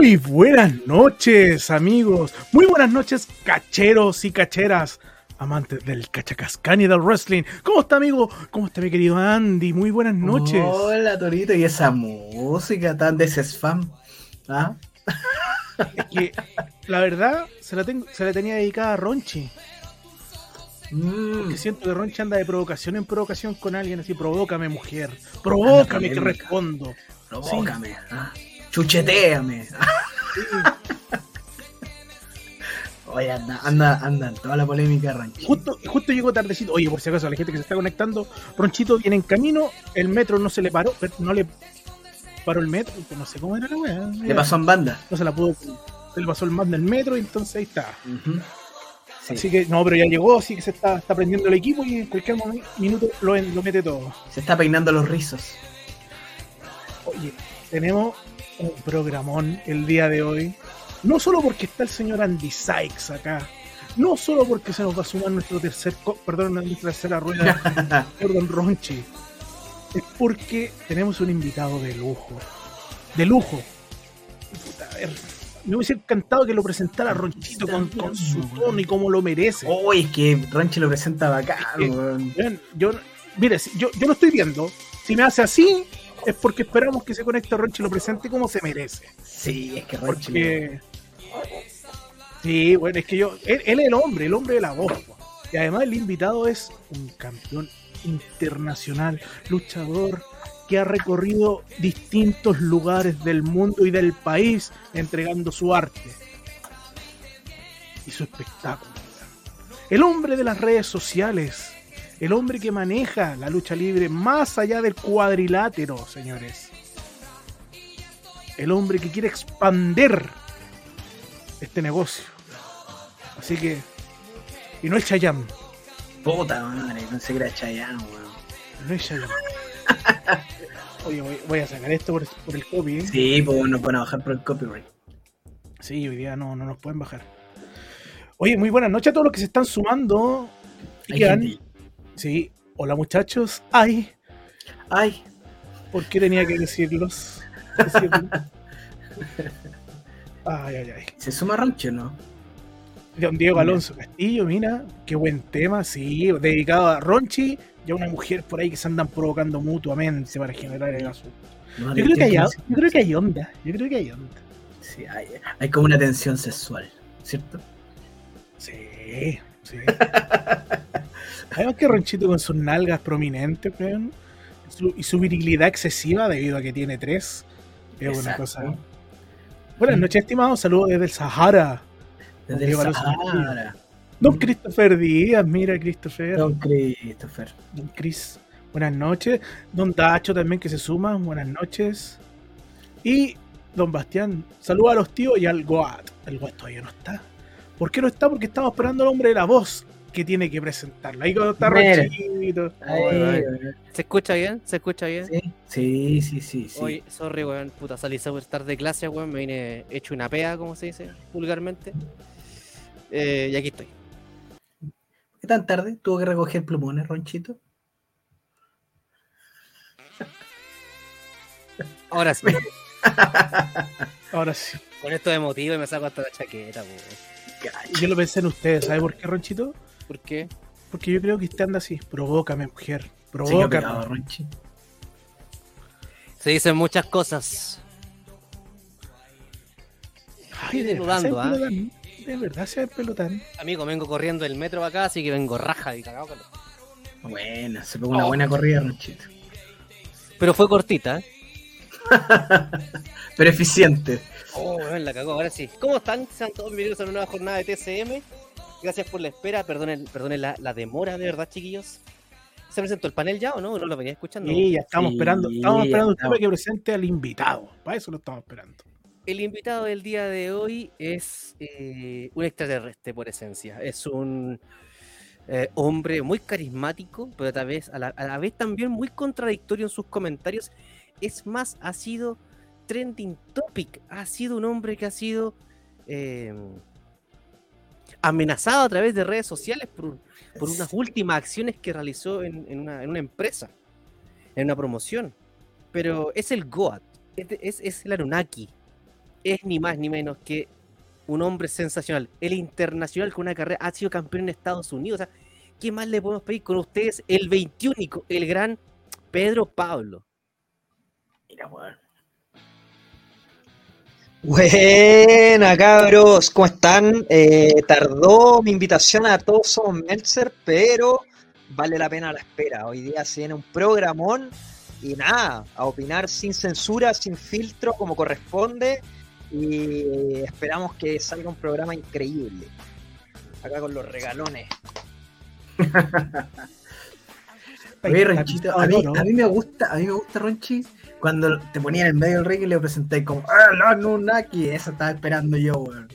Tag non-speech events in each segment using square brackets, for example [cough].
Muy buenas noches, amigos. Muy buenas noches, cacheros y cacheras, amantes del cachacascán y del wrestling. ¿Cómo está, amigo? ¿Cómo está, mi querido Andy? Muy buenas noches. Hola, Torito, y esa música tan de spam. ¿Ah? Es que, la verdad, se la, tengo, se la tenía dedicada a Ronchi. Mm, Porque siento que Ronchi anda de provocación en provocación con alguien así. Provócame, mujer. Provócame que respondo. provócame. ¿ah? Chucheteame. [laughs] Oye, anda, anda, anda, toda la polémica rancho. Justo, justo llegó tardecito. Oye, por si acaso, a la gente que se está conectando, Ronchito viene en camino, el metro no se le paró, pero no le paró el metro, no sé cómo era la weá. Le pasó en banda. No se la pudo. Se le pasó el mando del metro y entonces ahí está. Sí, Así que, no, pero ya llegó, así que se está, está prendiendo el equipo y en cualquier minuto lo, lo mete todo. Se está peinando los rizos. Oye, tenemos un programón el día de hoy. No solo porque está el señor Andy Sykes acá. No solo porque se nos va a sumar nuestro tercer, perdón, nuestra tercera rueda [laughs] Gordon Ronchi. Es porque tenemos un invitado de lujo. De lujo. A ver, me hubiese encantado que lo presentara Ronchito con, con su tono y como lo merece. Uy, es que Rancho lo presenta bacán, Es que- yo, mire, yo, yo lo estoy viendo. Si me hace así, es porque esperamos que se conecte a Ronchi y lo presente como se merece. Sí, es que. Porque. Sí, bueno, es que yo. Él, él es el hombre, el hombre de la voz. po. Y además el invitado es un campeón internacional, luchador que ha recorrido distintos lugares del mundo y del país entregando su arte y su espectáculo. El hombre de las redes sociales, el hombre que maneja la lucha libre más allá del cuadrilátero, señores. El hombre que quiere expander este negocio. Así que. Y no es Chayanne. Puta madre, no se crea Chayanne, weón. No es Chayanne. [laughs] Oye, voy, voy a sacar esto por, por el copy. ¿eh? Sí, pues nos van a bajar por el copyright. Sí, hoy día no, no nos pueden bajar. Oye, muy buenas noches a todos los que se están sumando. Y Hay gente- Sí, hola muchachos. Ay, Ay, ¿por qué tenía que decirlos? Decirlo. [laughs] Ay, ay, ay. ¿se suma Rancho no? Don Diego Alonso Castillo, mira, qué buen tema, sí, dedicado a Ronchi y a una mujer por ahí que se andan provocando mutuamente para generar el asunto. No, Yo creo que hay, hay, yo creo que hay onda, yo creo que hay onda. Sí, hay, hay como una tensión sexual, ¿cierto? Sí, sí. [laughs] Además que Ronchito con sus nalgas prominentes, weón, su- y su virilidad excesiva debido a que tiene tres, es una Exacto. cosa. Buenas noches, estimados, saludos desde el Sahara. Desde el Sahara. Don Christopher Díaz, mira Christopher. Don Christopher. Don Chris, buenas noches. Don Dacho también que se suma, buenas noches. Y Don Bastián, saluda a los tíos y al Goat. El Goat todavía no está. ¿Por qué no está? Porque estamos esperando al hombre de la voz que tiene que presentarla. Ahí cuando está weón. ¿Se escucha bien? ¿Se escucha bien? Sí, sí, sí, sí. sí. Oye, sorry, weón, puta, salí súper tarde de clase, weón, me vine hecho una pea, como se dice vulgarmente. Eh, y aquí estoy. ¿Qué tan tarde? ¿Tuvo que recoger plumones, Ronchito? Ahora sí, [laughs] Ahora sí. con esto de motivo y me saco hasta la chaqueta, weón. Yo lo pensé en ustedes, ¿sabe por qué, Ronchito? ¿Por qué? Porque yo creo que usted anda así. Provócame, mujer. Provócame. Se dicen muchas cosas. Ay, de verdad, Dudando, se ¿ah? pelotán. De verdad se pelotán. Amigo, vengo corriendo del metro acá, así que vengo raja y cagado. calor. Buena, se pegó una Oh. buena corrida, Ronchito. Pero fue cortita, ¿eh? [laughs] Pero eficiente. Oh, weón, la cagó, ahora sí. ¿Cómo están? Sean todos bienvenidos a una nueva jornada de TCM. Gracias por la espera, perdonen, perdonen la, la demora, de verdad, chiquillos. ¿Se presentó el panel ya o no? ¿No lo venía escuchando? Ya estamos Sí, esperando. Estamos esperando estamos. que presente al invitado. Para eso lo estamos esperando. El invitado del día de hoy es eh, un extraterrestre por esencia. Es un eh, hombre muy carismático, pero tal vez, a, la, a la vez también muy contradictorio en sus comentarios. Es más, ha sido trending topic. Ha sido un hombre que ha sido eh, amenazado a través de redes sociales por, por unas últimas acciones que realizó en, en una, en una empresa, en una promoción. Pero es el Goat, es, es, es el Anunnaki. es ni más ni menos que un hombre sensacional, el internacional con una carrera, ha sido campeón en Estados Unidos. O sea, ¿qué más le podemos pedir con ustedes? El 21, el gran Pedro Pablo. Mira, weón. Buena, cabros, ¿cómo están? Eh, tardó mi invitación a todos somos Meltzer, pero vale la pena la espera. Hoy día se viene un programón y nada, a opinar sin censura, sin filtro, como corresponde. Y esperamos que salga un programa increíble. Acá con los regalones. [laughs] Oye, Ronchito, a mí, a mí me gusta, a mí me gusta Ronchi cuando te ponía en el medio del ring y le presenté como ¡Ah, no, no, Naki! Eso estaba esperando yo, weón.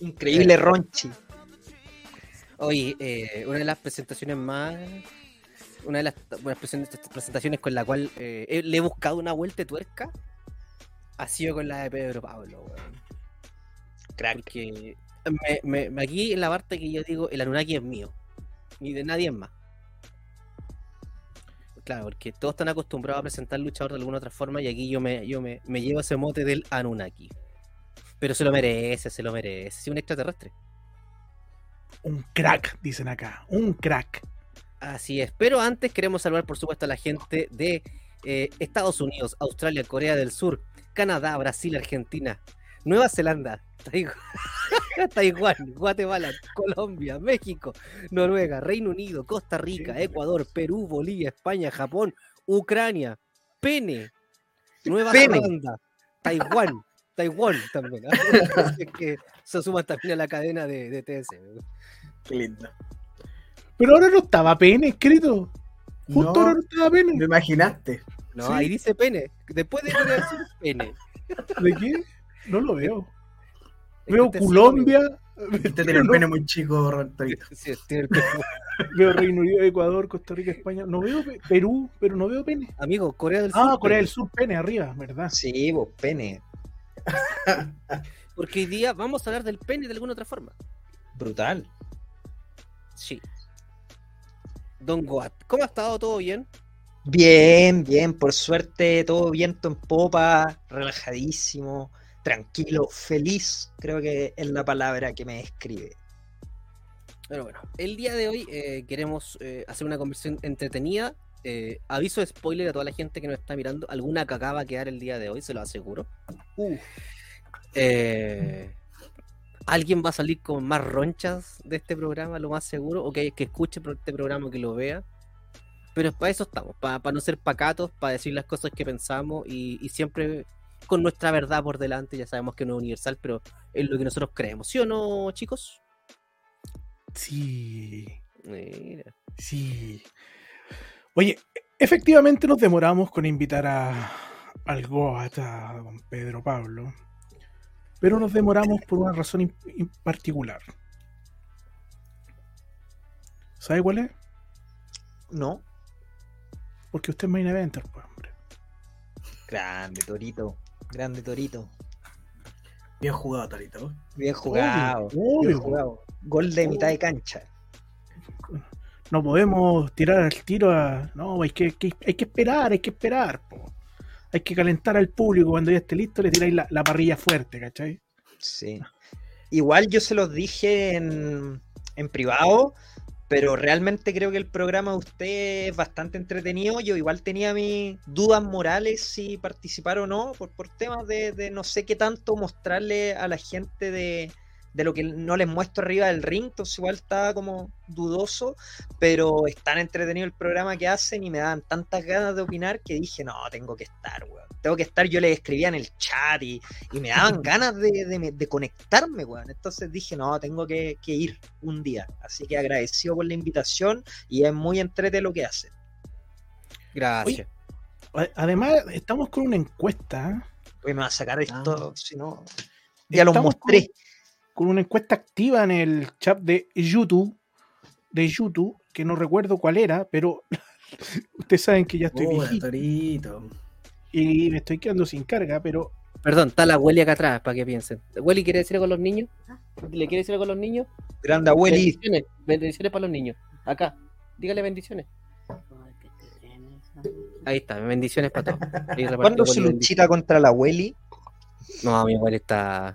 Increíble Ronchi. Oye, eh, una de las presentaciones más. Una de las buenas presen- presentaciones con la cual eh, he- le he buscado una vuelta de tuerca ha sido con la de Pedro Pablo, weón. Crack. Porque me, me- aquí en la parte que yo digo, el Anunnaki es mío. Ni de nadie más. Claro, porque todos están acostumbrados a presentar luchador de alguna otra forma y aquí yo me, yo me, me llevo ese mote del Anunnaki. Pero se lo merece, se lo merece. Es un extraterrestre. Un crack, dicen acá. Un crack. Así es. Pero antes queremos saludar, por supuesto, a la gente de eh, Estados Unidos, Australia, Corea del Sur, Canadá, Brasil, Argentina, Nueva Zelanda, Taiwán, [laughs] Taiwán, Guatemala, Colombia, México, Noruega, Reino Unido, Costa Rica, Ecuador, Perú, Bolivia, España, Japón, Ucrania, Pene, Nueva Pene. Zelanda, Taiwán, Taiwán también. [laughs] Es que se suman también a la cadena de, de TS. Qué lindo. Pero ahora no estaba pene escrito. Justo No. ahora no estaba pene. ¿Me imaginaste? No, Sí. ahí dice pene. Después de Sur, pene. ¿De qué? No lo veo. Veo sí, Colombia. Usted tiene el pene muy chico, Rontorito. amigo. Sí, tiene el pene. Veo Reino Unido, Ecuador, Costa Rica, España. No veo pe- Perú, pero no veo pene. Amigo, Corea del Sur. Ah, Corea pene. del Sur, pene arriba, ¿verdad? Sí, vos, pene. [laughs] Porque hoy día vamos a hablar del pene de alguna otra forma. Brutal. Sí. Don Goat, ¿cómo ha estado? ¿Todo bien? Bien, bien, por suerte todo viento en popa, relajadísimo, tranquilo, feliz, creo que es la palabra que me describe. Pero bueno, el día de hoy eh, queremos eh, hacer una conversación entretenida. Eh, aviso de spoiler a toda la gente que nos está mirando. Alguna cagada va a quedar el día de hoy, se lo aseguro. Eh, Alguien va a salir con más ronchas de este programa, lo más seguro. O que, que escuche este programa, que lo vea. Pero para eso estamos, para, no ser pacatos, para decir las cosas que pensamos y, y siempre con nuestra verdad por delante. Ya sabemos que no es universal, pero es lo que nosotros creemos. ¿Sí o no, chicos? Sí, Mira. sí. Oye, efectivamente nos demoramos con invitar a, al Goat, a don Pedro Pablo. Pero nos demoramos por una razón in- in particular. ¿Sabe cuál es? ¿No? Porque usted es main eventer, pues, hombre. Grande, Torito, grande Torito. Bien jugado, Torito. Bien jugado, Obvio, bien jugado. Gol de mitad de cancha. No podemos tirar al tiro a. No, hay que, que- hay que esperar, hay que esperar. po. Hay que calentar al público. Cuando ya esté listo, le tiráis la, la parrilla fuerte, ¿cachai? Sí. Igual yo se los dije en, en privado, pero realmente creo que el programa de usted es bastante entretenido. Yo igual tenía mis dudas morales si participar o no, por, por temas de, de no sé qué tanto mostrarle a la gente de, de lo que no les muestro arriba del ring, entonces igual estaba como dudoso, pero es tan entretenido el programa que hacen y me dan tantas ganas de opinar que dije, no, tengo que estar, weón. Tengo que estar, yo les escribía en el chat y, y me daban [laughs] ganas de, de- de conectarme, weón. Entonces dije, no, tengo que, que ir un día. Así que agradecido por la invitación y es muy entrete lo que hacen. Gracias. Además, estamos con una encuesta. Pues me va a sacar esto, Ah. si no. Ya lo mostré. Con una encuesta activa en el chat de YouTube. De YouTube, que no recuerdo cuál era, pero [laughs] ustedes saben que ya estoy Hola, viejito Torito. y me estoy quedando sin carga, pero Perdón, está la Welly acá atrás para que piensen. ¿Welly quiere decir algo con los niños? ¿Le quiere decir algo con los niños? Grande abueli. Bendiciones, bendiciones para los niños. Acá, dígale bendiciones. Ahí está, bendiciones para todos. ¿Cuándo su luchita contra la Welly? No, mi abuela está.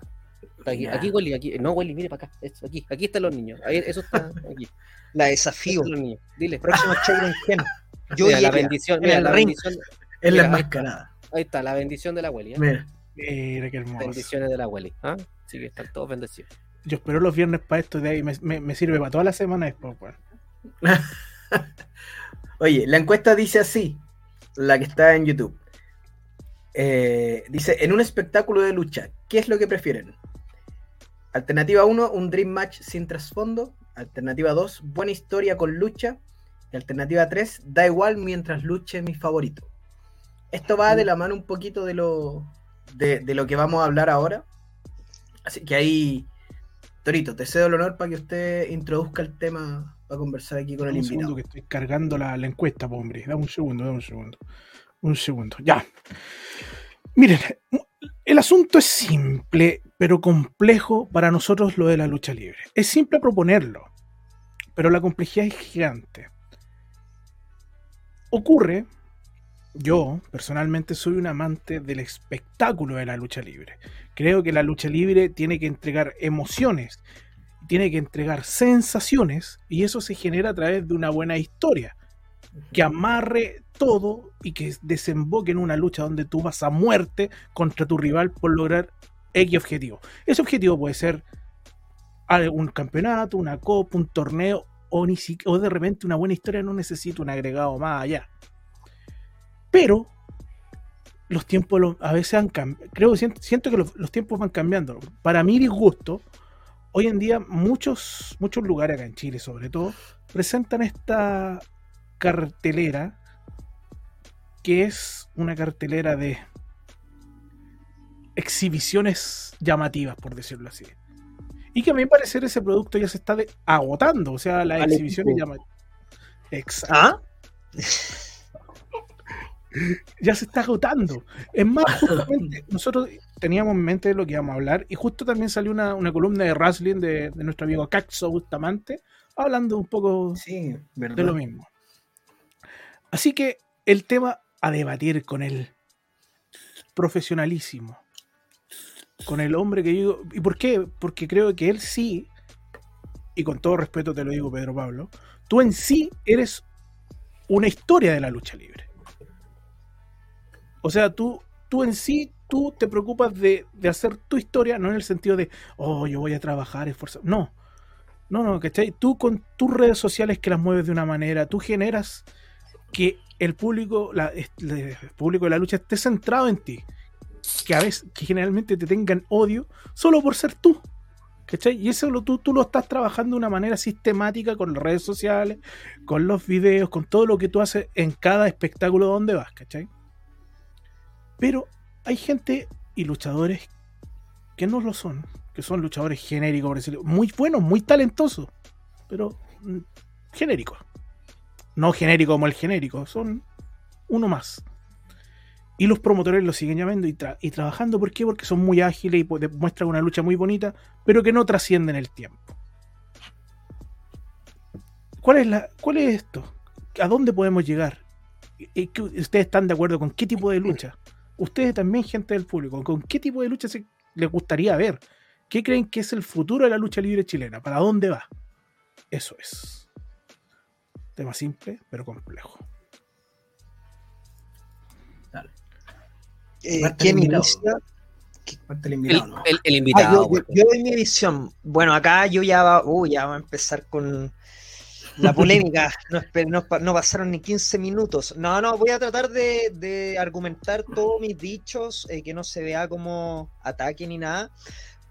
Aquí, aquí, Welly, aquí. No, Welly, mire para acá. aquí, aquí están los niños. Ahí, eso está [laughs] aquí. La desafío. Los niños. Dile. Próximo en Gen. Yo mira, la bendición, mira, la bendición. Es la enmascarada. Ahí está, la bendición de la Welly. ¿eh? Mira. Mira qué hermoso. Bendiciones de la Welly. ¿ah? Así que están todos bendecidos. Yo espero los viernes para esto de ahí. Me, me, me sirve para toda la semana después, bueno. [laughs] Oye, la encuesta dice así, la que está en YouTube. Eh, dice, en un espectáculo de lucha, ¿qué es lo que prefieren? Alternativa 1, un Dream Match sin trasfondo. Alternativa 2, buena historia con lucha. Y alternativa 3, da igual mientras luche mi favorito. Esto va de la mano un poquito de lo, de, de lo que vamos a hablar ahora. Así que ahí, Torito, te cedo el honor para que usted introduzca el tema para conversar aquí con el invitado. Un segundo que estoy cargando la, la encuesta, hombre. Dame un segundo, dame un segundo. Un segundo, ya. Miren, el asunto es simple, pero complejo para nosotros lo de la lucha libre. Es simple proponerlo, pero la complejidad es gigante. Ocurre, yo personalmente soy un amante del espectáculo de la lucha libre. Creo que la lucha libre tiene que entregar emociones, tiene que entregar sensaciones, y eso se genera a través de una buena historia que amarre todo y que desemboque en una lucha donde tú vas a muerte contra tu rival por lograr X objetivo. Ese objetivo puede ser un campeonato, una copa, un torneo o, ni de repente una buena historia no necesita un agregado más allá. Pero los tiempos a veces han cambiado. Creo siento, que los, tiempos van cambiando. Para mi disgusto, hoy en día muchos, muchos lugares acá en Chile sobre todo presentan esta cartelera que es una cartelera de exhibiciones llamativas, por decirlo así. Y que a mi parecer ese producto ya se está agotando, o sea, las exhibiciones llamativas. Exacto. ¿Ah? [laughs] ya se está agotando. Es más, [laughs] nosotros teníamos en mente lo que íbamos a hablar y justo también salió una, columna de wrestling de, de nuestro amigo Caxo Bustamante hablando un poco de lo mismo. Así que el tema a debatir con el profesionalísimo, con el hombre que yo ¿Y por qué? Porque creo que él sí, y con todo respeto te lo digo, Pedro Pablo, tú en sí eres una historia de la lucha libre. O sea, tú, tú en sí, tú te preocupas de, de hacer tu historia, no en el sentido de, oh, yo voy a trabajar, esforzar. No, no, no, ¿cachai? Tú con tus redes sociales que las mueves de una manera, tú generas que el público, el público de la lucha esté centrado en ti. Que a veces, que generalmente te tengan odio solo por ser tú. ¿Cachai? Y eso tú, tú lo estás trabajando de una manera sistemática con las redes sociales, con los videos, con todo lo que tú haces en cada espectáculo donde vas, ¿cachai? Pero hay gente y luchadores que no lo son, que son luchadores genéricos, por decirlo, muy buenos, muy talentosos, pero mm, genéricos no genérico como el genérico, son uno más. Y los promotores lo siguen llamando y, trabajando. ¿Por qué? Porque son muy ágiles y muestran una lucha muy bonita, pero que no trascienden el tiempo. ¿Cuál es, la, ¿Cuál es esto? ¿A dónde podemos llegar? ¿Ustedes están de acuerdo con qué tipo de lucha? Ustedes también, gente del público, ¿con qué tipo de lucha se, les gustaría ver? ¿Qué creen que es el futuro de la lucha libre chilena? ¿Para dónde va? Eso es. Tema simple, pero complejo. Dale. Eh, ¿Quién inicia? El invitado, el, invitado. Ah, yo, doy mi visión. Bueno, acá yo ya va, uh, ya va a empezar con la polémica. [laughs] No, no, pasaron ni 15 minutos. No, no, voy a tratar de, argumentar todos mis dichos, eh, que no se vea como ataque ni nada.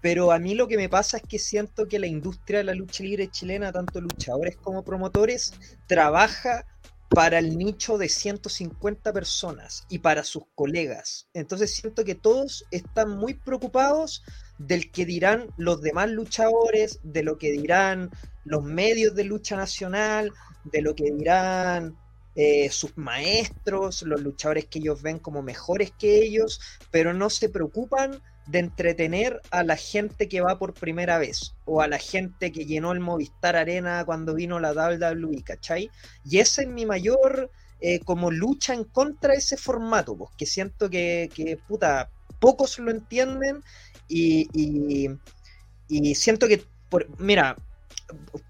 Pero a mí lo que me pasa es que siento que la industria de la lucha libre chilena, tanto luchadores como promotores, trabaja para el nicho de 150 personas y para sus colegas. Entonces siento que todos están muy preocupados del que dirán los demás luchadores, de lo que dirán los medios de lucha nacional, de lo que dirán eh, sus maestros, los luchadores que ellos ven como mejores que ellos, pero no se preocupan de entretener a la gente que va por primera vez o a la gente que llenó el Movistar Arena cuando vino la WWE, ¿cachai? Y ese es mi mayor eh, como lucha en contra de ese formato, pues, que siento que, que puta, pocos lo entienden y, y, y siento que, por, mira,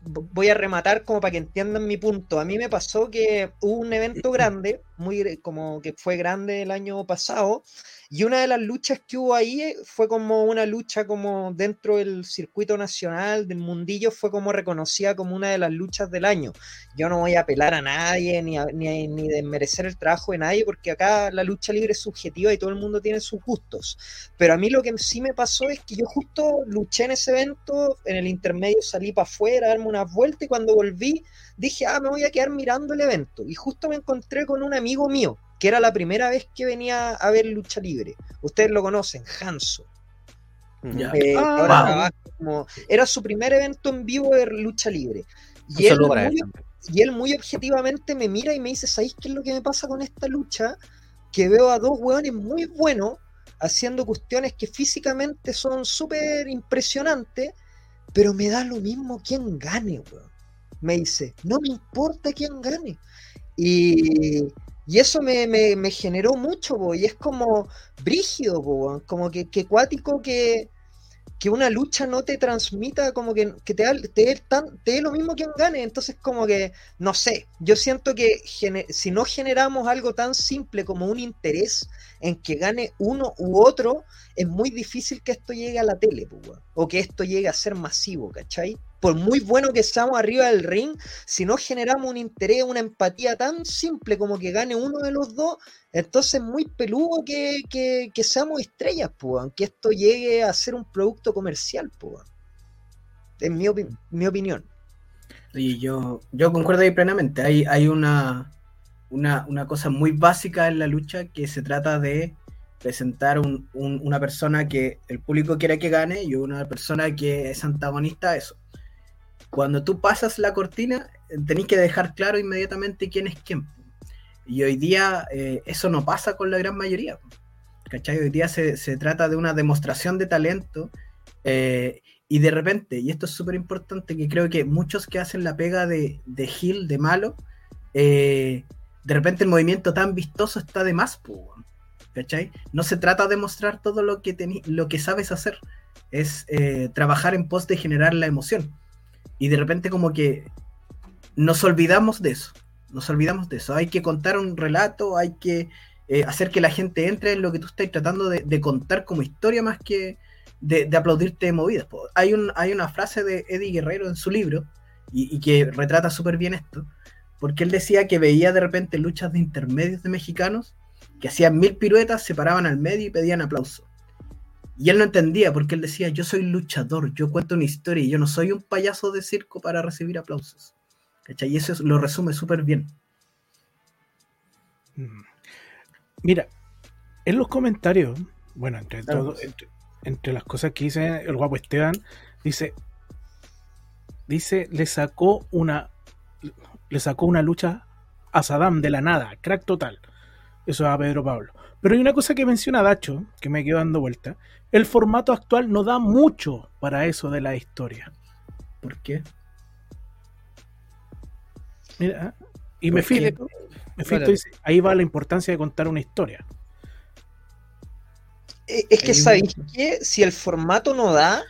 voy a rematar como para que entiendan mi punto. A mí me pasó que hubo un evento grande, muy como que fue grande el año pasado, y una de las luchas que hubo ahí eh, fue como una lucha como dentro del circuito nacional, del mundillo, fue como reconocida como una de las luchas del año. Yo no voy a apelar a nadie ni, a, ni, ni desmerecer el trabajo de nadie, porque acá la lucha libre es subjetiva y todo el mundo tiene sus gustos. Pero a mí lo que sí me pasó es que yo justo luché en ese evento, en el intermedio salí para afuera, darme una vuelta y cuando volví dije, ah, me voy a quedar mirando el evento. Y justo me encontré con un amigo mío que era la primera vez que venía a ver lucha libre. Ustedes lo conocen, Hanso. Eh, ah, como, era su primer evento en vivo de lucha libre. Y él, muy, y él, muy, objetivamente me mira y me dice, ¿sabéis qué es lo que me pasa con esta lucha? Que veo a dos hueones muy buenos haciendo cuestiones que físicamente son súper impresionantes, pero me da lo mismo quién gane, weón. Me dice, no me importa quién gane. Y, y eso me, me, generó mucho, y es como brígido, como que, que cuático que, que una lucha no te transmita como que, te, te, tan, te lo mismo que un gane. Entonces, como que, no sé, yo siento que si no generamos algo tan simple como un interés en que gane uno u otro, es muy difícil que esto llegue a la tele, o que esto llegue a ser masivo, ¿cachai? Por muy bueno que seamos arriba del ring, si no generamos un interés, una empatía tan simple como que gane uno de los dos, entonces es muy peludo que, seamos estrellas, pues, que esto llegue a ser un producto comercial, pues. Es mi, opinión. Y yo, yo concuerdo ahí plenamente. Hay, hay una, una, cosa muy básica en la lucha que se trata de presentar una persona que el público quiere que gane y una persona que es antagonista a eso cuando tú pasas la cortina, tenés que dejar claro inmediatamente quién es quién. Y hoy día eh, eso no pasa con la gran mayoría. ¿Cachai? Hoy día se, trata de una demostración de talento eh, y de repente, y esto es súper importante, que creo que muchos que hacen la pega de, de Gil, de malo, eh, de repente el movimiento tan vistoso está de más, ¿cachai? No se trata de mostrar todo lo que, lo que sabes hacer, es trabajar en pos de generar la emoción. Y de repente como que nos olvidamos de eso, nos olvidamos de eso. Hay que contar un relato, hay que eh, hacer que la gente entre en lo que tú estás tratando de, contar como historia más que de, aplaudirte movidas. Hay, un, hay una frase de Eddie Guerrero en su libro y, que retrata súper bien esto, porque él decía que veía de repente luchas de intermedios de mexicanos que hacían mil piruetas, se paraban al medio y pedían aplauso. Y él no entendía porque él decía, yo soy luchador, yo cuento una historia y yo no soy un payaso de circo para recibir aplausos. Y eso lo resume súper bien. Mm. Mira, en los comentarios, bueno, entre, entre, las cosas que dice el guapo Esteban, dice, dice, le sacó una, le sacó una lucha a Saddam de la nada, crack total. Eso es a Pedro Pablo. Pero hay una cosa que menciona Dacho, que me quedo dando vuelta. El formato actual no da mucho para eso de la historia. ¿Por qué? Mira, y me fijo, ahí va la importancia de contar una historia. Eh, es que, ¿sabéis qué? Si el formato no da,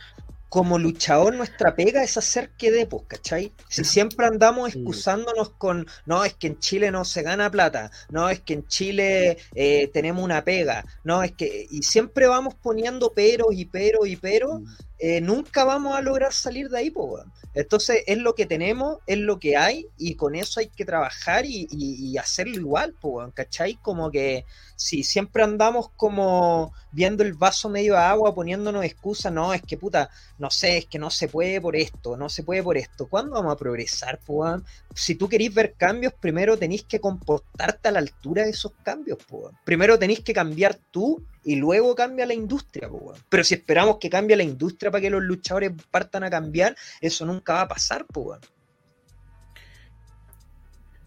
como luchador nuestra pega es hacer que dé, pues, ¿cachai? Si siempre andamos excusándonos con, no, es que en Chile no se gana plata, no, es que en Chile eh, tenemos una pega, no, es que, y siempre vamos poniendo peros y peros y peros, mm. Eh, nunca vamos a lograr salir de ahí, pues, entonces es lo que tenemos, es lo que hay, y con eso hay que trabajar y, hacerlo igual, pues, ¿cachai? Como que si siempre andamos como viendo el vaso medio de agua, poniéndonos excusas, no, es que puta, no sé, es que no se puede por esto, no se puede por esto. ¿Cuándo vamos a progresar, pues? Si tú querís ver cambios, primero tenéis que comportarte a la altura de esos cambios, pues. Primero tenéis que cambiar tú y luego cambia la industria, pues. Pero si esperamos que cambie la industria para que los luchadores partan a cambiar, eso nunca va a pasar, pues.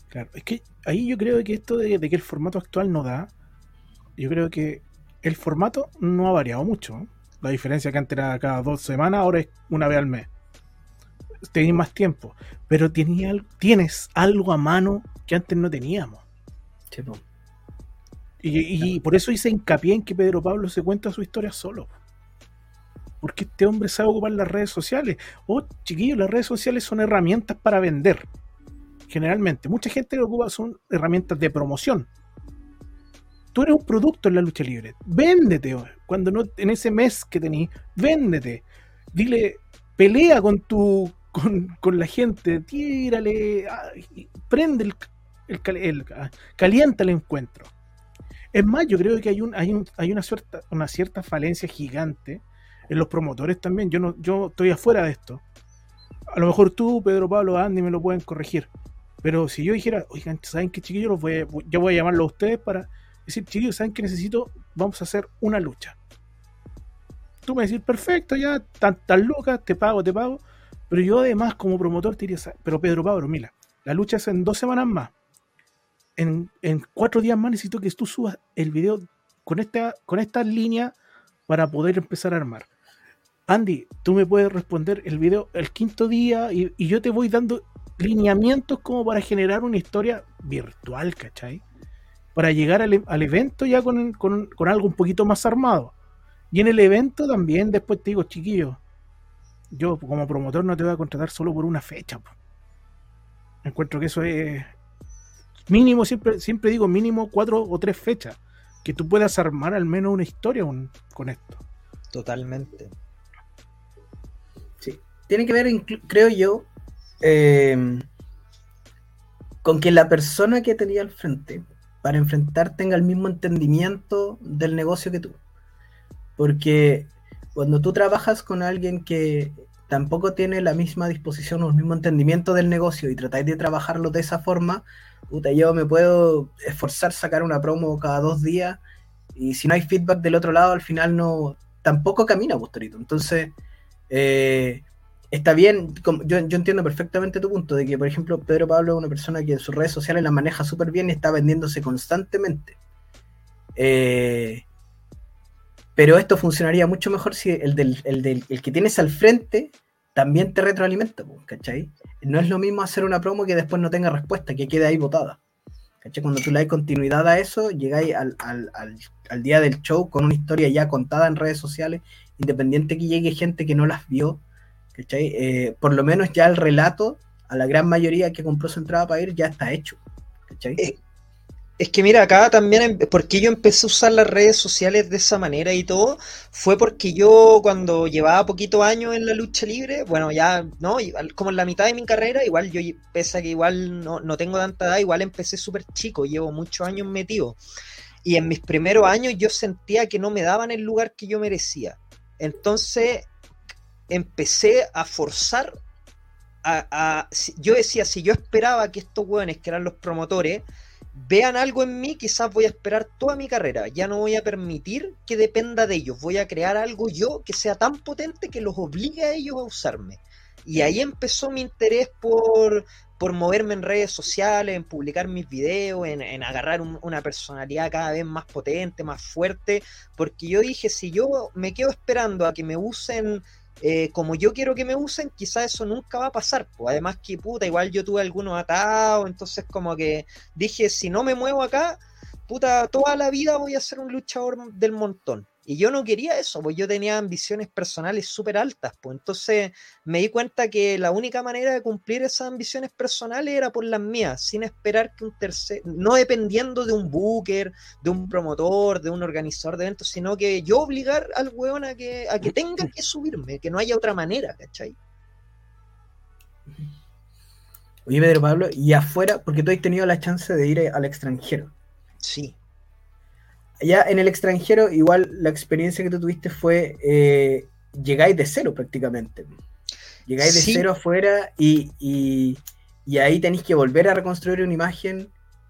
Claro, es que ahí yo creo que esto de, que el formato actual no da, yo creo que el formato no ha variado mucho. La diferencia que antes era cada dos semanas, ahora es una vez al mes. Tenéis más tiempo, pero tienes algo a mano que antes no teníamos. Sí, po. Y, y por eso hice hincapié en que Pedro Pablo se cuenta su historia solo. Porque este hombre sabe ocupar las redes sociales. Oh, chiquillos, las redes sociales son herramientas para vender. Generalmente. Mucha gente lo ocupa son herramientas de promoción. Tú eres un producto en la lucha libre. Véndete. Cuando no, en ese mes que tenés, véndete. Dile, pelea con tu, con, con la gente, tírale, ah, prende el, el el- ah, calienta el encuentro. Es más, yo creo que hay un, hay un, hay una cierta, una cierta falencia gigante en los promotores también. Yo no, yo estoy afuera de esto. A lo mejor tú, Pedro Pablo, Andy me lo pueden corregir. Pero si yo dijera, oigan, ¿saben qué chiquillos? Los voy a- yo voy a llamarlo a ustedes para decir, chiquillos, ¿saben qué necesito? Vamos a hacer una lucha. Tú me decís, perfecto, ya, tantas lucas, te pago, te pago. Pero yo además como promotor te diría, "Sa- pero Pedro Pablo, mira, la lucha es en dos semanas más. En, en cuatro días más necesito que tú subas el video con esta, con línea para poder empezar a armar. Andy, tú me puedes responder el video el quinto día y, y yo te voy dando lineamientos como para generar una historia virtual, ¿cachai? Para llegar al, al evento ya con, con- con algo un poquito más armado. Y en el evento también después te digo, chiquillo, yo como promotor no te voy a contratar solo por una fecha. Encuentro que eso es mínimo, siempre, siempre digo mínimo cuatro o tres fechas. Que tú puedas armar al menos una historia con- esto. Totalmente. Sí. Tiene que ver, creo yo, eh, con que la persona que tenía al frente para enfrentar tenga el mismo entendimiento del negocio que tú. Porque cuando tú trabajas con alguien que tampoco tiene la misma disposición o el mismo entendimiento del negocio y tratáis de trabajarlo de esa forma, puta, yo me puedo esforzar sacar una promo cada dos días y si no hay feedback del otro lado, al final no tampoco camina, Postorito. Entonces, eh, está bien, yo, yo entiendo perfectamente tu punto de que, por ejemplo, Pedro Pablo es una persona que en sus redes sociales las maneja súper bien y está vendiéndose constantemente. Eh, pero esto funcionaría mucho mejor si el, del, el, del- el que tienes al frente también te retroalimenta, ¿cachai? No es lo mismo hacer una promo que después no tenga respuesta, que quede ahí botada. ¿cachai? Cuando tú le das continuidad a eso, llegáis al, al- al- al día del show con una historia ya contada en redes sociales, independiente que llegue gente que no las vio, ¿cachai? Eh, por lo menos ya el relato, a la gran mayoría que compró su entrada para ir, ya está hecho. ¿cachai? Eh, Es que mira, acá también, em- porque yo empecé a usar las redes sociales de esa manera y todo, fue porque yo cuando llevaba poquito años en la lucha libre, bueno, ya, ¿no? Como en la mitad de mi carrera, igual yo, pese a que igual no, no tengo tanta edad, igual empecé súper chico, llevo muchos años metido. Y en mis primeros años yo sentía que no me daban el lugar que yo merecía. Entonces empecé a forzar a, a- yo decía, si yo esperaba que estos hueones, que eran los promotores, vean algo en mí, quizás voy a esperar toda mi carrera. Ya no voy a permitir que dependa de ellos. Voy a crear algo yo que sea tan potente que los obligue a ellos a usarme. Y ahí empezó mi interés por, por moverme en redes sociales, en publicar mis videos, en, en agarrar un- una personalidad cada vez más potente, más fuerte, porque yo dije, si yo me quedo esperando a que me usen eh, como yo quiero que me usen, quizás eso nunca va a pasar. Pues además que puta, igual yo tuve algunos atados, entonces como que dije, si no me muevo acá, puta, toda la vida voy a ser un luchador del montón. Y yo no quería eso, pues yo tenía ambiciones personales súper altas, pues entonces me di cuenta que la única manera de cumplir esas ambiciones personales era por las mías, sin esperar que un tercer, no dependiendo de un booker, de un promotor, de un organizador de eventos, sino que yo obligar al weón a que, a que tenga que subirme, que no haya otra manera, ¿cachai? Oye, Pedro Pablo, y afuera, porque tú has tenido la chance de ir al extranjero. Sí. Allá en el extranjero, igual la experiencia que tú tuviste fue, eh, llegáis de cero prácticamente. Llegáis de Sí. cero afuera y, y- y ahí tenéis que volver a reconstruir una imagen.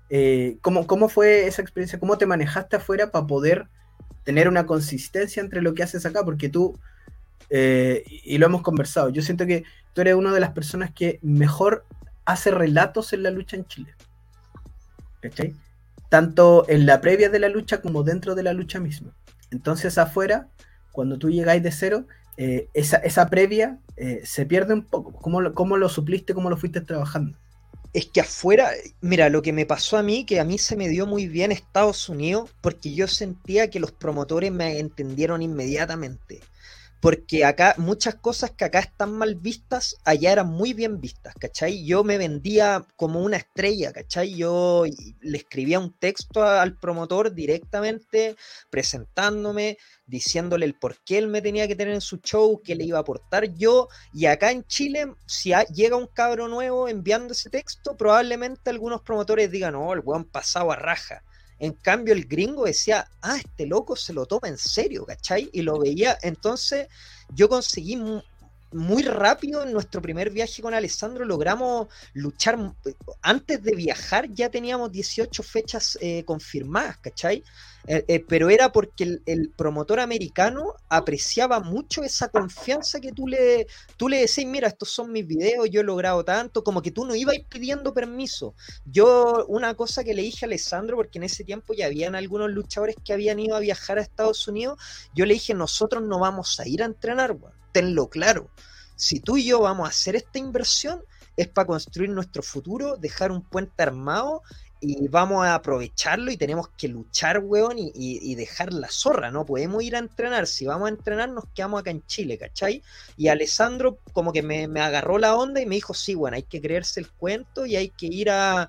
Eh, ¿cómo, ¿Cómo fue esa experiencia? ¿Cómo te manejaste afuera para poder tener una consistencia entre lo que haces acá? Porque tú, eh, y lo hemos conversado, yo siento que tú eres una de las personas que mejor hace relatos en la lucha en Chile. ¿Cachai? Tanto en la previa de la lucha como dentro de la lucha misma. Entonces afuera, cuando tú llegáis de cero, eh, esa, esa previa eh, se pierde un poco. ¿Cómo lo, ¿Cómo lo supliste? ¿Cómo lo fuiste trabajando? Es que afuera, mira, lo que me pasó a mí, que a mí se me dio muy bien Estados Unidos, porque yo sentía que los promotores me entendieron inmediatamente porque acá muchas cosas que acá están mal vistas, allá eran muy bien vistas, ¿cachai? Yo me vendía como una estrella, ¿cachai? Yo le escribía un texto al promotor directamente, presentándome, diciéndole el por qué él me tenía que tener en su show, qué le iba a aportar yo, y acá en Chile, si llega un cabro nuevo enviando ese texto, probablemente algunos promotores digan, oh, el weón pasado a raja. En cambio, el gringo decía, ah, este loco se lo toma en serio, ¿cachai? Y lo veía. Entonces, yo conseguí muy rápido en nuestro primer viaje con Alessandro, logramos luchar. Antes de viajar, ya teníamos 18 fechas eh, confirmadas, ¿cachai? Eh, eh, pero era porque el, promotor americano apreciaba mucho esa confianza que tú le, tú le decís, mira, estos son mis videos, yo he logrado tanto, como que tú no ibas pidiendo permiso. Yo, una cosa que le dije a Alessandro, porque en ese tiempo ya habían algunos luchadores que habían ido a viajar a Estados Unidos, yo le dije, nosotros no vamos a ir a entrenar, tenlo claro. Si tú y yo vamos a hacer esta inversión, es para construir nuestro futuro, dejar un puente armado y vamos a aprovecharlo y tenemos que luchar, weón, y, dejar la zorra, no podemos ir a entrenar, si vamos a entrenar nos quedamos acá en Chile, ¿cachai? Y Alessandro como que me, me agarró la onda y me dijo, sí, bueno, hay que creerse el cuento y hay que ir a,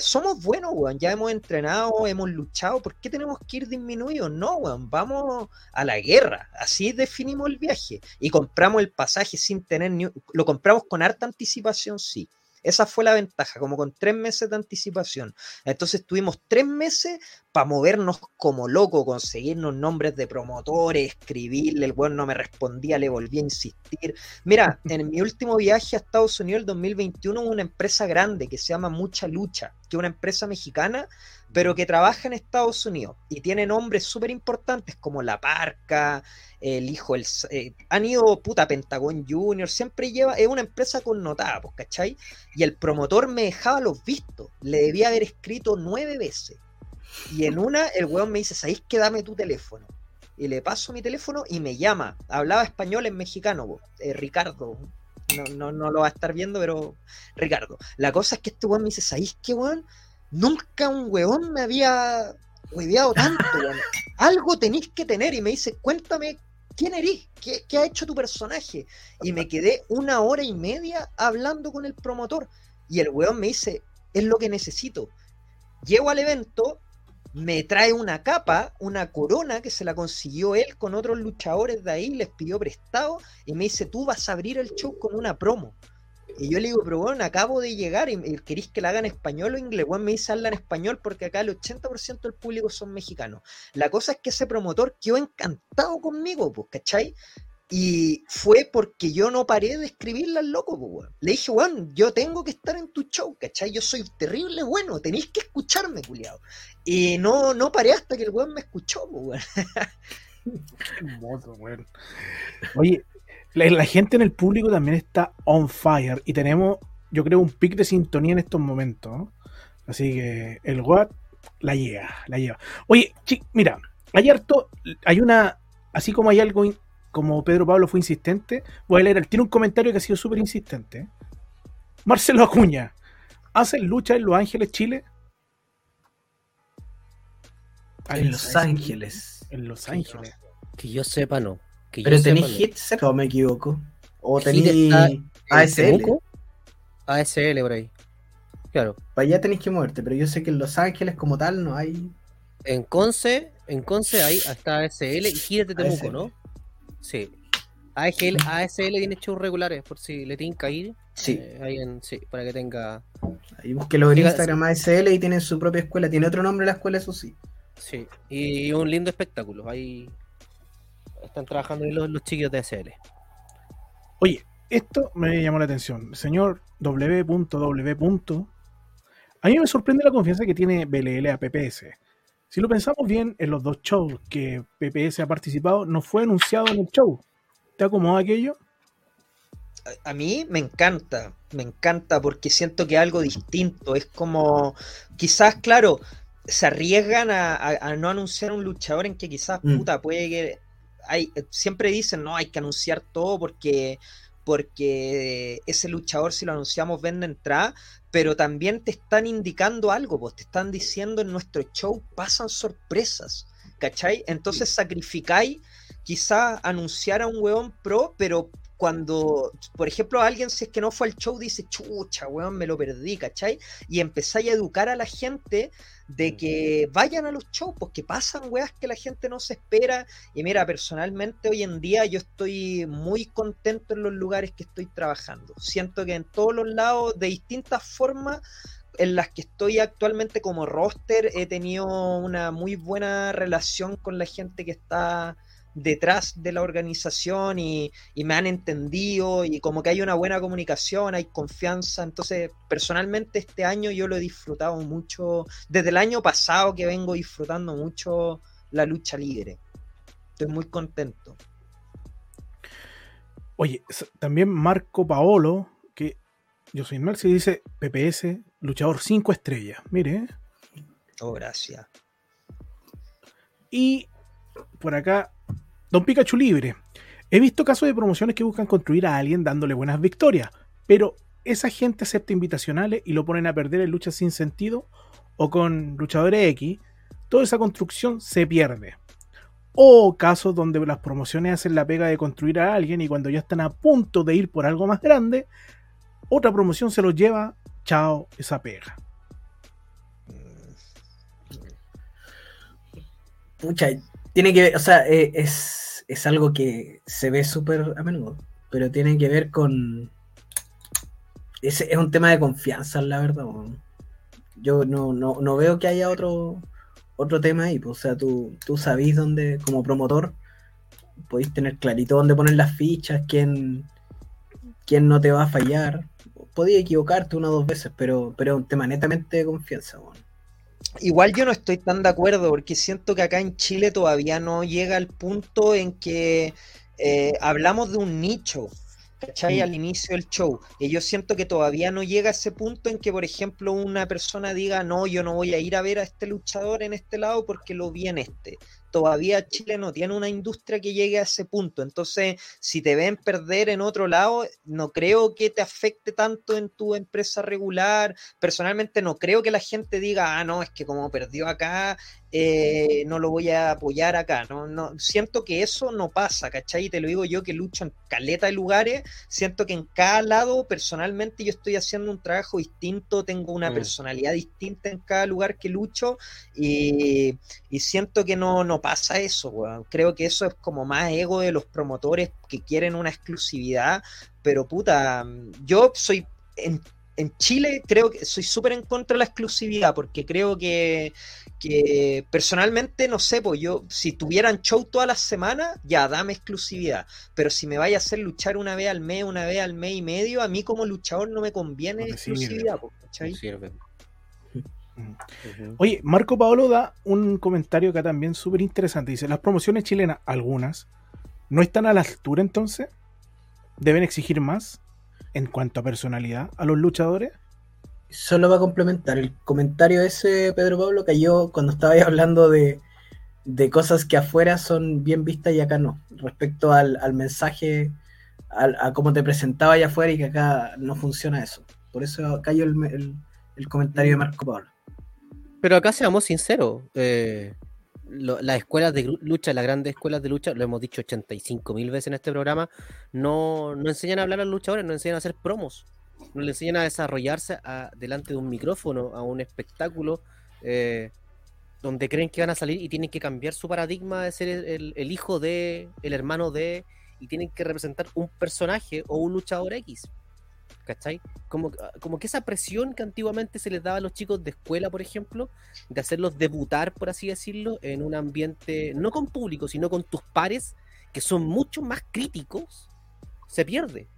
somos buenos, weón, ya hemos entrenado, hemos luchado, ¿por qué tenemos que ir disminuidos? No, weón, vamos a la guerra, así definimos el viaje y compramos el pasaje sin tener ni... lo compramos con harta anticipación, sí esa fue la ventaja, como con tres meses de anticipación. Entonces tuvimos tres meses para movernos como loco, conseguirnos nombres de promotores, escribirle, el weón no me respondía, le volví a insistir. Mira, [laughs] en mi último viaje a Estados Unidos, el 2021, hubo una empresa grande que se llama Mucha Lucha, que es una empresa mexicana pero que trabaja en Estados Unidos y tiene nombres súper importantes como La Parca, el hijo, el, eh, han ido puta Pentagon Junior, siempre lleva, es una empresa connotada, pues, ¿cachai? Y el promotor me dejaba los vistos, le debía haber escrito nueve veces. Y en [laughs] una, el weón me dice, ¿sabéis que dame tu teléfono? Y le paso mi teléfono y me llama. Hablaba español en mexicano, eh, Ricardo. No, no, no lo va a estar viendo, pero Ricardo. La cosa es que este weón me dice, ¿sabéis qué, weón? Nunca un weón me había hueveado tanto, [laughs] Algo tenéis que tener. Y me dice, cuéntame quién eres, ¿Qué, ¿Qué, ha hecho tu personaje. Y me quedé una hora y media hablando con el promotor. Y el weón me dice, es lo que necesito. Llego al evento, me trae una capa, una corona que se la consiguió él con otros luchadores de ahí, les pidió prestado y me dice, tú vas a abrir el show con una promo. Y yo le digo, pero bueno, acabo de llegar y queréis que la haga en español o inglés. Bueno, me dice habla en español porque acá el 80% del público son mexicanos. La cosa es que ese promotor quedó encantado conmigo, pues, ¿cachai? Y fue porque yo no paré de escribirle al loco, pues, Le dije, weón, yo tengo que estar en tu show, ¿cachai? Yo soy terrible bueno, tenéis que escucharme, culiado. Y no, no paré hasta que el weón me escuchó, pues, weón. Oye, la, gente en el público también está on fire y tenemos, yo creo, un pic de sintonía en estos momentos. Así que el WhatsApp la lleva, la lleva. Oye, mira, hay harto, hay una, así como hay algo, como Pedro Pablo fue insistente, voy a leer, tiene un comentario que ha sido súper insistente. Marcelo Acuña, ¿hacen lucha en Los Ángeles, Chile? En Los Ángeles. En Los Ángeles. Que yo sepa, no. Pero tenéis hits, o me equivoco. O tenéis ASL. ASL por ahí. Claro. Para allá tenéis que moverte, pero yo sé que en Los Ángeles como tal no hay. En Conce, en Conce hay hasta ASL y de Temuco, ¿no? Sí. ASL, ASL tiene shows regulares, por si le tienen que ir. Sí. Eh, sí, para que tenga. Ahí búsquelo en Instagram ASL y tienen su propia escuela. Tiene otro nombre la escuela, eso sí. Sí, y un lindo espectáculo. Ahí están trabajando ahí los, chiquillos de SL. Oye, esto me llamó la atención. Señor W.W. A mí me sorprende la confianza que tiene BLL a PPS. Si lo pensamos bien, en los dos shows que PPS ha participado, no fue anunciado en el show. ¿Te acomoda aquello? A, mí me encanta, me encanta porque siento que es algo distinto. Es como, quizás, claro, se arriesgan a, no anunciar un luchador en que quizás, mm. puta, puede que hay, eh, siempre dicen, no, hay que anunciar todo porque porque ese luchador, si lo anunciamos, vende entrada, pero también te están indicando algo, pues te están diciendo en nuestro show pasan sorpresas, ¿cachai? Entonces sacrificáis quizá anunciar a un weón pro, pero cuando, por ejemplo, alguien, si es que no fue al show, dice, chucha, weón, me lo perdí, ¿cachai? Y empezáis a educar a la gente de que vayan a los shows, porque pasan weas que la gente no se espera. Y mira, personalmente hoy en día yo estoy muy contento en los lugares que estoy trabajando. Siento que en todos los lados, de distintas formas, en las que estoy actualmente como roster, he tenido una muy buena relación con la gente que está detrás de la organización y, me han entendido y como que hay una buena comunicación, hay confianza. Entonces, personalmente este año yo lo he disfrutado mucho, desde el año pasado que vengo disfrutando mucho la lucha libre. Estoy muy contento. Oye, también Marco Paolo, que yo soy Marci, dice PPS, luchador 5 estrellas. Mire. Oh, gracias. Y por acá Don Pikachu libre. He visto casos de promociones que buscan construir a alguien dándole buenas victorias, pero esa gente acepta invitacionales y lo ponen a perder en luchas sin sentido o con luchadores X, toda esa construcción se pierde. O casos donde las promociones hacen la pega de construir a alguien y cuando ya están a punto de ir por algo más grande, otra promoción se los lleva, chao, esa pega. Pucha, tiene que ver, o sea, eh, es, es, algo que se ve súper a menudo, pero tiene que ver con... Es, es un tema de confianza, la verdad. Yo no, no, no, veo que haya otro, otro tema ahí. Pues, o sea, tú, tú sabís dónde, como promotor, podéis tener clarito dónde poner las fichas, quién, quién no te va a fallar. Podía equivocarte una o dos veces, pero, pero es un tema netamente de confianza. Bueno. Igual yo no estoy tan de acuerdo porque siento que acá en Chile todavía no llega al punto en que eh, hablamos de un nicho, ¿cachai? Al inicio del show. Y yo siento que todavía no llega a ese punto en que, por ejemplo, una persona diga, no, yo no voy a ir a ver a este luchador en este lado porque lo vi en este todavía Chile no tiene una industria que llegue a ese punto. Entonces, si te ven perder en otro lado, no creo que te afecte tanto en tu empresa regular. Personalmente no creo que la gente diga, ah, no, es que como perdió acá, eh, no lo voy a apoyar acá. No, no, siento que eso no pasa, ¿cachai? Y te lo digo yo que lucho en caleta de lugares, siento que en cada lado personalmente yo estoy haciendo un trabajo distinto, tengo una mm. personalidad distinta en cada lugar que lucho y, y siento que no, no pasa eso, Creo que eso es como más ego de los promotores que quieren una exclusividad, pero puta, yo soy en, Chile creo que soy súper en contra de la exclusividad porque creo que, que personalmente, no sé, pues yo, si tuvieran show todas las semanas, ya dame exclusividad. Pero si me vaya a hacer luchar una vez al mes, una vez al mes y medio, a mí como luchador no me conviene exclusividad, sirve. [laughs] Oye, Marco Paolo da un comentario acá también súper interesante. Dice, las promociones chilenas, algunas, ¿no están a la altura entonces? ¿Deben exigir más en cuanto a personalidad a los luchadores? Solo va a complementar, el comentario ese, Pedro Pablo, cayó cuando estaba hablando de, cosas que afuera son bien vistas y acá no, respecto al, mensaje, a cómo te presentaba allá afuera y que acá no funciona eso. Por eso cayó el, el comentario de Marco Pablo. Pero acá seamos sinceros, eh, las escuelas de lucha, las grandes escuelas de lucha, lo hemos dicho 85 mil veces en este programa, no, no, enseñan a hablar a los luchadores, no enseñan a hacer promos, no le enseñan a desarrollarse delante de un micrófono, a un espectáculo, eh, donde creen que van a salir y tienen que cambiar su paradigma de ser el, el hijo de, el hermano de, y tienen que representar un personaje o un luchador X. ¿cachai? Como, como que esa presión que antiguamente se les daba a los chicos de escuela, por ejemplo, de hacerlos debutar, por así decirlo, en un ambiente no con público, sino con tus pares, que son mucho más críticos, se pierde.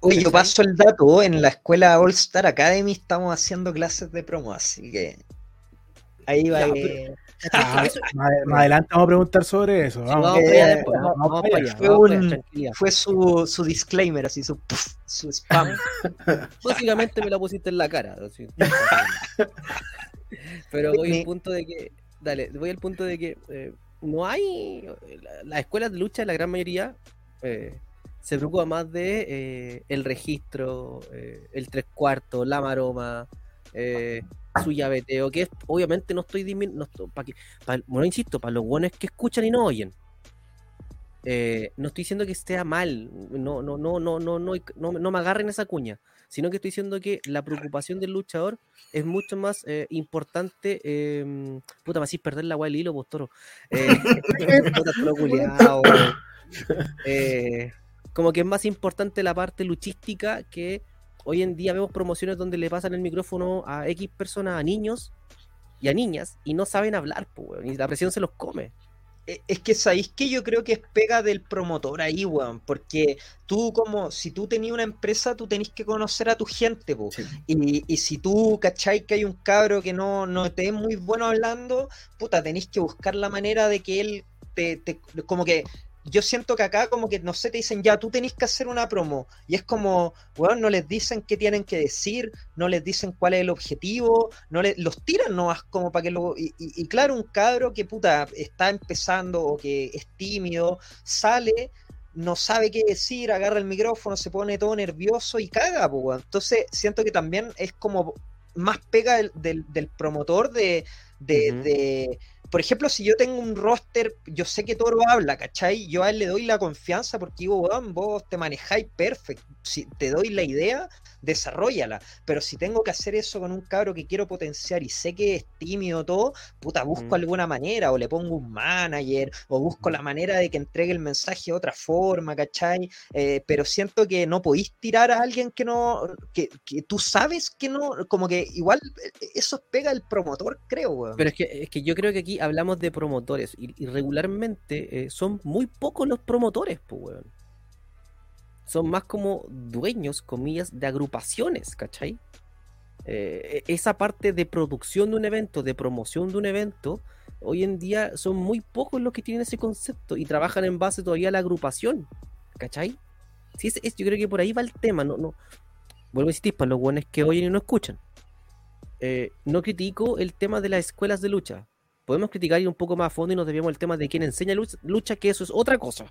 Oye, yo paso el dato, en la escuela All Star Academy estamos haciendo clases de promo, así que ahí va. [laughs] Ah, más, adelante vamos a preguntar sobre eso. Fue su, disclaimer, así, su, spam. [laughs] Básicamente me lo pusiste en la cara. Pero voy al punto de que, dale, voy al punto de que eh, no hay, las escuelas de lucha, la gran mayoría, eh, se preocupa más de eh, el registro, eh, el tres cuartos, la maroma, eh, su llaveteo, que es, obviamente no estoy disminuyendo, no, bueno, insisto, para los buenos que escuchan y no oyen. no estoy diciendo que esté mal, no, no, no, no, no, no, no, no me agarren esa cuña, sino que estoy diciendo que la preocupación del luchador es mucho más importante. Em, puta, me hacís perder la agua del hilo, pues toro. Eh, [laughs] [laughs] como que es más importante la parte luchística que hoy en día vemos promociones donde le pasan el micrófono a X personas, a niños y a niñas, y no saben hablar, pues, y la presión se los come. E, es que sabéis que yo creo que es pega del promotor ahí, weón, porque tú como, si tú tenías una empresa, tú tenés que conocer a tu gente, po. Y, y, si tú cachai que hay un cabro que no, no te es muy bueno hablando, puta, tenés que buscar la manera de que él te, te como que yo siento que acá como que, no sé, te dicen, ya, tú tenés que hacer una promo. Y es como, bueno, no les dicen qué tienen que decir, no les dicen cuál es el objetivo, no les, los tiran nomás como para que lo... Y, claro, un cabro que puta está empezando o que es tímido, sale, no sabe qué decir, agarra el micrófono, se pone todo nervioso y caga, pues, Entonces siento que también es como más pega del, del, promotor de, de por ejemplo, si yo tengo un roster, yo sé que Toro habla, ¿cachai? Yo a él le doy la confianza porque digo, vos te manejáis perfecto. Si te doy la idea, desarrollala. Pero si tengo que hacer eso con un cabro que quiero potenciar y sé que es tímido todo, puta, busco alguna manera, o le pongo un manager, o busco la manera de que entregue el mensaje de otra forma, ¿cachai? Eh, pero siento que no podéis tirar a alguien que no, que, tú sabes que no, como que igual eh, eso pega el promotor, creo, weón. Pero es que, es que yo creo que aquí hablamos de promotores y, regularmente eh, son muy pocos los promotores, pues, weón son más como dueños, comillas, de agrupaciones, ¿cachai? Eh, e, esa parte de producción de un evento, de promoción de un evento, hoy en día son muy pocos los que tienen ese concepto y trabajan en base todavía a la agrupación, ¿cachai? Sí, es, yo creo que por ahí va el tema, no, no. Vuelvo a insistir, para los buenos que oyen y no escuchan. Eh, no critico el tema de las escuelas de lucha. Podemos criticar ir un poco más a fondo y nos debemos el tema de quién enseña lucha, que eso es otra cosa.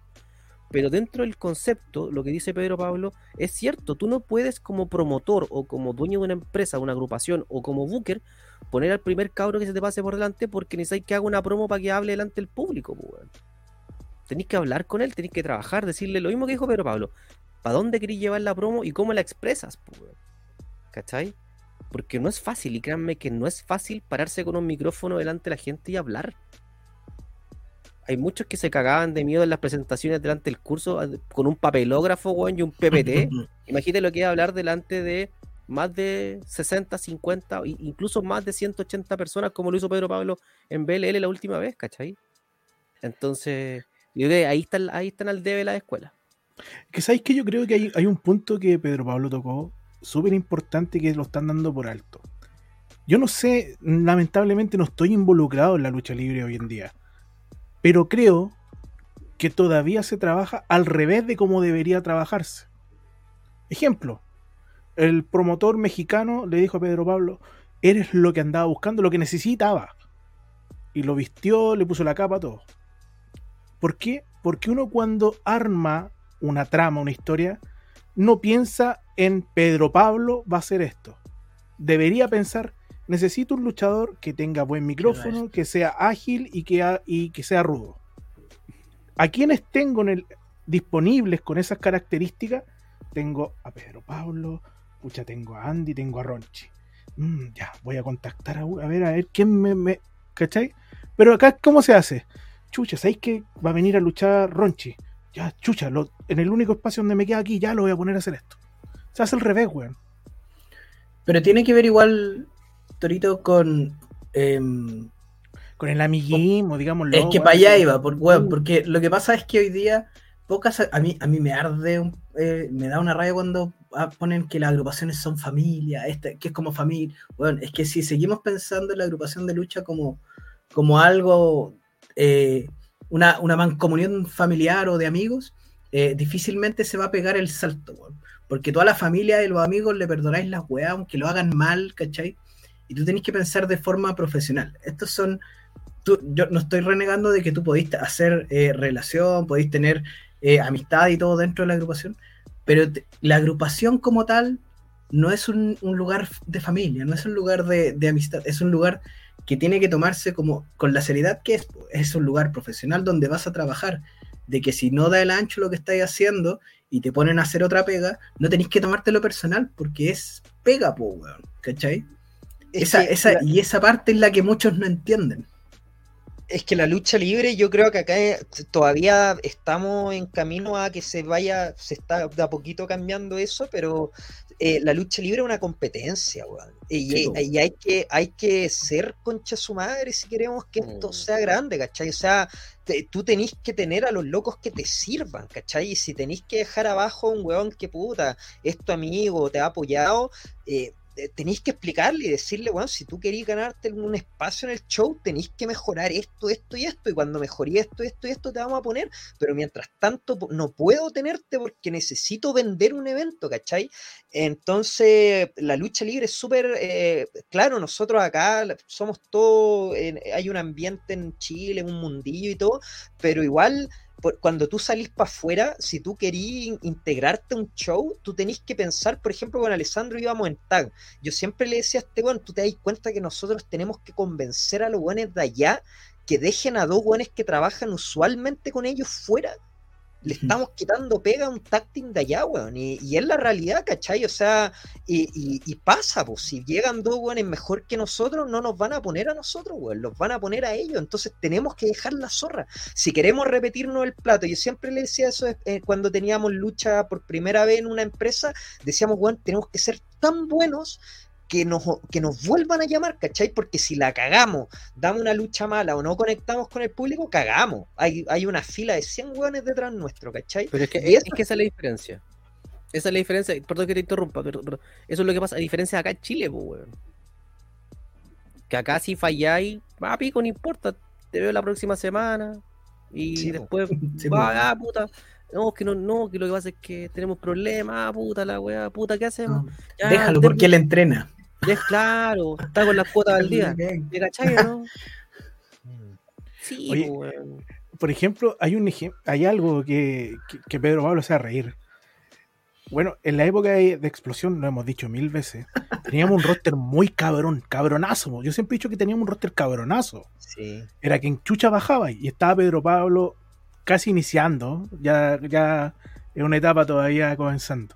Pero dentro del concepto, lo que dice Pedro Pablo es cierto, tú no puedes como promotor o como dueño de una empresa, una agrupación o como booker poner al primer cabro que se te pase por delante porque necesitas que haga una promo para que hable delante del público. Pues, tenéis que hablar con él, tenéis que trabajar, decirle lo mismo que dijo Pedro Pablo. ¿Para dónde queréis llevar la promo y cómo la expresas? Pues, ¿Cachai? Porque no es fácil, y créanme que no es fácil pararse con un micrófono delante de la gente y hablar hay muchos que se cagaban de miedo en las presentaciones delante del curso con un papelógrafo, y un PPT. [laughs] Imagínate lo que es hablar delante de más de 60, 50, incluso más de 180 personas, como lo hizo Pedro Pablo en BLL la última vez, ¿cachai? Entonces, yo creo que ahí están, ahí están al debe la escuela. Que sabéis que yo creo que hay, hay un punto que Pedro Pablo tocó súper importante que lo están dando por alto. Yo no sé, lamentablemente no estoy involucrado en la lucha libre hoy en día. Pero creo que todavía se trabaja al revés de cómo debería trabajarse. Ejemplo, el promotor mexicano le dijo a Pedro Pablo, eres lo que andaba buscando, lo que necesitaba. Y lo vistió, le puso la capa, todo. ¿Por qué? Porque uno cuando arma una trama, una historia, no piensa en Pedro Pablo va a hacer esto. Debería pensar necesito un luchador que tenga buen micrófono, que sea ágil y que, y que sea rudo. A quienes tengo en el, disponibles con esas características, tengo a Pedro Pablo, pucha, tengo a Andy, tengo a Ronchi. Mm, ya, voy a contactar a, a ver, a ver quién me, me, ¿Cachai? Pero acá, ¿cómo se hace? Chucha, ¿sabéis que va a venir a luchar Ronchi? Ya, chucha, en el único espacio donde me queda aquí, ya lo voy a poner a hacer esto. Se hace al revés, weón. Pero tiene que ver igual Torito con. Em, con el amiguismo, digamos. Es que para allá iba, uh. porque lo que pasa es que hoy día pocas. A mí, a mí me arde, eh, me da una rabia cuando ah, ponen que las agrupaciones son familia, este, que es como familia. Bueno, es que si seguimos pensando en la agrupación de lucha como, como algo. Eh, una, una mancomunión familiar o de amigos, eh, difícilmente se va a pegar el salto, porque toda la familia y los amigos le perdonáis las weas, aunque lo hagan mal, ¿cachai? Y tú tenés que pensar de forma profesional. Estos son, tú, yo no estoy renegando de que tú podéis hacer eh, relación, podéis tener eh, amistad y todo dentro de la agrupación, pero te- la agrupación como tal no es un, un lugar de familia, no es un lugar de, de amistad, es un lugar que tiene que tomarse como con la seriedad que es, es un lugar profesional donde vas a trabajar, de que si no da el ancho lo que estáis haciendo y te ponen a hacer otra pega, no tenéis que tomártelo personal porque es pega, po, weón, ¿cachai? Es Esa, esa, la- y esa parte es la que muchos no entienden. Es que la lucha libre, yo creo que acá eh, todavía estamos en camino a que se vaya, se está de a poquito cambiando eso, pero eh, la lucha libre es una competencia, weón. Y, Sí, po. y hay que, hay que ser concha su madre si queremos que esto Mm. sea grande, ¿cachai? O sea, te- tú tenés que tener a los locos que te sirvan, ¿cachai? Y si tenés que dejar abajo a un weón que puta, es tu amigo, te ha apoyado, eh, eh, tenéis que explicarle y decirle, bueno, si tú querís ganarte un espacio en el show, tenéis que mejorar esto, esto y esto, y cuando mejoré esto, esto y esto te vamos a poner, pero mientras tanto no puedo tenerte porque necesito vender un evento, ¿cachai? Entonces, la lucha libre es súper, eh, claro, nosotros acá somos todos, en- hay un ambiente en Chile, un mundillo y todo, pero igual por- cuando tú salís para afuera, si tú querís integrarte a un show, tú tenés que pensar, por ejemplo, con Alessandro íbamos en tag. Yo siempre le decía a este weón, tú te das cuenta que nosotros tenemos que convencer a los weones de allá que dejen a dos weones que trabajan usualmente con ellos fuera. Le estamos quitando pega a un team de allá, weón. Y, y es la realidad, ¿cachai? O sea, y, y- y pasa, pues, si llegan dos weones mejor que nosotros, no nos van a poner a nosotros, weón, los van a poner a ellos. Entonces tenemos que dejar la zorra. Si queremos repetirnos el plato, yo siempre le decía eso eh, cuando teníamos lucha por primera vez en una empresa, decíamos, weón, tenemos que ser tan buenos que nos, que nos vuelvan a llamar, ¿cachai? Porque si la cagamos, damos una lucha mala o no conectamos con el público, cagamos. Hay, hay una fila de 100 weones detrás nuestro, ¿cachai? Pero es que, es, que esa es la diferencia. Esa es la diferencia. Perdón que te interrumpa, pero, pero eso es lo que pasa. A diferencia de acá en Chile, pues, weón. Que acá si falláis, va pico, no importa. Te veo la próxima semana. Y Sí, po. después, Sí, va, ah, puta. No, que no, no, que lo que pasa es que tenemos problemas, ah, puta la weá, puta, ¿qué hacemos? No, Ya, Déjalo porque él entrena. De- claro, está con las cuotas al día. ¿Me cachai, no? [laughs] Sí, Oye, weón. Por ejemplo, hay un hay algo que, que- que Pedro Pablo se va a reír. Bueno, en la época de, de explosión, lo hemos dicho mil veces, [laughs] teníamos un roster muy cabrón, cabronazo. Yo siempre he dicho que teníamos un roster cabronazo. Sí. Era que en Chucha bajaba y estaba Pedro Pablo casi iniciando, ya, ya en una etapa todavía comenzando.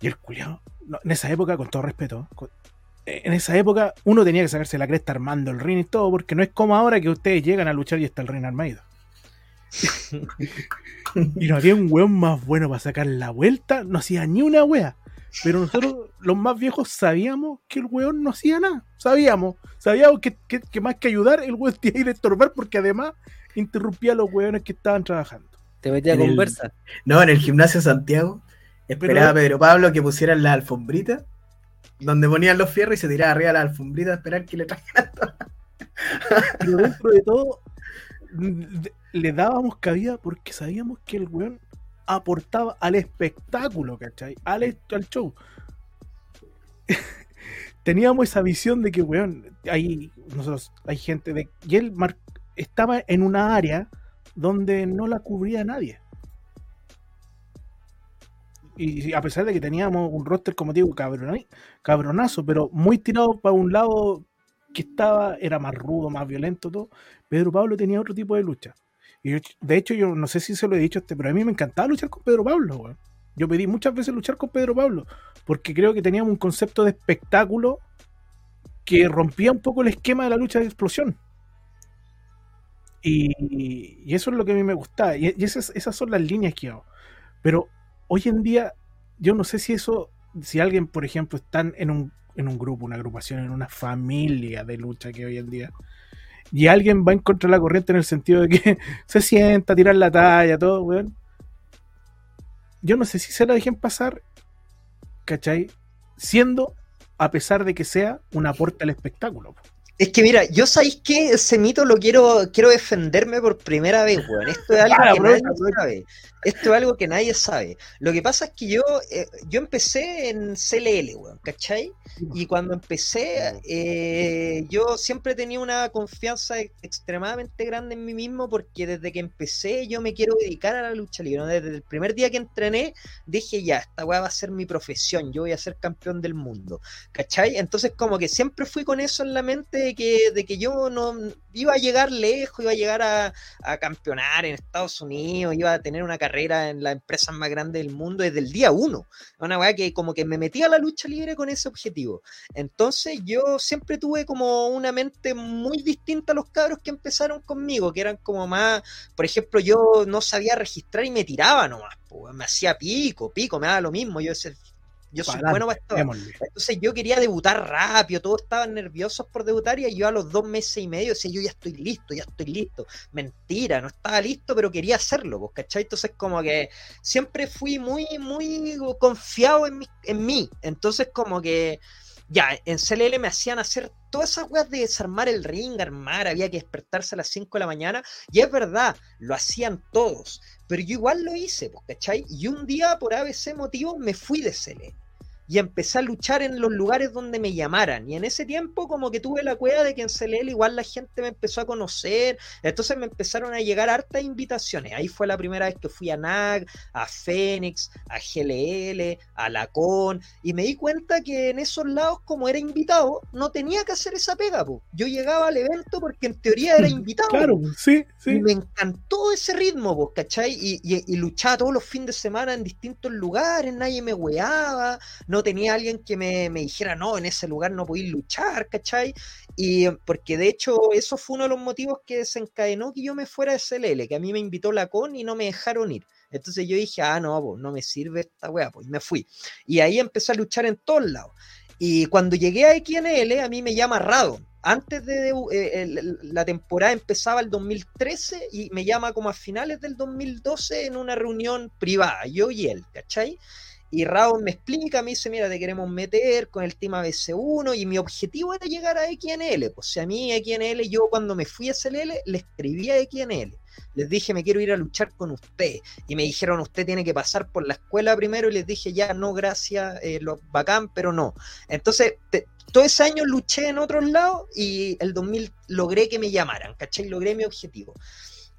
Y el culiao, no, en esa época, con todo respeto, con- en esa época uno tenía que sacarse la cresta armando el ring y todo, porque no es como ahora que ustedes llegan a luchar y está el ring armado. [laughs] y no había un weón más bueno para sacar la vuelta, no hacía ni una wea. Pero nosotros, los más viejos, sabíamos que el weón no hacía nada. Sabíamos. Sabíamos que, que- que más que ayudar, el weón [laughs] tenía que ir a estorbar porque además interrumpía a los weones que estaban trabajando. Te metía a el- conversa. No, en el gimnasio Santiago esperaba a Pedro Pablo que pusieran la alfombrita, donde ponían los fierros y se tiraba arriba la alfombrita a esperar que le trajeran. Pero dentro de todo, mm, le dábamos cabida porque sabíamos que el weón aportaba al espectáculo, ¿cachai? Al, al show. Teníamos esa visión de que, weón, hay, nosotros, hay gente de. Y él mar- estaba en una área donde no la cubría nadie. Y a pesar de que teníamos un roster, como digo, cabrón, cabronazo, pero muy tirado para un lado que estaba, era más rudo, más violento, todo. Pedro Pablo tenía otro tipo de lucha. Y yo, de hecho, yo no sé si se lo he dicho este, pero a mí me encantaba luchar con Pedro Pablo, weón. Yo pedí muchas veces luchar con Pedro Pablo, porque creo que teníamos un concepto de espectáculo que rompía un poco el esquema de la lucha de explosión. Y, y eso es lo que a mí me gustaba. Y, y esas, esas son las líneas que hago. Pero hoy en día, yo no sé si eso, si alguien, por ejemplo, está en un, en un grupo, una agrupación, en una familia de lucha que hoy en día, y alguien va en contra de la corriente en el sentido de que [laughs] se sienta a la talla, todo, weón. Yo no sé si se la dejen pasar, ¿cachai? Siendo, a pesar de que sea, un aporte al espectáculo. po. Es que mira, yo sabéis que ese mito lo quiero, quiero defenderme por primera vez, weón. Esto es algo Claro, que bro, nadie sabe. Esto es algo que nadie sabe. Lo que pasa es que yo, eh, yo empecé en CLL, weón, ¿cachai? Y cuando empecé, eh, yo siempre tenía una confianza ex- extremadamente grande en mí mismo porque desde que empecé yo me quiero dedicar a la lucha libre. Desde el primer día que entrené dije ya, esta weá va a ser mi profesión, yo voy a ser campeón del mundo. ¿Cachai? Entonces como que siempre fui con eso en la mente de que, de que yo no iba a llegar lejos, iba a llegar a, a campeonar en Estados Unidos, iba a tener una carrera en las empresas más grandes del mundo desde el día uno. Una weá que como que me metía a la lucha libre con ese objetivo. Entonces yo siempre tuve como una mente muy distinta a los cabros que empezaron conmigo, que eran como más, por ejemplo, yo no sabía registrar y me tiraba nomás, po, me hacía pico, pico, me daba lo mismo, yo, ese- yo soy bueno para esto. démosle. Entonces yo quería debutar rápido, todos estaban nerviosos por debutar y yo a los dos meses y medio decía, yo ya estoy listo, ya estoy listo. Mentira, no estaba listo, pero quería hacerlo, pues, ¿cachai? Entonces como que siempre fui muy, muy confiado en mí. En mí. Entonces como que ya, en CLL me hacían hacer todas esas weas de desarmar el ring, armar, había que despertarse a las 5 de la mañana, y es verdad, lo hacían todos, pero yo igual lo hice, pues, ¿cachai? Y un día, por ABC motivo, me fui de CLL y empecé a luchar en los lugares donde me llamaran. Y en ese tiempo como que tuve la cueva de que en CLL igual la gente me empezó a conocer, entonces me empezaron a llegar hartas invitaciones. Ahí fue la primera vez que fui a NAG, a Fénix, a GLL, a Lacon, y me di cuenta que en esos lados como era invitado, no tenía que hacer esa pega. po. Yo llegaba al evento porque en teoría era invitado. Claro, sí, Y sí. me encantó ese ritmo, pues, ¿cachai? Y, y- y luchaba todos los fines de semana en distintos lugares, nadie me weaba, no tenía alguien que me, me dijera, no, en ese lugar no podéis luchar, ¿cachai? Y porque de hecho eso fue uno de los motivos que desencadenó que yo me fuera de CLL, que a mí me invitó la CON y no me dejaron ir. Entonces yo dije, ah, no, no me sirve esta weá, pues me fui. Y ahí empecé a luchar en todos lados. Y cuando llegué a XNL, a mí me llama Radon. Antes de eh, la temporada empezaba el 2013 y me llama como a finales del 2012 en una reunión privada, yo y él, ¿cachai? Y Radon me explica, me dice, mira, te queremos meter con el team ABC1 y mi objetivo era llegar a XNL. Pues si a mí XNL, yo cuando me fui a SLL, le escribí a XNL. Les dije, me quiero ir a luchar con usted. Y me dijeron, usted tiene que pasar por la escuela primero. Y les dije, ya, no, gracias, eh, lo bacán, pero no. Entonces, todo ese año luché en otros lados y el 2000 logré que me llamaran, ¿cachai? Logré mi objetivo.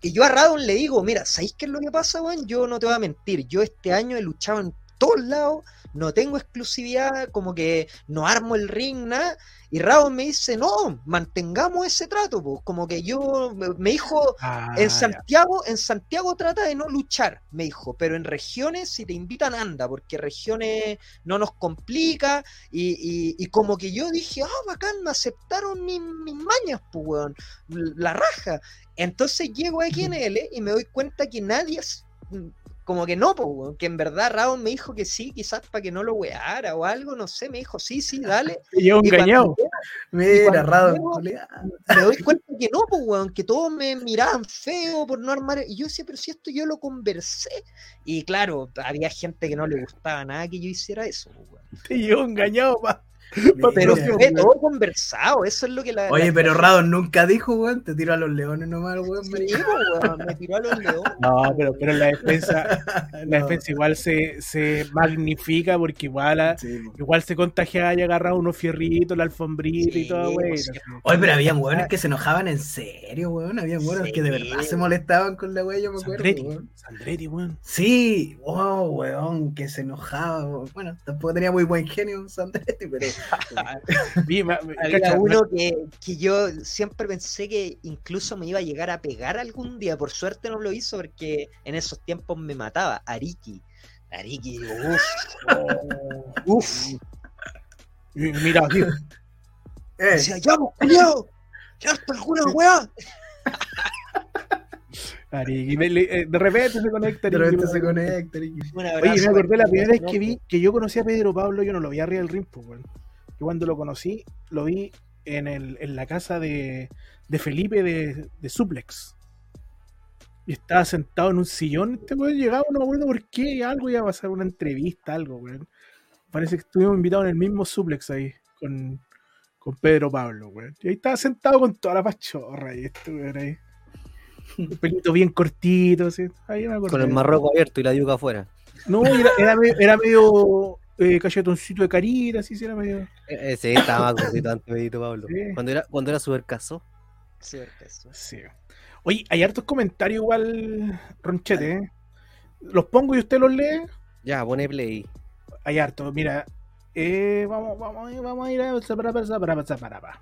Y yo a Radon le digo, mira, ¿sabéis qué es lo que pasa, weón? Yo no te voy a mentir, yo este año he luchado en todos lados, no tengo exclusividad, como que no armo el ring, nada. Y Radon me dice, no, mantengamos ese trato, pues. Como que yo, me- dijo, Ah, en ya. Santiago, en Santiago trata de no luchar, me dijo, pero en regiones si te invitan anda, porque regiones no nos complica y, y- y como que yo dije, ah, bacán, me aceptaron mis, mis mañas, pues, weón, la raja. Entonces llego aquí [laughs] en L y me doy cuenta que nadie, es- como que no, weón, que en verdad Raúl me dijo que sí, quizás para que no lo weara o algo, no sé, me dijo, sí, sí, dale. [laughs] Te llevo engañado. Mira, culiao. me doy cuenta que no, pues, weón, que todos me miraban feo por no armar. Y yo decía, pero si esto yo lo conversé. Y claro, había gente que no le gustaba nada que yo hiciera eso, weón. [laughs] Te llevo engañado, pa. Pero fue todo conversado, eso es lo que la. Oye, la- pero Radon nunca dijo, weón, te tiro a los leones nomás, weón. Sí, me- pues, weón, me tiró a los leones. [laughs] No, pero, pero la defensa, [laughs] la defensa igual se, se magnifica porque igual, a- sí, po. igual se contagiaba y agarraba unos fierritos, la alfombrita y todo, sí. Oye, pero habían weones que se enojaban en serio, weón. Habían weones que de verdad se molestaban con la weá, yo me acuerdo, Sandretti, weón. Sandretti, weón. Sí, wow, weón, que se enojaba. weón. Bueno, tampoco tenía muy buen genio Sandretti, pero. [laughs] Vi, ma- me- Había uno que, que yo siempre pensé que incluso me iba a llegar a pegar algún día. Por suerte no lo hizo porque en esos tiempos me mataba. Ariki. Ariki, uff, oh, [laughs] uff. y- Mira, tío, Eh, Decía, ya, pues, culiao, ya está alguna weá. Ari, y me- le- eh, de repente se conecta. de repente se conecta. Oye, me acordé la primera vez que vi, que yo conocí a Pedro Pablo, yo no lo vi arriba del ring, pues, weón. Yo cuando lo conocí, lo vi en, el, en la casa de, de Felipe de, de Suplex. Y estaba sentado en un sillón, este weón llegaba, no me acuerdo por qué, algo iba a pasar, una entrevista, algo, weón. Parece que estuvimos invitados en el mismo Suplex ahí, con, con Pedro Pablo, weón. Y ahí estaba sentado con toda la pachorra y esto, weón, ahí. El pelito bien cortito, así. Ahí me. Con el marroco abierto y la yuca afuera. No, era, era medio, era medio eh, cachetoncito de carita, así, sí, era medio. Eh, eh, sí, estaba más gordito antes, Pedrito Pablo. Sí. Cuando era, cuando era super caso. Sí. Oye, hay hartos comentarios igual, Ronchete, ¿eh? Los pongo y usted los lee. Ya, pone play. Hay hartos, mira. Eh, vamos, vamos, a ir- vamos a ir a. Para, para, para, para, para, para.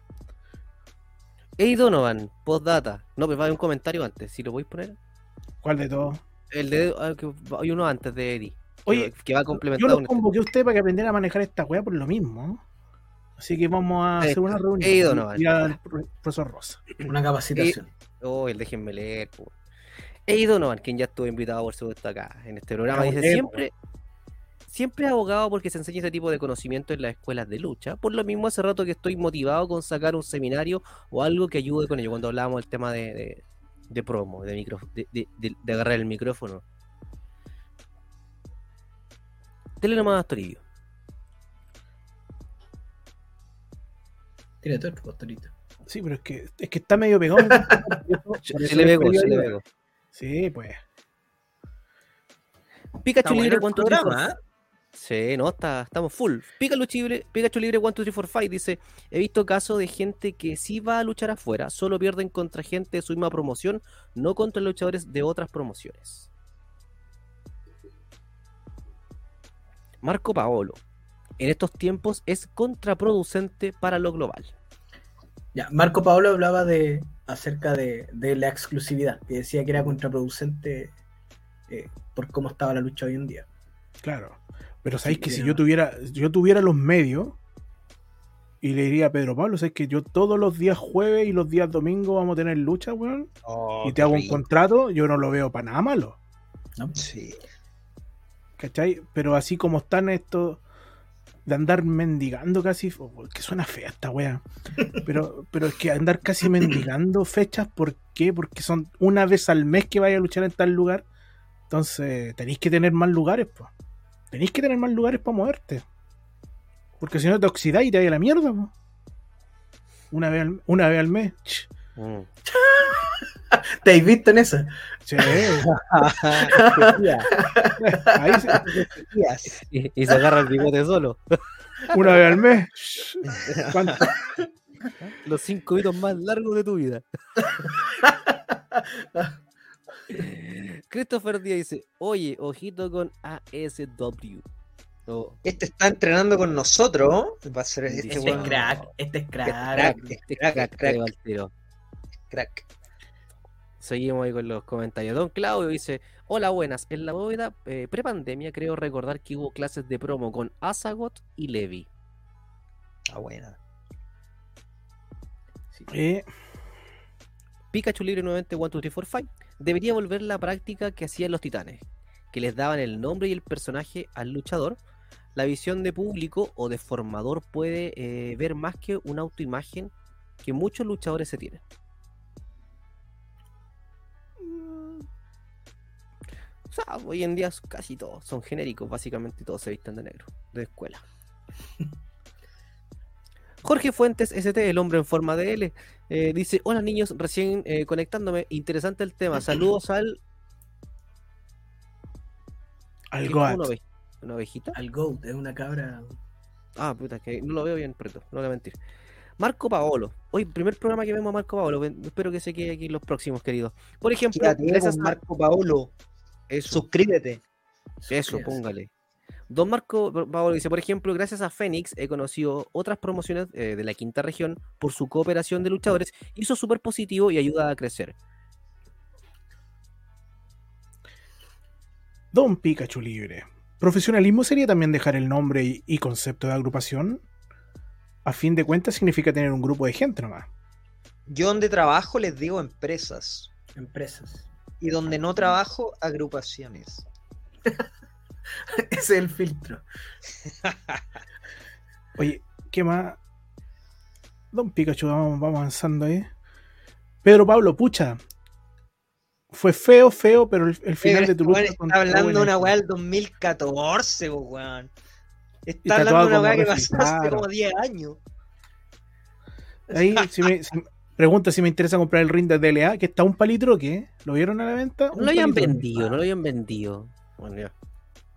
Hey Donovan, postdata. No, pero va a haber un comentario antes, si lo podéis poner. ¿Cuál de todos? El de ah, hay uno antes de Eddie. Oye, que va a Yo complementar los un- convoqué a usted para que aprendiera a manejar esta weá por lo mismo. Así que vamos a hacer una reunión. Ey, Donovan. Y al pro- profesor Rosa. Una capacitación. Oh, el déjenme leer. po. Hey Donovan, quien ya estuvo invitado por supuesto acá en este programa, dice bueno. siempre, siempre abogado porque se enseña este tipo de conocimiento en las escuelas de lucha. Por lo mismo hace rato que estoy motivado con sacar un seminario o algo que ayude con ello. Cuando hablábamos del tema de, de, de promo, de, micro, de, de- de- de agarrar el micrófono. Dele nomás a Toribio. Tírate otro pastorito. Sí, pero es que, es que está medio. Por [laughs] Se, le pegó, se le pegó. Sí, pues. Pikachu libre, el one, two, three, four, programa, ¿eh? Sí, no, está, estamos full. Pikachu libre, Pikachu libre 1, 2, 3, 4, 5 dice, he visto casos de gente que sí va a luchar afuera, solo pierden contra gente de su misma promoción, no contra luchadores de otras promociones. Marco Paolo, en estos tiempos es contraproducente para lo global. Ya, Marco Paolo hablaba de acerca de, de la exclusividad, que decía que era contraproducente eh, por cómo estaba la lucha hoy en día. Claro. Pero sabéis que si yo tuviera, si yo tuviera los medios y le diría a Pedro Pablo, sabes que yo todos los días jueves y los días domingos vamos a tener lucha, weón, Oh, y te hago un rico. contrato, yo no lo veo para nada malo. ¿no? Sí. ¿Cachai? Pero así como están estos de andar mendigando casi, oh, que suena fea esta wea, pero, pero es que andar casi mendigando fechas, ¿por qué? Porque son una vez al mes que vaya a luchar en tal lugar, entonces tenéis que tener más lugares, pues. Tenéis que tener más lugares para moverte. Porque si no te oxidáis y te vais a la mierda, po. Una vez al, una vez al mes. Mm. [laughs] ¿Te has visto en esa? che, [laughs] ahí se- Y, y se agarra el bigote solo. [laughs] una vez al mes. ¿cuánto? Los cinco minutos más largos de tu vida. Christopher Díaz dice, oye, ojito con ASW. O, Este está entrenando con nosotros. Va a ser este Este Este es crack, este es Es crack. crack, es este crack, crack, crack, creo al tiro. crack. Seguimos ahí con los comentarios. Don Claudio dice: Hola, buenas. En la bóveda eh, prepandemia creo recordar que hubo clases de promo con Azagot y Levi. Ah, buena. Eh, Pikachu libre nuevamente 1, 2, 3, 4, 5. Debería volver la práctica que hacían los titanes, que les daban el nombre y el personaje al luchador. La visión de público o de formador puede eh, ver más que una autoimagen que muchos luchadores se tienen. O sea, hoy en día casi todos son genéricos, básicamente todos se visten de negro, de escuela. [laughs] Jorge Fuentes, ST, el hombre en forma de L, eh, dice: Hola niños, recién eh, conectándome. Interesante el tema. [clears throat] Saludos al. al ¿qué- Goat. Una, ove- una ovejita? Al GOAT, es una cabra. Ah, puta, que no lo veo bien, preto, no voy a mentir. Marco Paolo. Hoy, primer programa que vemos a Marco Paolo. Espero que se quede aquí los próximos, queridos. Por ejemplo, gracias Marco Paolo. Eso, Suscríbete. eso, póngale. Don Marco Paolo dice, por ejemplo, gracias a Fénix he conocido otras promociones eh, de la quinta región por su cooperación de luchadores. y Eso es súper positivo y ayuda a crecer. Don Pikachu Libre. ¿Profesionalismo sería también dejar el nombre y, y concepto de agrupación? A fin de cuentas significa tener un grupo de gente nomás. Yo donde trabajo les digo empresas. Empresas. Y donde no trabajo, agrupaciones. Ese [laughs] es el filtro. [laughs] Oye, ¿qué más? Don Pikachu, vamos, vamos avanzando ahí. Pedro Pablo, pucha. Fue feo, feo, pero el, el final de tu lucha Weón, está contra hablando de una weá del 2014, po, weón. Está está hablando de una weá que pasó hace como 10 años. Ahí, si me, si- pregunta si me interesa comprar el ring de DLA, que está un palitro, ¿qué? ¿Lo vieron a la venta? No lo habían palitroque. vendido, no lo habían vendido. Bueno, ya.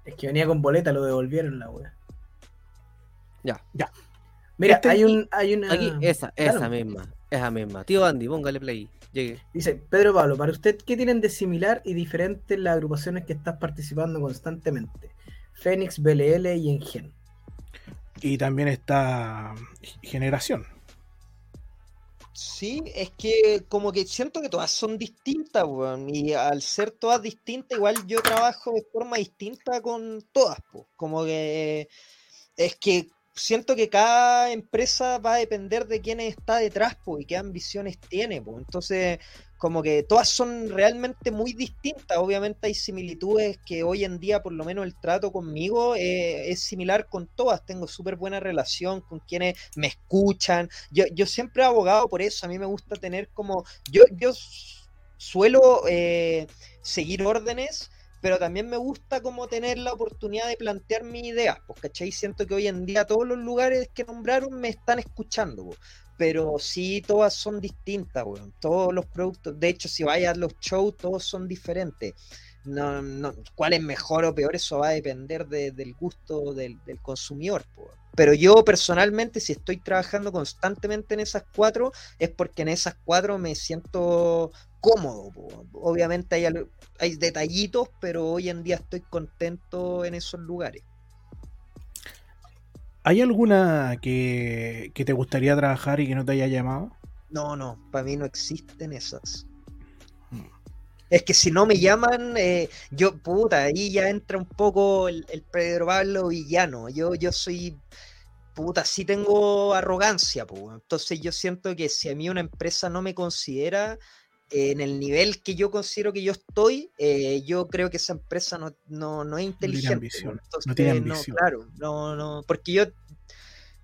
Es que venía con boleta, lo devolvieron la wea. Ya. Ya. Mira, Este- hay un, hay una. Aquí, esa, esa misma, esa misma. Tío Andy, póngale play. Llegue. Dice, Pedro Pablo, para usted, ¿qué tienen de similar y diferente en las agrupaciones que estás participando constantemente? Fénix, BLL y Engen. Y también está Generación. Sí, es que como que siento que todas son distintas, weón. Y al ser todas distintas, igual yo trabajo de forma distinta con todas, po. Como que es que siento que cada empresa va a depender de quién está detrás, y qué ambiciones tiene, po. Entonces, como que todas son realmente muy distintas. Obviamente hay similitudes que hoy en día, por lo menos el trato conmigo, eh, es similar con todas. Tengo súper buena relación con quienes me escuchan. Yo, yo siempre he abogado por eso. A mí me gusta tener como. Yo, yo suelo eh, seguir órdenes. Pero también me gusta como tener la oportunidad de plantear mis ideas, pues, ¿cachai? Siento que hoy en día todos los lugares que nombraron me están escuchando, po pero sí todas son distintas. Todos los productos, de hecho, si vayas a los shows, todos son diferentes. No, no, cuál es mejor o peor, eso va a depender de- del gusto del, consumidor. Pero yo personalmente, si estoy trabajando constantemente en esas cuatro, es porque en esas cuatro me siento cómodo. Obviamente hay, hay detallitos, pero hoy en día estoy contento en esos lugares. ¿Hay alguna que, que te gustaría trabajar y que no te haya llamado? No, no, para mí no existen esas. Mm. Es que si no me llaman, eh, yo, puta, ahí ya entra un poco el, el Pedro Pablo villano. Yo, yo soy, puta, sí tengo arrogancia, pues. Entonces yo siento que si a mí una empresa no me considera en el nivel que yo considero que yo estoy, eh, yo creo que esa empresa no, no, no es inteligente. ambición, po. Entonces, no tiene ambición. claro, no, no, porque yo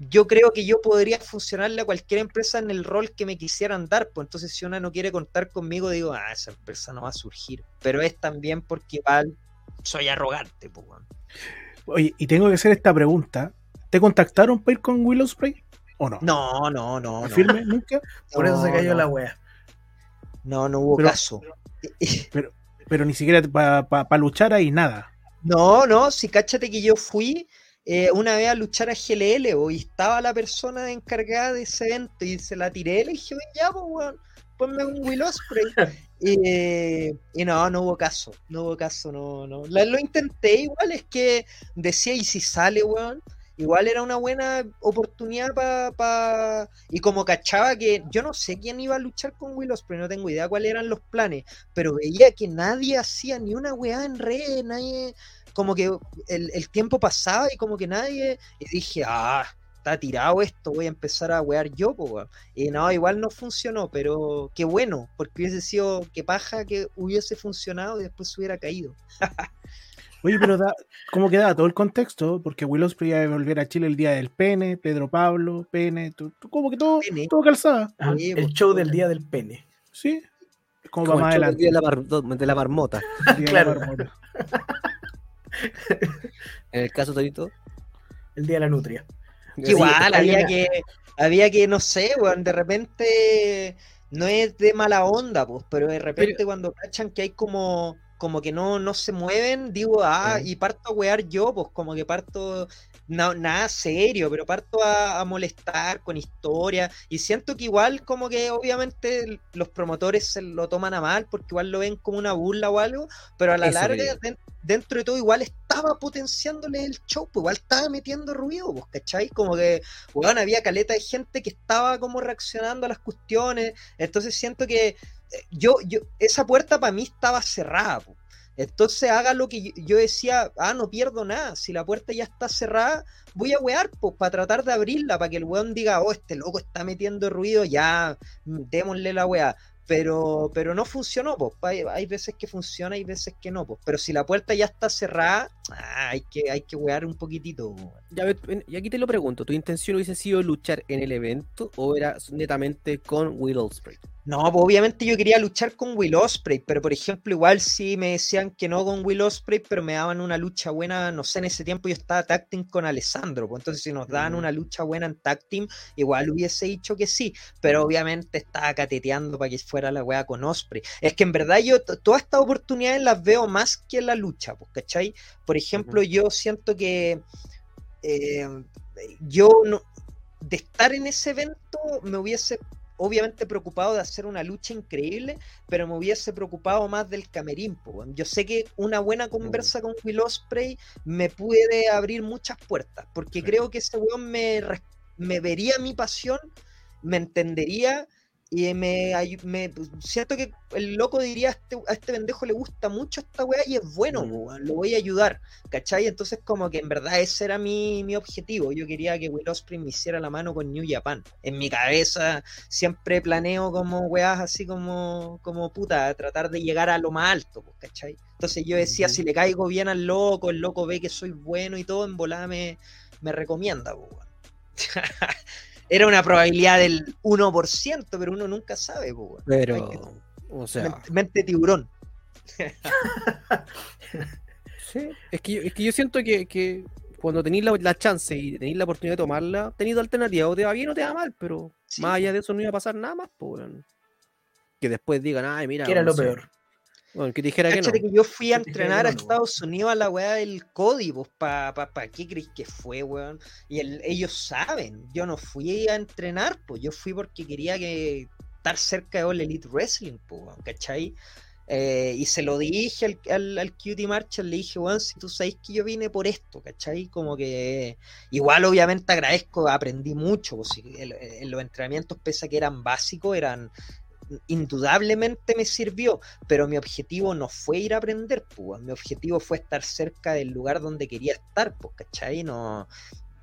yo creo que yo podría funcionarle a cualquier empresa en el rol que me quisieran dar, pues entonces si una no quiere contar conmigo, digo, ah, esa empresa no va a surgir. Pero es también porque igual soy arrogante, pues. Oye, y tengo que hacer esta pregunta. ¿Te contactaron para ir con Willow Spray? ¿O no? No, no, no, no. ¿Firme? ¿Nunca? Por eso se No, cayó no. la wea. No, no hubo Pero- caso. [laughs] Pero ni siquiera para luchar ahí nada. No, no, si cáchate que yo fui eh, una vez a luchar a GLL, bo, y estaba la persona encargada de ese evento y se la tiré, le dije, "Ven ya, pues, weón, ponme un Will Osprey. [laughs] y, eh, y no, no hubo caso, no hubo caso, no, no. La- lo intenté igual, es que decía, y si sale, weón, igual era una buena oportunidad para... Y como cachaba que yo no sé quién iba a luchar con Will Osprey, no tengo idea cuáles eran los planes, pero veía que nadie hacía ni una weá en red, nadie como que el, el tiempo pasaba y como que nadie, y dije, ah, está tirado esto, voy a empezar a wear yo, po. Y no, igual no funcionó, pero qué bueno, porque hubiese sido que paja que hubiese funcionado y después hubiera caído. [laughs] Oye, pero da, como que da todo el contexto, porque Willow Spray iba a volver a Chile el día del pene, Pedro Pablo, pene, tú- tú- como que todo, Pene. todo calzaba, Ah, el pues, show del día del pene. ¿sí? Como, Como para el más show del día adelante. de la, mar- de la marmota. [laughs] el día de la Claro. marmota. [laughs] En el caso, Torito. El día de la nutria. Que igual había que, había que, no sé, weón, de repente no es de mala onda, pues, pero de repente cuando cachan que hay como, como que no, no se mueven, digo, ah, Sí. y parto a wear yo, pues como que parto, no, nada serio, pero parto a, a molestar con historia, y siento que igual como que obviamente los promotores se lo toman a mal, porque igual lo ven como una burla o algo, pero a la Eso larga, dentro de todo, igual estaba potenciándole el show, pues igual estaba metiendo ruido, pues, ¿cachai? Como que, weón, había caleta de gente que estaba como reaccionando a las cuestiones, entonces siento que yo, yo, esa puerta para mí estaba cerrada, pues. Entonces haga lo que yo, decía, ah, no pierdo nada, si la puerta ya está cerrada, voy a wear, pues, para tratar de abrirla, para que el weón diga, oh, este loco está metiendo ruido, ya, mm, démosle la weá. Pero, pero no funcionó, pues. Hay, hay veces que funciona y veces que no, pues. Pero si la puerta ya está cerrada, ah, hay que, hay que wear un poquitito. Ya, y aquí te lo pregunto, ¿tu intención hubiese sido luchar en el evento o era netamente con Will Ospreay? No, pues obviamente yo quería luchar con Will Ospreay, pero por ejemplo, igual si me decían que no con Will Ospreay, pero me daban una lucha buena, no sé, en ese tiempo yo estaba tag team con Alessandro, pues entonces si nos daban una lucha buena en tag team, igual hubiese dicho que sí, pero obviamente estaba cateteando para que fuera la weá con Osprey. Es que en verdad yo todas estas oportunidades las veo más que en la lucha, pues, ¿cachai? Por ejemplo, yo siento que eh, yo no, de estar en ese evento me hubiese obviamente preocupado de hacer una lucha increíble, pero me hubiese preocupado más del camerín. Yo sé que una buena conversa con Will Osprey me puede abrir muchas puertas, porque creo que ese weón me, me vería mi pasión, me entendería y me, me, pues, siento que el loco diría a este, a este pendejo le gusta mucho esta weá y es bueno, mm. lo voy a ayudar, ¿cachai? Entonces como que en verdad ese era mi, mi objetivo, yo quería que Will Ospreay me hiciera la mano con New Japan. En mi cabeza siempre planeo como weas así como, como puta, tratar de llegar a lo más alto, ¿cachai? Entonces yo decía, si le caigo bien al loco, el loco ve que soy bueno y todo, en volada me, me recomienda, pues, [laughs] era una probabilidad del 1%, pero uno nunca sabe, Pero, o sea. Mente, tiburón. [laughs] sí, es que, yo, es que yo siento que, cuando tenéis la, chance y tenéis la oportunidad de tomarla, tenéis alternativa, o te va bien o te va mal, pero más allá de eso no iba a pasar nada más, pues, Que después digan, ay, mira. ¿Qué era lo peor? Bueno, que dijera que, no. que yo fui a entrenar a Estados Unidos a la weá del código, ¿para pa, pa, qué crees que fue, weón? Y ellos saben, yo no fui a entrenar, pues yo fui porque quería que estar cerca de All Elite Wrestling, pues, ¿cachai? Eh, y se lo dije al, al, al Cutie Marshall, le dije, weón, si tú sabes que yo vine por esto, ¿cachai? Como que igual obviamente agradezco, aprendí mucho, pues, en los entrenamientos, pese a que eran básicos, eran indudablemente me sirvió, pero mi objetivo no fue ir a aprender, pues, mi objetivo fue estar cerca del lugar donde quería estar, pues, ¿cachai? No,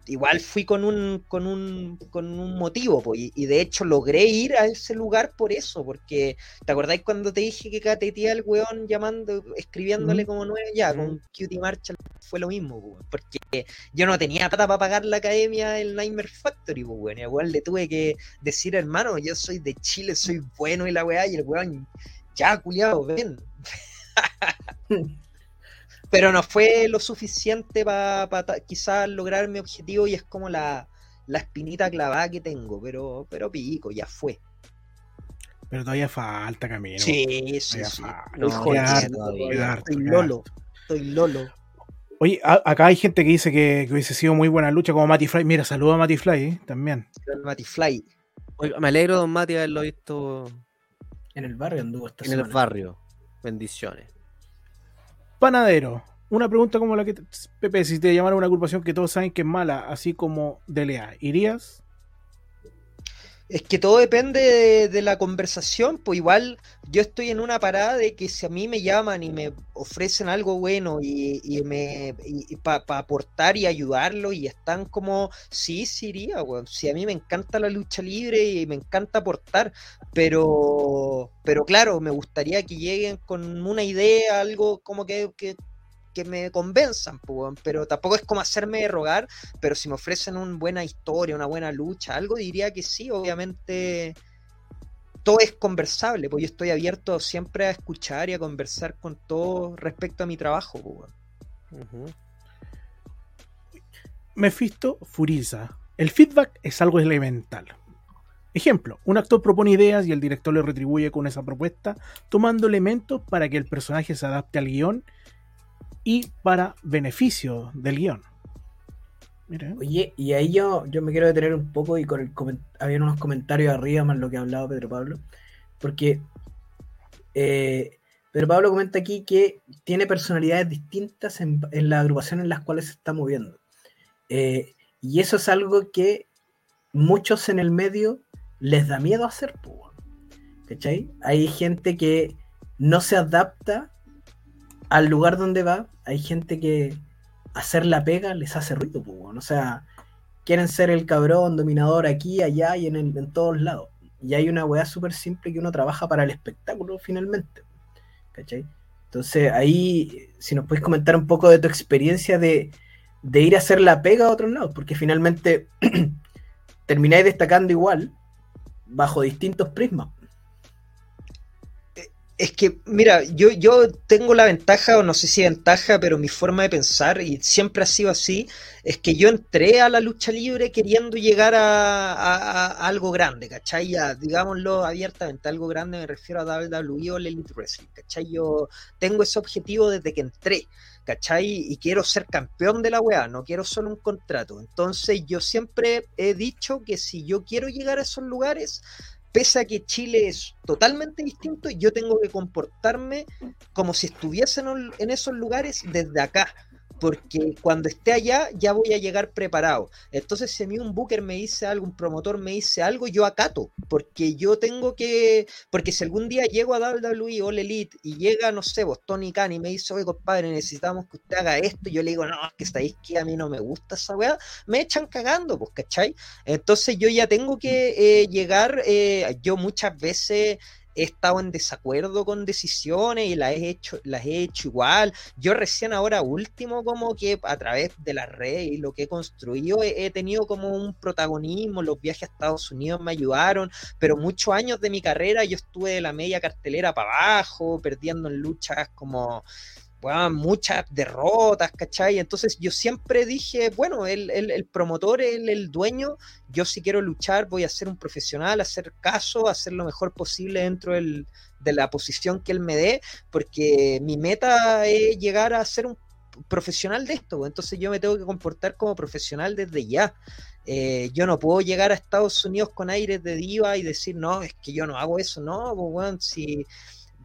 igual fui con un, con un, con un motivo, pues, y, de hecho logré ir a ese lugar por eso, porque ¿te acordáis cuando te dije que catetía al weón llamando, escribiéndole como nueve? Ya, con Cutie Marshall fue lo mismo, porque yo no tenía plata para pagar la academia del Nightmare Factory, pues, weón, igual le tuve que decir, hermano, yo soy de Chile, soy bueno y la weá, y el weón, ya, culiado, ven. [laughs] pero no fue lo suficiente para quizás lograr mi objetivo y es como la, espinita clavada que tengo, pero, pero pico, ya fue. Pero todavía falta camino. Sí, sí, sí. estoy lolo, estoy lolo. Oye, acá hay gente que dice que, hubiese sido muy buena lucha como Matty Fly. Mira, saludo a Matty Fly ¿eh? también. Matty Fly. me alegro, don Matty, haberlo visto. En el barrio anduvo esta En el barrio. Bendiciones. Panadero. Una pregunta como la que, Pepe, si te llamara una agrupación que todos saben que es mala, así como DLA, ¿irías? Es que todo depende de, la conversación, pues igual yo estoy en una parada de que si a mí me llaman y me ofrecen algo bueno y, me para aportar y ayudarlo y están como, sí, sí iría, Si a mí me encanta la lucha libre y me encanta aportar, pero, pero claro, me gustaría que lleguen con una idea, algo como que, que que me convenzan, pero tampoco es como hacerme rogar, pero si me ofrecen una buena historia, una buena lucha, algo diría que sí, obviamente todo es conversable, pues yo estoy abierto siempre a escuchar y a conversar con todo respecto a mi trabajo. Pues, Mephisto Furiza. El feedback es algo elemental. Ejemplo, un actor propone ideas y el director le retribuye con esa propuesta, tomando elementos para que el personaje se adapte al guion y para beneficio del guion. Oye, y ahí yo, yo me quiero detener un poco y con el había unos comentarios arriba más lo que ha hablado Pedro Pablo, porque eh, Pedro Pablo comenta aquí que tiene personalidades distintas en, la agrupación en las cuales se está moviendo. Eh, y eso es algo que muchos en el medio les da miedo hacer, ¿cachai? Hay gente que no se adapta al lugar donde va, hay gente que hacer la pega les hace ruido, pues, o sea, quieren ser el cabrón dominador aquí, allá y en, en todos lados. Y hay una weá súper simple que uno trabaja para el espectáculo finalmente, ¿cachai? Entonces ahí, si nos puedes comentar un poco de tu experiencia de, de ir a hacer la pega a otros lados, porque finalmente [clears throat] termináis destacando igual bajo distintos prismas. Es que, mira, yo, yo tengo la ventaja, o no sé si ventaja, pero mi forma de pensar, y siempre ha sido así, es que yo entré a la lucha libre queriendo llegar a, algo grande, ¿cachai? digámoslo abiertamente, algo grande me refiero a WWE o el Elite Wrestling, ¿cachai? Yo tengo ese objetivo desde que entré, ¿cachai? Y quiero ser campeón de la weá, no quiero solo un contrato. Entonces yo siempre he dicho que si yo quiero llegar a esos lugares, pese a que Chile es totalmente distinto, yo tengo que comportarme como si estuviese en, esos lugares desde acá, porque cuando esté allá ya voy a llegar preparado. Entonces, si a mí un booker me dice algo, un promotor me dice algo, yo acato, porque yo tengo que, porque si algún día llego a WWE All Elite y llega, no sé, vos, Tony Khan y me dice, oye, compadre, necesitamos que usted haga esto, y yo le digo, no, es que estáis que a mí no me gusta esa weá, me echan cagando, pues, ¿cachai? Entonces yo ya tengo que eh, llegar, eh, yo muchas veces he estado en desacuerdo con decisiones y las he hecho, las he hecho igual. Yo recién ahora último, como que a través de la red y lo que he construido, he, tenido como un protagonismo, los viajes a Estados Unidos me ayudaron, pero muchos años de mi carrera yo estuve de la media cartelera para abajo, perdiendo en luchas como muchas derrotas, ¿cachai? Entonces yo siempre dije, bueno, el, el, promotor, el, el, dueño, yo si quiero luchar voy a ser un profesional, hacer caso, hacer lo mejor posible dentro del, de la posición que él me dé, porque mi meta es llegar a ser un profesional de esto, entonces yo me tengo que comportar como profesional desde ya. Eh, yo no puedo llegar a Estados Unidos con aires de diva y decir, no, es que yo no hago eso, no, pues bueno, si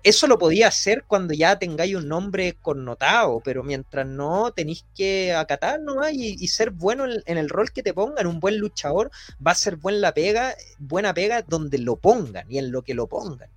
eso lo podía hacer cuando ya tengáis un nombre connotado, pero mientras no, tenéis que acatar nomás y, y ser bueno en, el rol que te pongan. Un buen luchador va a ser buena pega, buena pega donde lo pongan y en lo que lo pongan.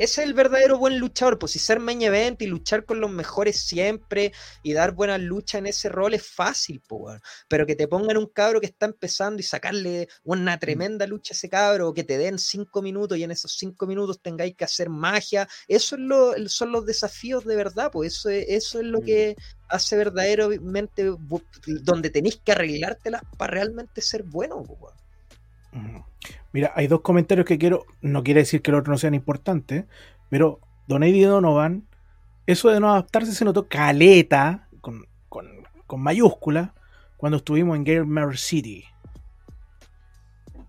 Ese es el verdadero buen luchador, pues si ser main event y luchar con los mejores siempre y dar buenas luchas en ese rol es fácil, pues, pero que te pongan un cabro que está empezando y sacarle una tremenda lucha a ese cabro, o que te den cinco minutos y en esos cinco minutos tengáis que hacer magia, eso es lo, son los desafíos de verdad, pues eso es, eso es lo mm. que hace verdaderamente donde tenéis que arreglártelas para realmente ser bueno, pues. Mira, hay dos comentarios que quiero. No quiere decir que los otros no sean importantes, pero Don Eddie Donovan, eso de no adaptarse se notó caleta, con, con, mayúscula, cuando estuvimos en Gamer City.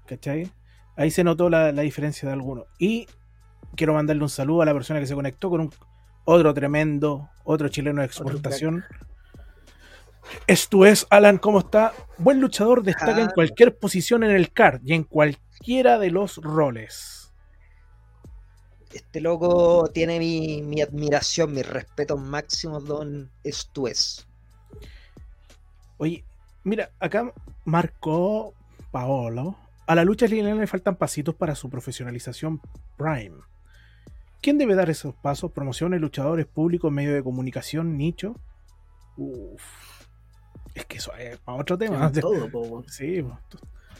¿Cachai? Ahí se notó la, diferencia de algunos. Y quiero mandarle un saludo a la persona que se conectó con un otro tremendo, otro chileno de exportación. Esto es, Alan, ¿cómo está? Buen luchador, destaca en ah. cualquier posición en el card y en cualquiera de los roles. Este loco tiene mi, admiración, mi respeto máximo, don Estues. Oye, mira, acá marcó Paolo. A la lucha libre le faltan pasitos para su profesionalización prime. ¿Quién debe dar esos pasos? ¿Promociones, luchadores, públicos, medios de comunicación, nicho? Uf. Es que eso es para otro tema. [laughs] Todo, sí,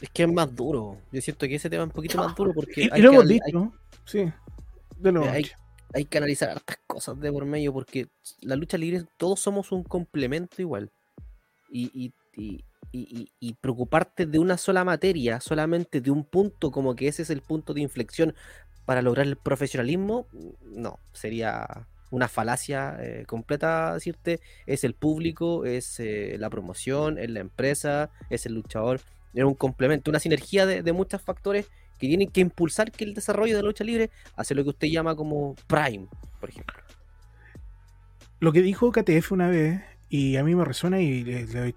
es que es más duro. Yo siento que ese tema es un poquito más duro porque. Y, lo hemos dicho, sí. De lo hay, hay, que analizar hartas cosas de por medio porque la lucha libre, todos somos un complemento igual. Y, y, y, preocuparte de una sola materia, solamente de un punto, como que ese es el punto de inflexión para lograr el profesionalismo, no, sería una falacia eh, completa decirte, es el público, es eh, la promoción, es la empresa, es el luchador, es un complemento, una sinergia de, muchos factores que tienen que impulsar que el desarrollo de la lucha libre hace lo que usted llama como prime, por ejemplo. Lo que dijo KTF una vez, y a mí me resuena y le, le doy.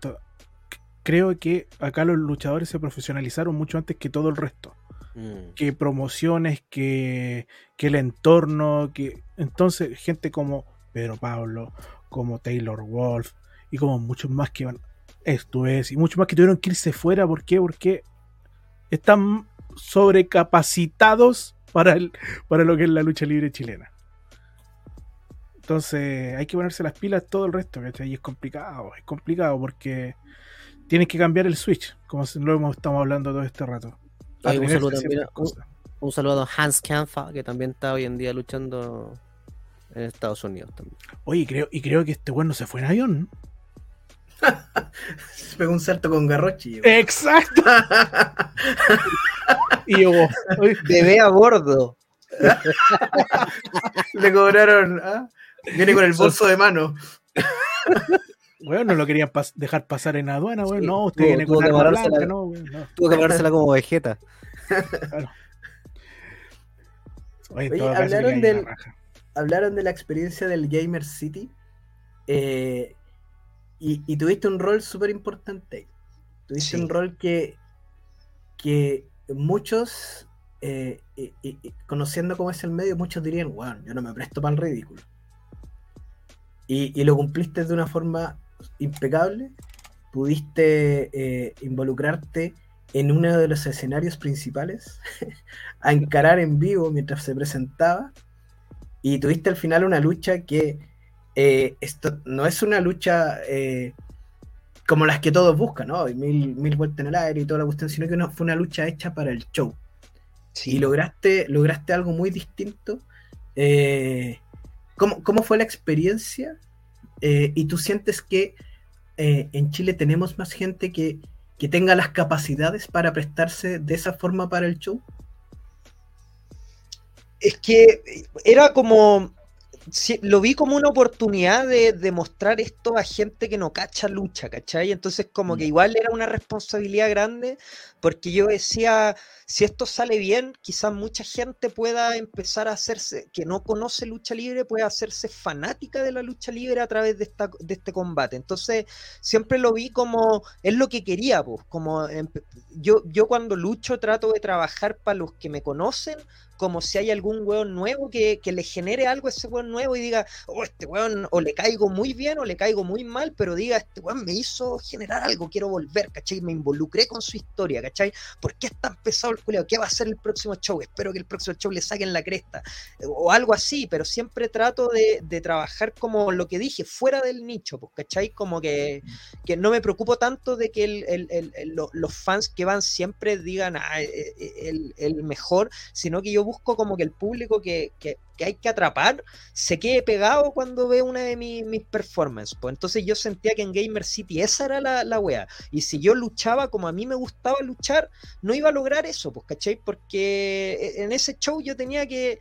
Creo que acá los luchadores se profesionalizaron mucho antes que todo el resto. Mm. que promociones, que, que, el entorno, que entonces gente como Pedro Pablo, como Taylor Wolf y como muchos más que van, esto es, y muchos más que tuvieron que irse fuera, ¿por qué? Porque están sobrecapacitados para, el, para lo que es la lucha libre chilena. Entonces hay que ponerse las pilas todo el resto, ¿cachai? Y es complicado, es complicado porque tienes que cambiar el switch, como lo hemos estado hablando todo este rato un, saludo a Hans Kanfa, que también está hoy en día luchando en Estados Unidos también. Oye, creo, y creo que este bueno se fue en avión. [laughs] Se pegó un salto con Garrochi. Exacto. [laughs] y yo, Bebé a bordo. [laughs] Le cobraron. ¿ah? Viene con el bolso de mano. Weón, no lo querían pas- dejar pasar en aduana, weón. Sí, No, usted tuvo- viene tuvo con que arma pararse blanca, la- no, weón. No. Tuvo que pagársela como vegeta. [laughs] Oye, hablaron del-. Hablaron de la experiencia del Gamer City. eh, y, y tuviste un rol súper importante. Tuviste Sí. un rol que, que muchos, eh, y- y- y conociendo cómo es el medio, muchos dirían, wow, yo no me presto para el ridículo. Y, y lo cumpliste de una forma impecable. Pudiste eh, involucrarte en uno de los escenarios principales, [laughs] a encarar en vivo mientras se presentaba. Y tuviste al final una lucha que eh, esto no es una lucha eh, como las que todos buscan, ¿no? Mil, mil vueltas en el aire y toda la cuestión, sino que no, fue una lucha hecha para el show. Sí, Y lograste, lograste algo muy distinto. Eh, ¿cómo, cómo fue la experiencia? Eh, ¿Y tú sientes que eh, en Chile tenemos más gente que, que tenga las capacidades para prestarse de esa forma para el show? es que era como. Sí, lo vi como una oportunidad de, de mostrar esto a gente que no cacha lucha, ¿cachai? Entonces, como que igual era una responsabilidad grande, porque yo decía, si esto sale bien, quizás mucha gente pueda empezar a hacerse, que no conoce lucha libre, pueda hacerse fanática de la lucha libre a través de, esta, de este combate. Entonces, siempre lo vi como, es lo que quería, pues, como empe- yo, yo cuando lucho trato de trabajar para los que me conocen, como si hay algún weón nuevo que, que le genere algo a ese weón nuevo y diga, oh, este weón o le caigo muy bien o le caigo muy mal, pero diga, este weón me hizo generar algo, quiero volver, ¿cachai? Me involucré con su historia, ¿cachai? ¿Por qué es tan pesado el culiao? ¿Qué va a ser el próximo show? Espero que el próximo show le saquen la cresta. O algo así, pero siempre trato de, de trabajar como lo que dije, fuera del nicho, pues, ¿cachai? Como que, que no me preocupo tanto de que el- el- el- el- lo- los fans que van siempre digan ah, eh, eh, el mejor, sino que yo busco como que el público que, que- hay que atrapar se quede pegado cuando ve una de mi- mis performances. Pues entonces yo sentía que en Gamer City esa era la, la wea. Y si yo luchaba como a mí me gustaba luchar, no iba a lograr eso, pues, ¿cachai? Porque e, en ese show yo tenía que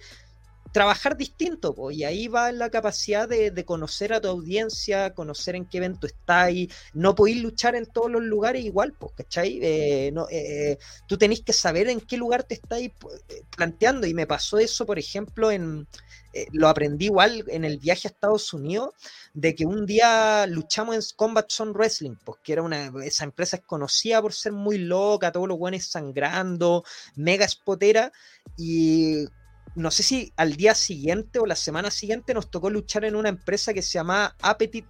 trabajar distinto, po, y ahí va la capacidad de, de conocer a tu audiencia, conocer en qué evento está no podéis luchar en todos los lugares igual, pues, ¿cachai? Eh, no, eh, tú tenés que saber en qué lugar te estáis eh, planteando y me pasó eso, por ejemplo, en... eh, lo aprendí igual en el viaje a Estados Unidos, de que un día luchamos en Combat Zone Wrestling, pues que era una, esa empresa es conocida por ser muy loca, todos los buenos sangrando, mega spotera, y no sé si al día siguiente o la semana siguiente nos tocó luchar en una empresa que se llama Appetite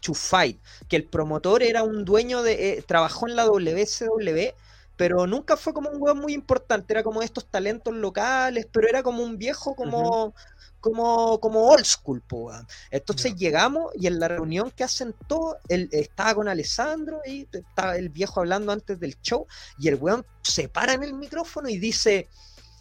to Fight, que el promotor era un dueño de, eh, trabajó en la WCW, pero nunca fue como un hueón muy importante, era como estos talentos locales, pero era como un viejo como... Como, como old school, po, weón. Entonces llegamos y en la reunión que hacen todos, él estaba con Alessandro y estaba el viejo hablando antes del show y el weón se para en el micrófono y dice,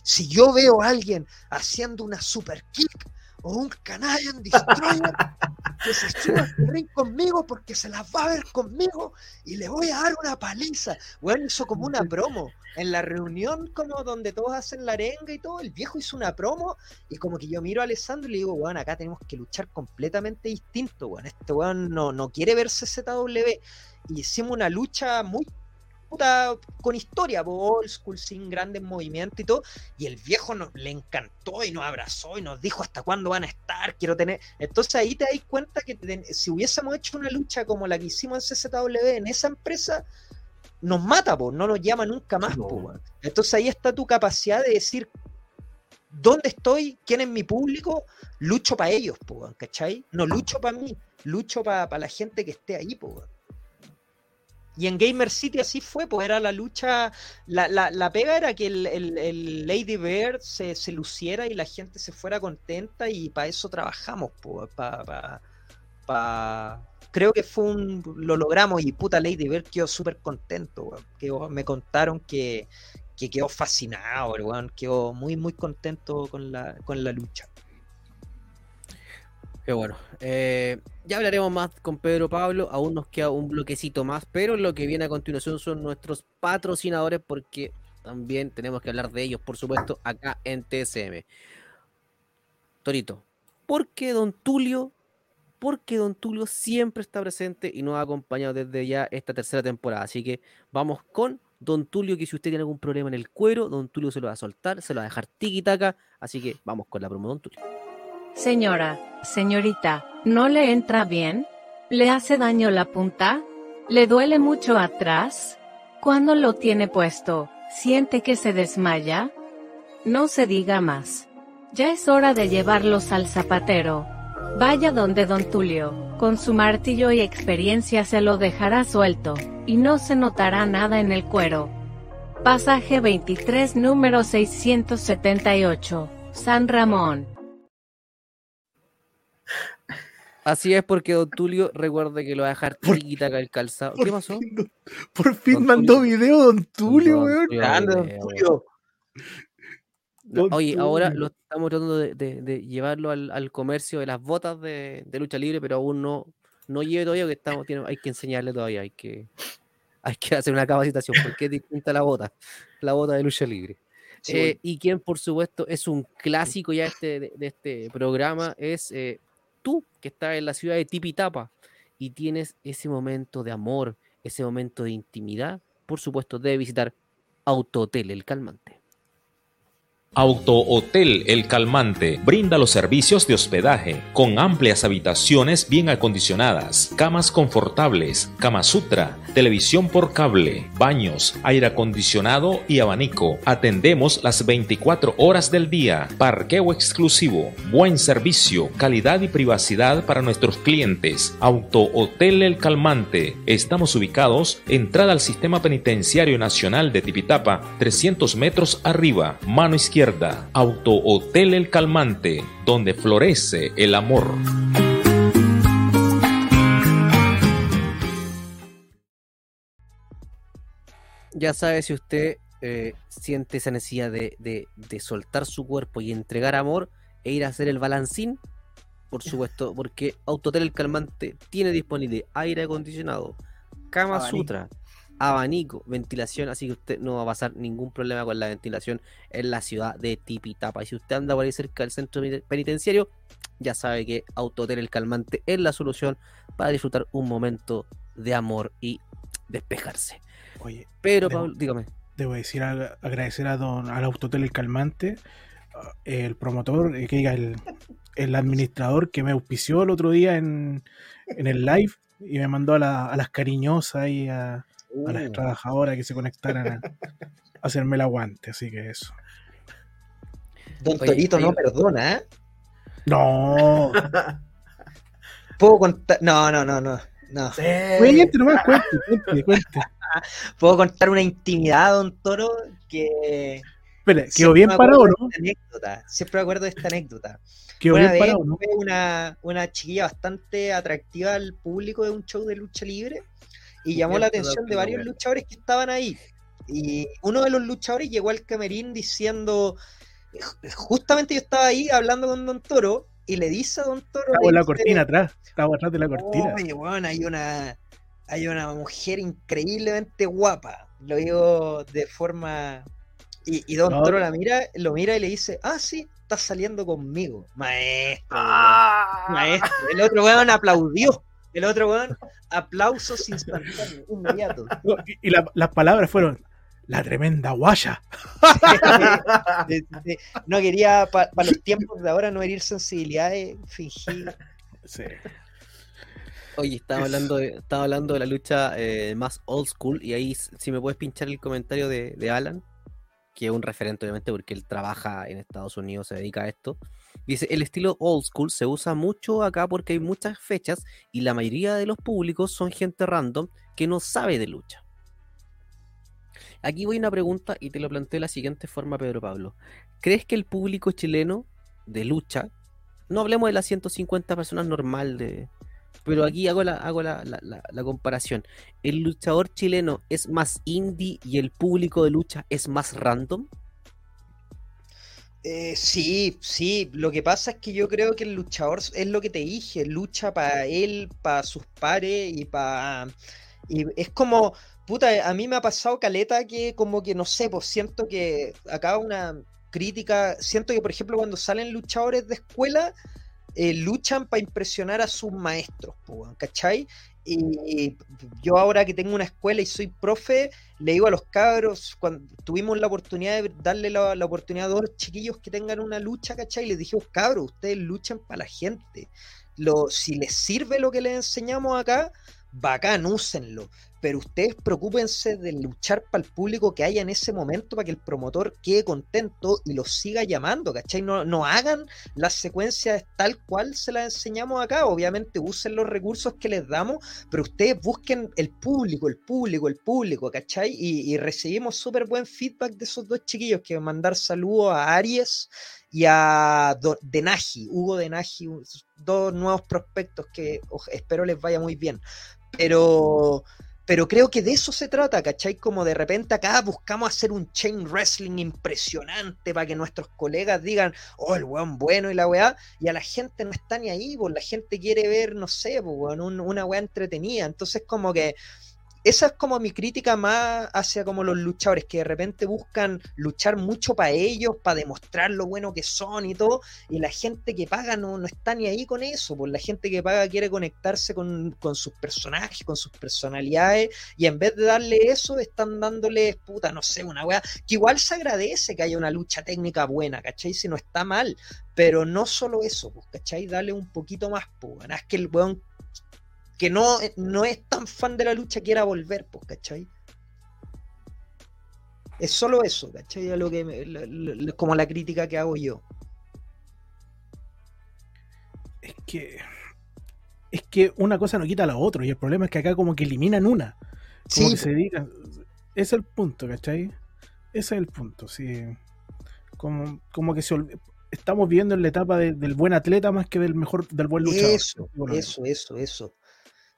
si yo veo a alguien haciendo una super kick o un Canadian Destroyer, [laughs] que se suba al ring conmigo porque se las va a ver conmigo y le voy a dar una paliza. Bueno, hizo como una promo. En la reunión, como donde todos hacen la arenga y todo, el viejo hizo una promo y como que yo miro a Alessandro y le digo, weón, acá tenemos que luchar completamente distinto, weón. Este weón no, no quiere verse ZW. Y hicimos una lucha muy puta, con historia, old school, sin grandes movimientos y todo. Y el viejo nos, le encantó y nos abrazó y nos dijo hasta cuándo van a estar, quiero tener. Entonces ahí te das cuenta que te- si hubiésemos hecho una lucha como la que hicimos en CZW en esa empresa, nos mata, po, no nos llama nunca más. No. Entonces ahí está tu capacidad de decir dónde estoy, quién es mi público, lucho para ellos, po, ¿cachai? No lucho para mí, lucho para la gente que esté ahí, po. Y en Gamer City así fue, pues era la lucha, la, la, la pega era que el, el- Lady Bird se, se luciera y la gente se fuera contenta y para eso trabajamos, pues, pa, pa- pa- creo que fue un, lo logramos y puta Lady Bird quedó súper contento. Quedó- me contaron que, que quedó fascinado, weón, quedó muy muy contento con la, con la lucha. Pero bueno, eh, ya hablaremos más con Pedro Pablo, aún nos queda un bloquecito más, pero lo que viene a continuación son nuestros patrocinadores porque también tenemos que hablar de ellos, por supuesto, acá en TSM. Torito, ¿por qué Don Tulio? Porque Don Tulio siempre está presente y nos ha acompañado desde ya esta tercera temporada. Así que vamos con Don Tulio, que si usted tiene algún problema en el cuero, Don Tulio se lo va a soltar, se lo va a dejar tiki-taka. Así que vamos con la promo Don Tulio. Señora, señorita, ¿no le entra bien? ¿Le hace daño la punta? ¿Le duele mucho atrás? Cuando lo tiene puesto, siente que se desmaya? No se diga más. Ya es hora de llevarlos al zapatero. Vaya donde don Tulio, con su martillo y experiencia se lo dejará suelto, y no se notará nada en el cuero. Pasaje 23 número 678, San Ramón. Así es porque Don Tulio recuerde que lo va a dejar Por- chiquita acá el calzado. Por ¿Qué pasó? fin, don- por fin Don mandó Tulio. video Don Tulio, weón. Grande, don. Tulio. Don Oye, ahora lo estamos tratando de, de- de llevarlo al, al comercio de las botas de, de lucha libre, pero aún no, no lleve todavía, que estamos, tiene- hay que enseñarle todavía, hay que, hay que hacer una capacitación, porque es distinta la bota, la bota de lucha libre. Sí, Eh, y quien, por supuesto, es un clásico ya este, de, de este programa, es eh, tú, que estás en la ciudad de Tipitapa y tienes ese momento de amor, ese momento de intimidad, por supuesto, debe visitar Autohotel, el calmante. Auto Hotel El Calmante brinda los servicios de hospedaje con amplias habitaciones bien acondicionadas, camas confortables, cama sutra, televisión por cable, baños, aire acondicionado y abanico. Atendemos las 24 horas del día. Parqueo exclusivo, buen servicio, calidad y privacidad para nuestros clientes. Auto Hotel El Calmante. Estamos ubicados entrada al Sistema Penitenciario Nacional de Tipitapa, 300 metros arriba, mano izquierda. Auto Hotel El Calmante, donde florece el amor. ya sabe si usted eh, siente esa necesidad de, de- de soltar su cuerpo y entregar amor e ir a hacer el balancín, por supuesto, porque Autotel el Calmante tiene disponible aire acondicionado, cama Abanico. sutra, abanico, ventilación, así que usted no va a pasar ningún problema con la ventilación en la ciudad de Tipitapa. Y si usted anda por ahí cerca del centro peniten- penitenciario, ya sabe que Autotel el Calmante es la solución para disfrutar un momento de amor y despejarse. Oye, Pero, Debo- Pablo, dígame. debo decir, agradecer a don, al Autotel El Calmante, a- el promotor, eh, que diga, el, el administrador que me auspició el otro día en, en el live y me mandó a, la- a las cariñosas y a, a Uh. las trabajadoras que se conectaran a, a [laughs] hacerme el aguante, así que eso. Don Oye, Torito no oye. perdona, ¿eh? No, [laughs] Puedo contar. No, no, no, no. No. Sí. cuente nomás, cuente, cuente, cuente. [laughs] Puedo contar una intimidad, don Toro, que. Espera, ¿quedó bien parado, no? anécdota. Siempre me acuerdo de esta anécdota. Quedó Una bien vez parado, ¿no? fue una, una chiquilla bastante atractiva al público de un show de lucha libre y llamó la atención de varios luchadores que estaban ahí. Y uno de los luchadores llegó al camerín diciendo, justamente yo estaba ahí hablando con Don Toro y le dice a Don Toro... Estaba en la cortina atrás, estaba atrás de la cortina. Oye, weón, hay una, hay una mujer increíblemente guapa. Lo digo de forma. Y, y Don No. Toro la mira, lo mira y le dice, ah, sí, estás saliendo conmigo. Maestro. Ah. Maestro. El otro weón aplaudió. El otro weón, aplausos instantáneos, inmediatos. Y y la- las palabras fueron la tremenda guaya. Sí, sí, sí. No quería, para los tiempos de ahora, no herir sensibilidades, fingir. Sí. Oye, estaba hablando de, estaba hablando de la lucha eh, más old school y ahí si me puedes pinchar el comentario de, de Alan, que es un referente obviamente porque él trabaja en Estados Unidos, se dedica a esto. Dice, el estilo old school se usa mucho acá porque hay muchas fechas y la mayoría de los públicos son gente random que no sabe de lucha. Aquí voy a una pregunta y te lo planteo de la siguiente forma, Pedro Pablo. ¿Crees que el público chileno de lucha, no hablemos de las 150 personas normal de, pero aquí hago la, comparación. ¿El luchador chileno es más indie y el público de lucha es más random? Eh, sí, sí. Lo que pasa es que yo creo que el luchador es lo que te dije, lucha para él, para sus pares y para... Y es como, puta, a mí me ha pasado caleta que como que, no sé, pues siento que acá una crítica, siento que por ejemplo cuando salen luchadores de escuela, eh, luchan para impresionar a sus maestros, pues, ¿cachai? Y yo ahora que tengo una escuela y soy profe, le digo a los cabros, cuando tuvimos la oportunidad de darle la, oportunidad a dos chiquillos que tengan una lucha, ¿cachai? Y les dije, cabros, ustedes luchan para la gente. Lo, si les sirve lo que les enseñamos acá, bacán, úsenlo pero ustedes preocúpense de luchar para el público que haya en ese momento para que el promotor quede contento y los siga llamando, ¿cachai? No, no hagan las secuencias tal cual se las enseñamos acá, obviamente usen los recursos que les damos, pero ustedes busquen el público, el público, el público, ¿cachai? Y, recibimos súper buen feedback de esos dos chiquillos que mandar saludos a Aries y a Denaji, Hugo Denaji, dos nuevos prospectos que espero les vaya muy bien. Pero pero creo que de eso se trata, ¿cachai? Como de repente acá buscamos hacer un chain wrestling impresionante para que nuestros colegas digan, oh, el weón bueno y la weá, y a la gente no está ni ahí, pues la gente quiere ver, no sé, pues, una weá entretenida. Entonces, como que esa es como mi crítica más hacia como los luchadores que de repente buscan luchar mucho para ellos, para demostrar lo bueno que son y todo, y la gente que paga no, no está ni ahí con eso, pues la gente que paga quiere conectarse con, sus personajes, con sus personalidades, y en vez de darle eso, están dándole, puta, no sé, una weá, que igual se agradece que haya una lucha técnica buena, ¿cachai? Si no está mal, pero no solo eso, pues, ¿cachai? Dale un poquito más, pues, es que el weón que no, no es tan fan de la lucha quiera volver, pues, ¿cachai? Es solo eso, ¿cachai? lo que como la crítica que hago yo. Es que es que una cosa no quita a la otra y el problema es que acá como que eliminan una. Como que se dedican. Es el punto, ¿cachai? Ese es el punto, sí. Como, como que se estamos viendo en la etapa del buen atleta más que del mejor, del buen luchador. Eso, eso, eso, eso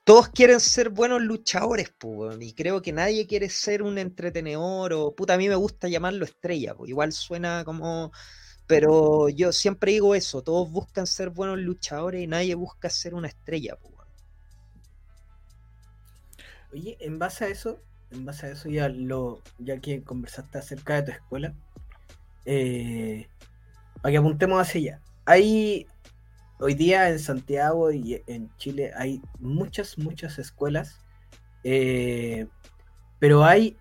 todos quieren ser buenos luchadores, pues, y creo que nadie quiere ser un entretenedor o, puta, a mí me gusta llamarlo estrella, igual suena como, pero yo siempre digo eso, todos buscan ser buenos luchadores y nadie busca ser una estrella, pues. Oye, en base a eso, en base a eso ya lo, ya que conversaste acerca de tu escuela, eh, para que apuntemos hacia allá. Hay, hoy día en Santiago y en Chile hay muchas, muchas escuelas, eh, pero hay,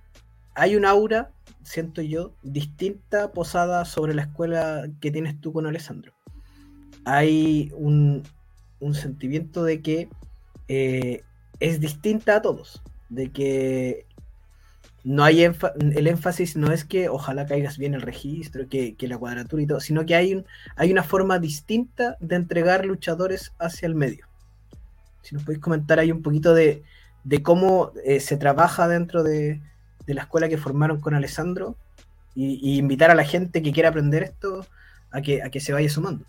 hay un aura, siento yo, distinta posada sobre la escuela que tienes tú con Alessandro. Hay un, sentimiento de que eh, es distinta a todos, de que no hay el énfasis no es que ojalá caigas bien el registro, que, la cuadratura y todo, sino que hay, un, hay una forma distinta de entregar luchadores hacia el medio. Si nos podéis comentar ahí un poquito de, cómo eh, se trabaja dentro de, la escuela que formaron con Alessandro y, invitar a la gente que quiera aprender esto a que, a que se vaya sumando.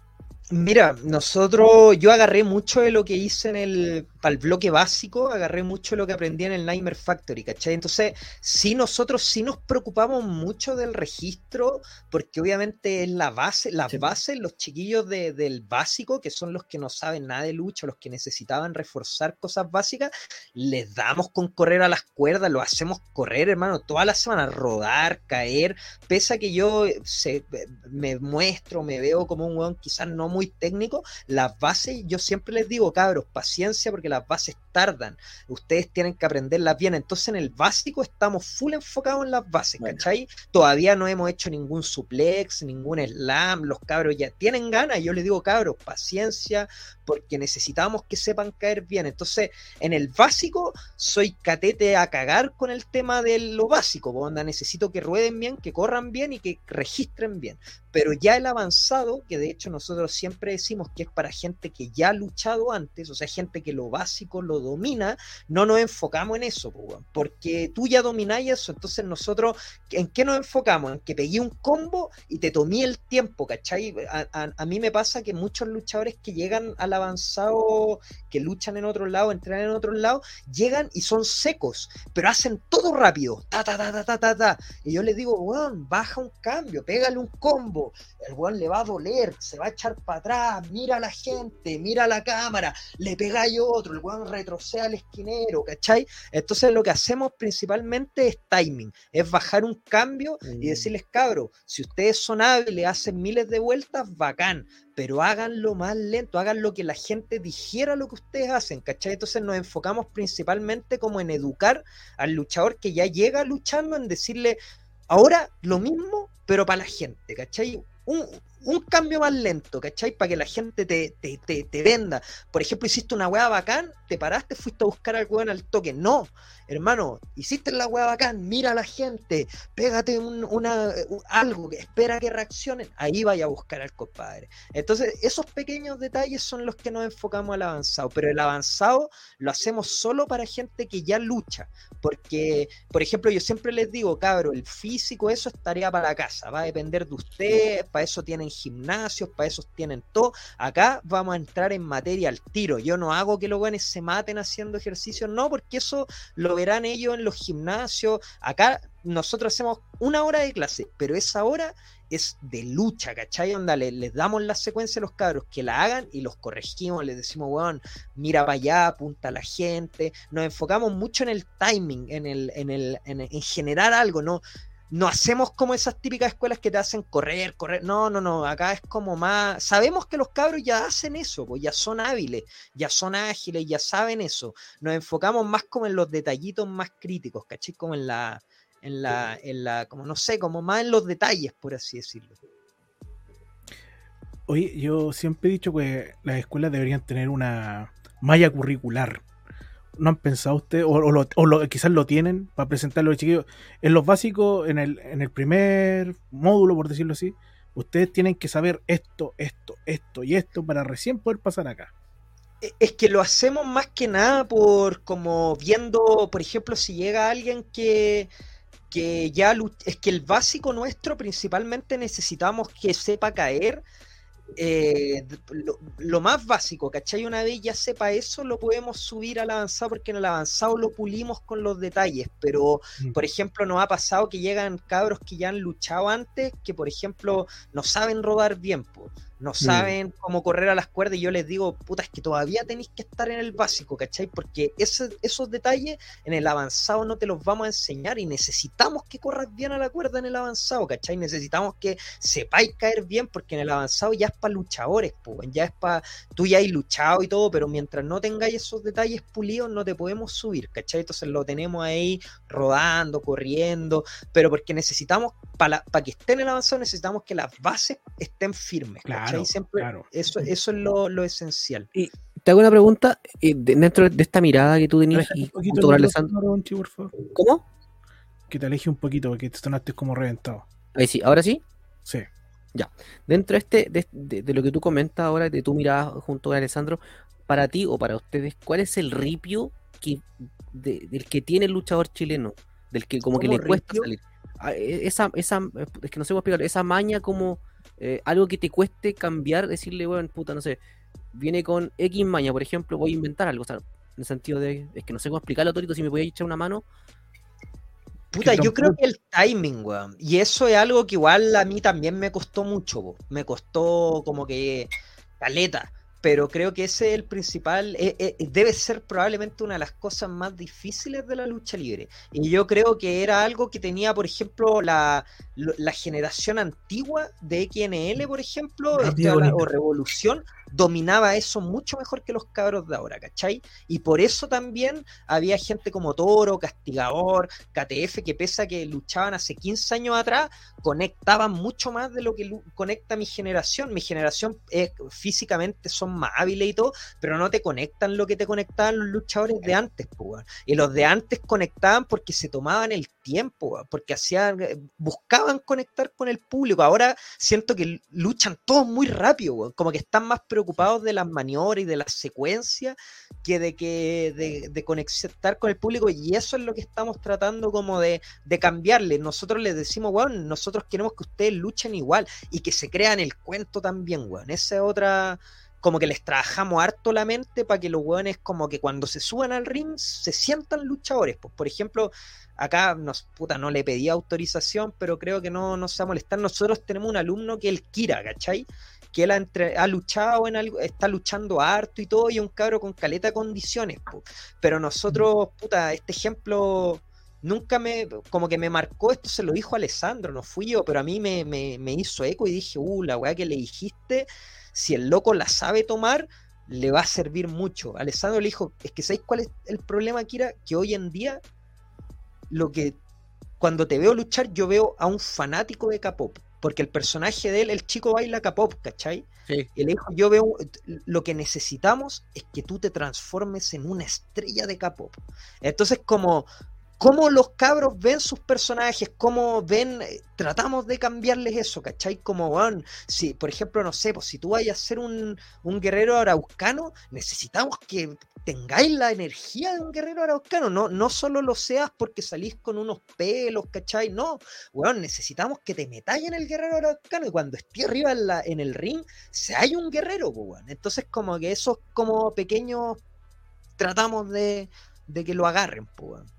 Mira, nosotros, yo agarré mucho de lo que hice en el, para el bloque básico, agarré mucho de lo que aprendí en el Nightmare Factory, ¿cachai? Entonces, sí, nosotros sí nos preocupamos mucho del registro, porque obviamente es la base, las bases, los chiquillos del básico, que son los que no saben nada de lucha, los que necesitaban reforzar cosas básicas, les damos con correr a las cuerdas, lo hacemos correr, hermano, toda la semana, rodar, caer, pese a que yo se, me muestro, me veo como un weón quizás no muy muy técnico, las bases, yo siempre les digo, cabros, paciencia porque las bases tardan, ustedes tienen que aprenderlas bien, entonces en el básico estamos full enfocados en las bases, ¿cachai? Todavía no hemos hecho ningún suplex, ningún slam, los cabros ya tienen ganas, yo les digo, cabros, paciencia, porque necesitamos que sepan caer bien, entonces en el básico soy catete a cagar con el tema de lo básico, onda, necesito que rueden bien, que corran bien y que registren bien, pero ya el avanzado, que de hecho nosotros siempre siempre decimos que es para gente que ya ha luchado antes, o sea, gente que lo básico lo domina, no nos enfocamos en eso, porque tú ya domináis eso, entonces nosotros, ¿en qué nos enfocamos? En que pegué un combo y te tomé el tiempo, ¿cachai? A, a- mí me pasa que muchos luchadores que llegan al avanzado, que luchan en otro lado, entrenan en otro lado, llegan y son secos, pero hacen todo rápido, ta, ta, ta, ta, ta, ta, ta. Y yo les digo, weón, baja un cambio, pégale un combo, el weón le va a doler, se va a echar para atrás, mira a la gente, mira a la cámara, le pegáis otro, el weón retrocede al esquinero, ¿cachai? Entonces lo que hacemos principalmente es timing, es bajar un cambio y Mm. decirles, cabros, si ustedes son hábiles, hacen miles de vueltas, bacán, pero háganlo más lento, hagan lo que la gente dijera lo que ustedes hacen, ¿cachai? Entonces nos enfocamos principalmente como en educar al luchador que ya llega luchando, en decirle, ahora lo mismo, pero para la gente, ¿cachai? Un, un cambio más lento, ¿cachai? Para que la gente te, te, te, te venda. Por ejemplo, hiciste una weá bacán, te paraste, fuiste a buscar al weón al toque. No, hermano, hiciste la weá bacán, mira a la gente, pégate un- una, un- algo, espera que reaccionen, ahí vaya a buscar al compadre. Entonces, esos pequeños detalles son los que nos enfocamos al avanzado, pero el avanzado lo hacemos solo para gente que ya lucha, porque, por ejemplo, yo siempre les digo, cabro, el físico, eso es tarea para casa, va a depender de ustedes, para eso tienen gimnasios, para eso tienen todo. Acá vamos a entrar en materia al tiro. Yo no hago que los buenos se maten haciendo ejercicio, no, porque eso lo verán ellos en los gimnasios. Acá nosotros hacemos una hora de clase, pero esa hora es de lucha, ¿cachai? Onda, le- les, damos la secuencia a los cabros que la hagan y los corregimos, les decimos, weón, mira para allá, apunta a la gente. Nos enfocamos mucho en el timing, en el, en el, en, en generar algo, ¿no? No hacemos como esas típicas escuelas que te hacen correr, correr. No, no, no. Acá es como más. Sabemos que los cabros ya hacen eso, pues ya son hábiles, ya son ágiles, ya saben eso. Nos enfocamos más como en los detallitos más críticos, ¿cachai? Como en la, en la, en la, como no sé, como más en los detalles, por así decirlo. Oye, yo siempre he dicho que las escuelas deberían tener una malla curricular. ¿No han pensado ustedes? O, o lo- o lo- quizás lo tienen para presentarlo a los chiquillos. En los básicos, en el, en el primer módulo, por decirlo así, ustedes tienen que saber esto, esto, esto y esto para recién poder pasar acá. E- Es que lo hacemos más que nada por como viendo, por ejemplo, si llega alguien que, que ya es que el básico nuestro principalmente necesitamos que sepa caer. Eh, lo, lo más básico, ¿cachai? Una vez ya sepa eso, lo podemos subir al avanzado porque en el avanzado lo pulimos con los detalles, pero Mm. por ejemplo, nos ha pasado que llegan cabros que ya han luchado antes, que por ejemplo no saben rodar bien, po, no saben cómo correr a las cuerdas, y yo les digo, puta, es que todavía tenéis que estar en el básico, ¿cachai? Porque ese- esos detalles en el avanzado no te los vamos a enseñar y necesitamos que corras bien a la cuerda en el avanzado, ¿cachai? Necesitamos que sepáis caer bien, porque en el avanzado ya es para luchadores, weón, ya es para, tú ya has luchado y todo, pero mientras no tengáis esos detalles pulidos, no te podemos subir, ¿cachai? Entonces lo tenemos ahí rodando, corriendo, pero porque necesitamos, para que esté en el avanzado, necesitamos que las bases estén firmes, ¿cachai? Claro, Siempre, claro. Eso, eso es lo, lo esencial. Te hago una pregunta, eh, de- dentro de esta mirada que tú tenías y un poquito junto Alessandro. por favor. ¿Cómo? Que te aleje un poquito porque te sonaste como reventado. Ahí sí, ahora sí. Sí. Dentro de, este, de, de- de lo que tú comentas ahora, de tu mirada junto con Alessandro, para ti o para ustedes, ¿cuál es el ripio que, de- del que tiene el luchador chileno? Del que como que ¿Cómo le cuesta salir. Ah, e- Esa, esa, es que no sé cómo explicarlo, esa maña como eh, algo que te cueste cambiar, decirle, bueno, puta, no sé, viene con X maña, por ejemplo, voy a inventar algo, o sea, en el sentido de, es que no sé cómo explicarlo, Torito, si me podías echar una mano. Puta, yo creo que el timing, weón. Y eso es algo que igual a mí también me costó mucho, po. Me costó como que caleta. Pero creo que ese es el principal, eh, eh, debe ser probablemente una de las cosas más difíciles de la lucha libre. Y yo creo que era algo que tenía, por ejemplo, la, la generación antigua de XNL, por ejemplo, bonito. o Revolución, dominaba eso mucho mejor que los cabros de ahora, ¿cachai? Y por eso también había gente como Toro, Castigador, KTF, que pese a que luchaban hace 15 años atrás, conectaban mucho más de lo que conecta mi generación. Mi generación eh, físicamente son más hábiles y todo, pero no te conectan lo que te conectaban los luchadores de antes, pues. Y los de antes conectaban porque se tomaban el tiempo, porque hacían, eh, buscaban conectar con el público. Ahora siento que luchan todos muy rápido, como que están más preocupados de las maniobras y de las secuencias que de que de, de conectar con el público y eso es lo que estamos tratando como de, de cambiarle. Nosotros les decimos, weón, nosotros queremos que ustedes luchen igual y que se crean el cuento también, weón. Esa es otra, como que les trabajamos harto la mente para que los weones como que cuando se suban al ring se sientan luchadores. Pues, por ejemplo, acá nos, puta, no le pedí autorización, pero creo que no, no se va a molestar. Nosotros tenemos un alumno que es el Kira, ¿cachai? Que él ha, entre- ha luchado en algo, está luchando harto y todo, y un cabro con caleta de condiciones, po. pero nosotros, puta, este ejemplo nunca me, como que me marcó, esto se lo dijo Alessandro, no fui yo, pero a mí me, me, me hizo eco y dije, uh, la weá que le dijiste, si el loco la sabe tomar, le va a servir mucho. Alessandro le dijo, es que ¿sabéis cuál es el problema, Kira? Que hoy en día, lo que cuando te veo luchar, yo veo a un fanático de K-pop. Porque el personaje de él, el chico baila K-pop, ¿cachai? Sí. Y le dijo, yo veo, lo que necesitamos es que tú te transformes en una estrella de K-pop. Entonces, como, cómo los cabros ven sus personajes, cómo ven, eh, tratamos de cambiarles eso, ¿cachai? Como, weón, si, por ejemplo, no sé, pues si tú vayas a ser un, un guerrero araucano, necesitamos que tengáis la energía de un guerrero araucano, no, no solo lo seas porque salís con unos pelos, ¿cachai? No, weón, necesitamos que te metáis en el guerrero araucano y cuando esté arriba en el ring, se hay un guerrero, pues, weón. Entonces, como que esos como pequeños tratamos de, de que lo agarren, pues, weón.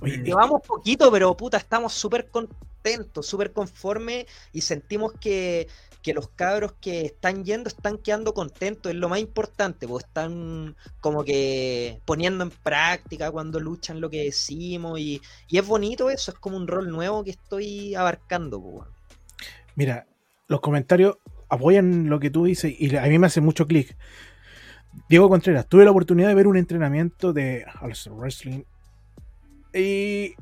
Oye, Llevamos poquito, pero puta, estamos súper contentos, súper conformes y sentimos que, que los cabros que están yendo están quedando contentos, es lo más importante, porque están como que poniendo en práctica cuando luchan lo que decimos y, y es bonito eso, es como un rol nuevo que estoy abarcando. pues. Mira, los comentarios apoyan lo que tú dices y a mí me hace mucho clic. Diego Contreras, tuve la oportunidad de ver un entrenamiento de Wrestling y...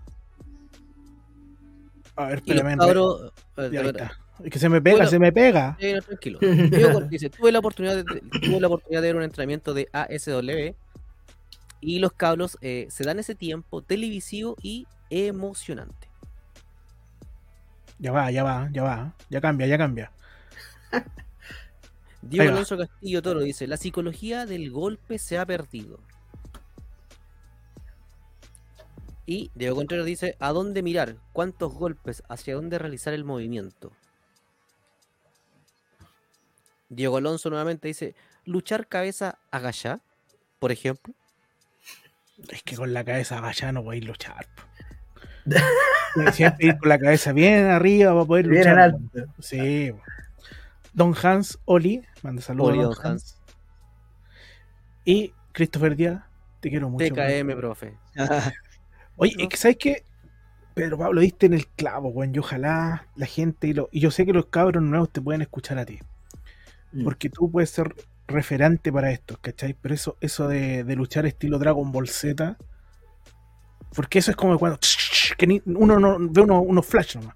A ver, espérame. cabros. Es que se me pega, Bueno. se me pega. Eh, no, tranquilo. [laughs] Dice, tuve la oportunidad de, tuve la oportunidad de ver un entrenamiento de ASW y los cabros eh, se dan ese tiempo televisivo y emocionante. Ya va, ya va, ya va. Ya cambia, ya cambia. [laughs] Diego. Alonso Castillo Toro dice, la psicología del golpe se ha perdido. Y Diego Contreras dice, ¿a dónde mirar? ¿Cuántos golpes? ¿Hacia dónde realizar el movimiento? Diego Alonso nuevamente dice, luchar cabeza agachá, por ejemplo. Es que con la cabeza agachada no podéis luchar. [laughs] Siempre ir con la cabeza bien arriba para poder Bien luchar. alto. Sí. Don Hans Oli, manda saludos. Oli, a Don don Hans. Y Christopher Díaz, te quiero mucho. TKM, profe. [laughs] Oye, es que sabes que Pedro Pablo diste en el clavo, weón. Y ojalá la gente y, lo- y yo sé que los cabros nuevos te pueden escuchar a ti. Mm. Porque tú puedes ser referente para esto, ¿cachai? Pero eso, eso de, de luchar estilo Dragon Ball Z. Porque eso es como cuando que ni- uno no ve unos unos flash nomás.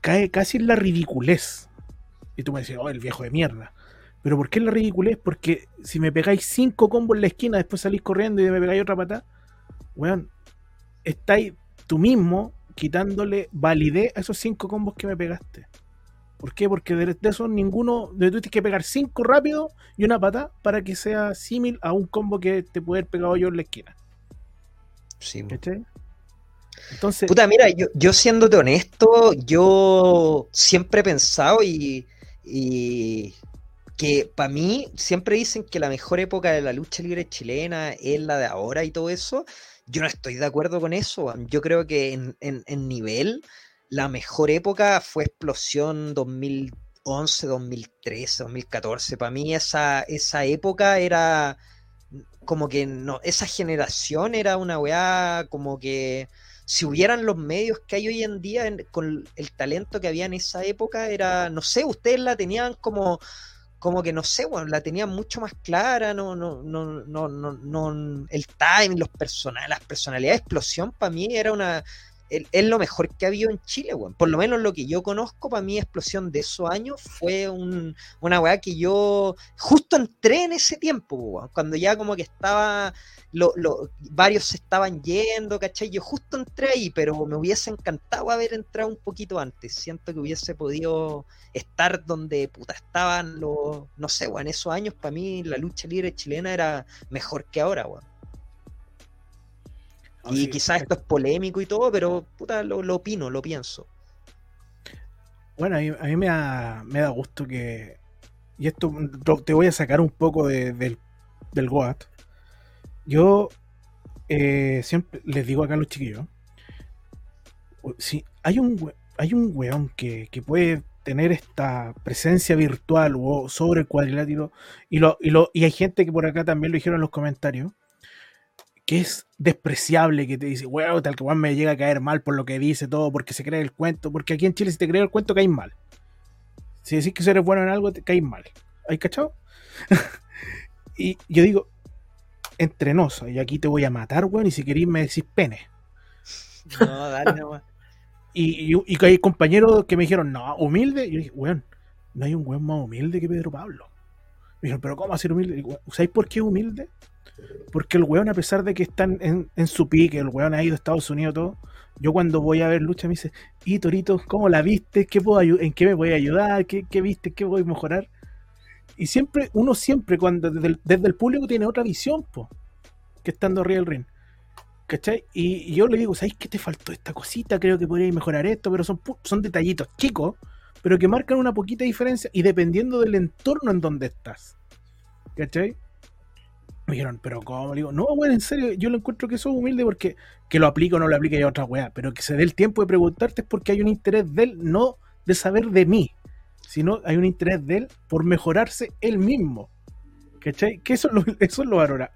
Cae casi en la ridiculez. Y tú me decís, oh, el viejo de mierda. Pero ¿por qué la ridiculez? Porque si me pegáis cinco combos en la esquina, después salís corriendo y me pegáis otra patada, weón, estáis tú mismo quitándole validez a esos cinco combos que me pegaste. ¿Por qué? Porque de, esos ninguno, de tú tienes que pegar cinco rápido y una patada para que sea símil a un combo que te puede haber pegado yo en la esquina. Sí. ¿Cachai? Entonces, Puta, mira, yo, yo siéndote honesto, yo siempre he pensado y, y que para mí siempre dicen que la mejor época de la lucha libre chilena es la de ahora y todo eso. Yo no estoy de acuerdo con eso. Yo creo que en, en- en nivel, la mejor época fue Explosión 2011, 2013, 2014. Para mí esa, esa época era como que no, esa generación era una weá como que si hubieran los medios que hay hoy en día en- con el talento que había en esa época, era, no sé, ustedes la tenían como, como que no sé, bueno, la tenían mucho más clara, no, no, no, no, no, no- el timing, los persona- las personalidades de explosión para mí era una, es lo mejor que ha habido en Chile, weón. Por lo menos lo que yo conozco, para mí, explosión de esos años fue un- una weá que yo justo entré en ese tiempo. Cuando ya como que estaba, lo- lo- varios se estaban yendo, ¿cachai? Yo justo entré ahí, pero me hubiese encantado haber entrado un poquito antes. Siento que hubiese podido estar donde puta estaban los, no sé, weón, en esos años para mí la lucha libre chilena era mejor que ahora, weón. Y Así- quizás esto es polémico y todo, pero puta, lo, lo opino, lo pienso. Bueno, a mí, a mí me, da, me da gusto que. Y esto te voy a sacar un poco de- del, del Goat. Yo eh, siempre les digo acá a los chiquillos: si hay un, hay un weón que, que puede tener esta presencia virtual o sobre el cuadrilátero, y, lo, y, lo, y hay gente que por acá también lo dijeron en los comentarios, que es despreciable, que te dice, weón, tal que weón me llega a caer mal por lo que dice todo, porque se cree el cuento, porque aquí en Chile si te crees el cuento caes mal. Si decís que eres bueno en algo, te caes mal. ¿Hay cachado? [laughs] y yo digo, entrenoso, y aquí te voy a matar, weón, y si querís me decís pene. No, dale nomás. [laughs] Y, y, y que hay compañeros que me dijeron, no, humilde. Y yo dije, weón, no hay un weón más humilde que Pedro Pablo. Me dijeron, pero ¿cómo ser humilde? Digo, ¿Sabéis por qué es humilde? Porque el weón, a pesar de que está en, en su pique, el weón ha ido a Estados Unidos todo, yo cuando voy a ver lucha me dice, y Torito, ¿cómo la viste? ¿Qué puedo ¿En qué me voy a ayudar? ¿Qué, qué viste? ¿Qué voy a mejorar? Y siempre, uno siempre, cuando desde el, desde el público tiene otra visión, po, que estando arriba del ring. ¿Cachai? Y, yo le digo, ¿sabéis qué te faltó esta cosita? Creo que podríais mejorar esto, pero son, son detallitos chicos, pero que marcan una poquita diferencia y dependiendo del entorno en donde estás. ¿Cachai? Me dijeron, pero ¿cómo? Le digo, no, bueno, en serio, yo lo encuentro que eso es humilde porque que lo aplique o no lo aplique ya otra weá, pero que se dé el tiempo de preguntarte es porque hay un interés de él, no de saber de mí, sino hay un interés de él por mejorarse él mismo. ¿Cachai? Que eso es lo, [laughs] eso es lo valorable.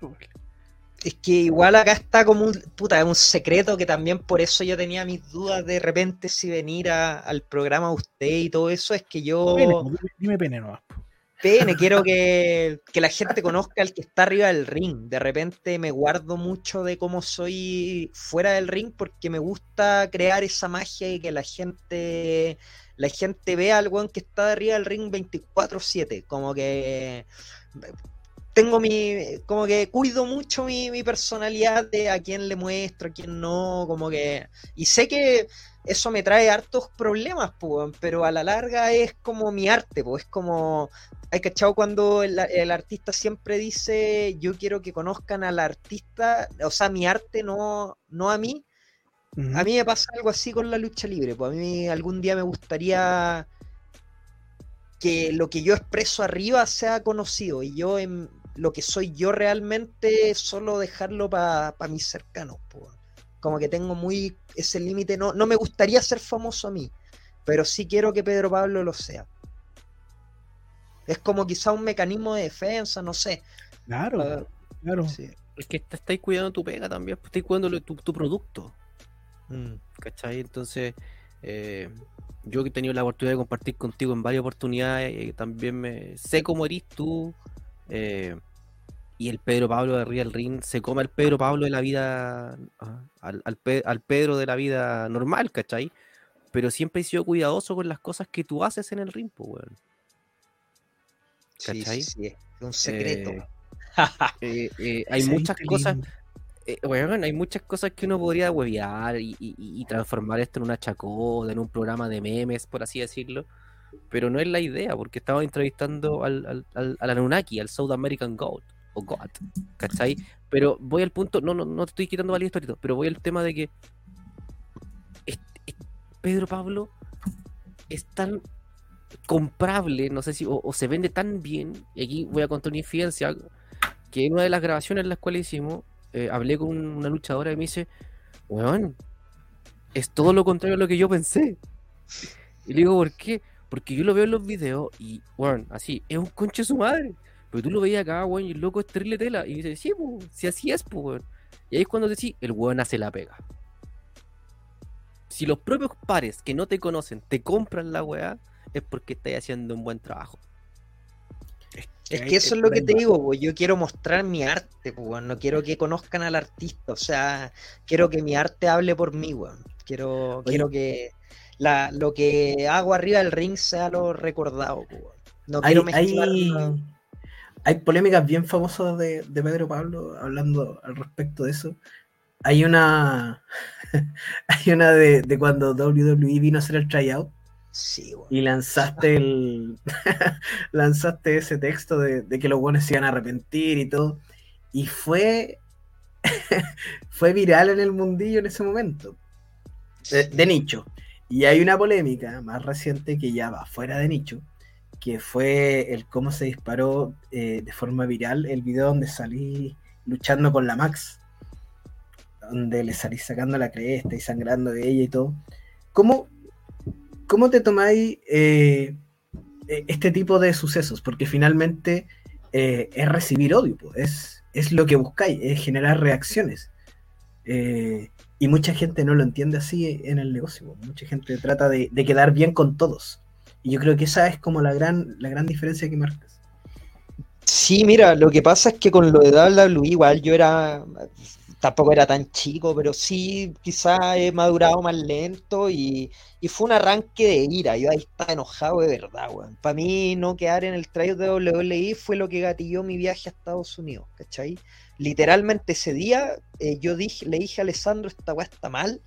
Es que igual acá está como un, puta, un secreto que también por eso yo tenía mis dudas de repente si venir a- al programa usted y todo eso, es que yo... Pene, dime, pene nomás. pene, [laughs] quiero que, que la gente conozca al que está arriba del ring. De repente me guardo mucho de cómo soy fuera del ring porque me gusta crear esa magia y que la gente la gente vea al weón que está arriba del ring 24/7. Como que tengo mi, como que cuido mucho mi, mi personalidad de a quién le muestro, a quién no, como que, y sé que eso me trae hartos problemas, weón, pero a la larga es como mi arte, pues es como, hay cachado cuando el, el artista siempre dice, yo quiero que conozcan al artista, o sea, mi arte, no, no a mí, A mí me pasa algo así con la lucha libre, pues a mí algún día me gustaría que lo que yo expreso arriba sea conocido y yo en lo que soy yo realmente solo dejarlo para mis cercanos. pues. Como que tengo muy ese límite, no, no me gustaría ser famoso a mí, pero sí quiero que Pedro Pablo lo sea. Es como quizá un mecanismo de defensa, no sé. Claro, Ah, claro. sí. Es que estáis cuidando tu pega también, pues, estáis cuidando tu, tu producto. ¿Cachai? Entonces, eh, yo que he tenido la oportunidad de compartir contigo en varias oportunidades, eh, también me sé cómo eres tú, eh, y el Pedro Pablo de Real Ring se come al Pedro Pablo de la vida, ah, al, al Pe- al Pedro de la vida normal, ¿cachai? Pero siempre he sido cuidadoso con las cosas que tú haces en el ring, pues, weón. Sí, sí, ¿Cachai? sí, es un secreto. Eh, Eh, eh, [laughs] hay muchas cosas, eh, weón, hay muchas cosas que uno podría huevear y, transformar esto en una chacota, en un programa de memes, por así decirlo. Pero no es la idea, porque estaba entrevistando al, al, al, al Anunnaki, al South American God, o God, ¿cachai? Pero voy al punto, no, no, no te estoy quitando validez, Torito, pero voy al tema de que Pedro Pablo es tan comprable, no sé si, o, o se vende tan bien, y aquí voy a contar una infidencia, que en una de las grabaciones en las cuales hicimos, eh, hablé con una luchadora y me dice, weón, es todo lo contrario a lo que yo pensé. Y le digo, ¿por qué? Porque yo lo veo en los videos y, weón, así, es un conche su madre. Pero tú lo veías acá, weón, y el loco es terrible tela. Y dice, sí, pues, si así es, pues, weón. Y ahí es cuando decís, el weón hace la pega. Si los propios pares que no te conocen te compran la weá, es porque estás haciendo un buen trabajo. Es que eso es lo que te digo, pues, yo quiero mostrar mi arte, weón, no quiero que conozcan al artista, o sea, quiero que mi arte hable por mí, weón. Quiero, Oye. quiero que la, lo que hago arriba del ring sea lo recordado. No Hay, hay, hay polémicas bien famosas de, de Pedro Pablo hablando al respecto de eso. Hay una [laughs] hay una de, de cuando WWE vino a hacer el tryout Sí, y lanzaste el [laughs] lanzaste ese texto de, de que los buenos se iban a arrepentir y todo. Y fue [laughs] fue viral en el mundillo en ese momento. De, de nicho. Y hay una polémica más reciente que ya va fuera de nicho, que fue el cómo se disparó eh, de forma viral el video donde salí luchando con la Max, donde le salí sacando la cresta y sangrando de ella y todo. ¿Cómo, cómo te tomáis eh, eh, este tipo de sucesos? Porque finalmente eh, es recibir odio, po, es, es lo que buscáis, es generar reacciones. Eh, y mucha gente no lo entiende así en el negocio. Mucha gente trata de, de quedar bien con todos. Y yo creo que esa es como la gran, la gran diferencia que marcas. Sí, mira, lo que pasa es que con lo de WWE igual yo era, tampoco era tan chico, pero sí quizá he madurado más lento y, y fue un arranque de ira, yo ahí estaba enojado de verdad, weón. Para mí no quedar en el tryout de WWE fue lo que gatilló mi viaje a Estados Unidos, ¿cachai? Literalmente ese día eh, yo dije, le dije a Alessandro, esta weá está mal,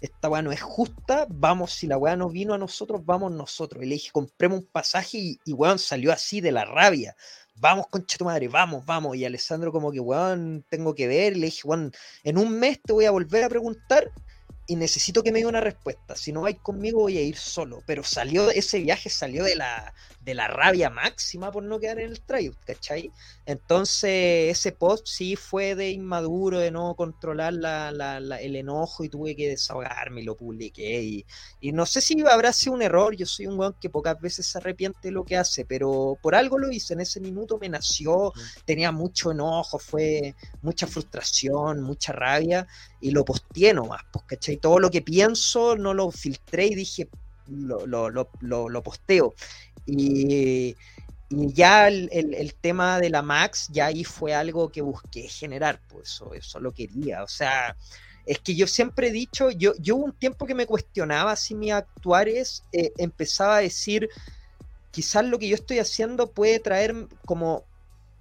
esta weá no es justa, vamos, si la weá no vino a nosotros, vamos nosotros. Y le dije, compremos un pasaje y, y weón salió así de la rabia vamos, concha tu madre, vamos, vamos. Y Alessandro como que, weón, tengo que ver. Le dije, weón, en un mes te voy a volver a preguntar y necesito que me dé una respuesta. Si no vais conmigo voy a ir solo. Pero salió, ese viaje salió de la, de la rabia máxima por no quedar en el tryout, ¿cachai? Entonces ese post sí fue de inmaduro, de no controlar la, la- la- el enojo y tuve que desahogarme y lo publiqué. Y, y no sé si habrá sido un error, yo soy un weón que pocas veces se arrepiente de lo que hace, pero por algo lo hice, en ese minuto me nació, tenía mucho enojo, fue mucha frustración, mucha rabia, y lo posteé nomás, pues. Todo lo que pienso no lo filtré y dije, lo, lo, lo, lo- posteo. Y, ya el, tema de la Max, ya ahí fue algo que busqué generar, pues eso, eso lo quería, o sea... Es que yo siempre he dicho, yo, yo un tiempo que me cuestionaba si mis actuares eh, empezaba a decir, quizás lo que yo estoy haciendo puede traer como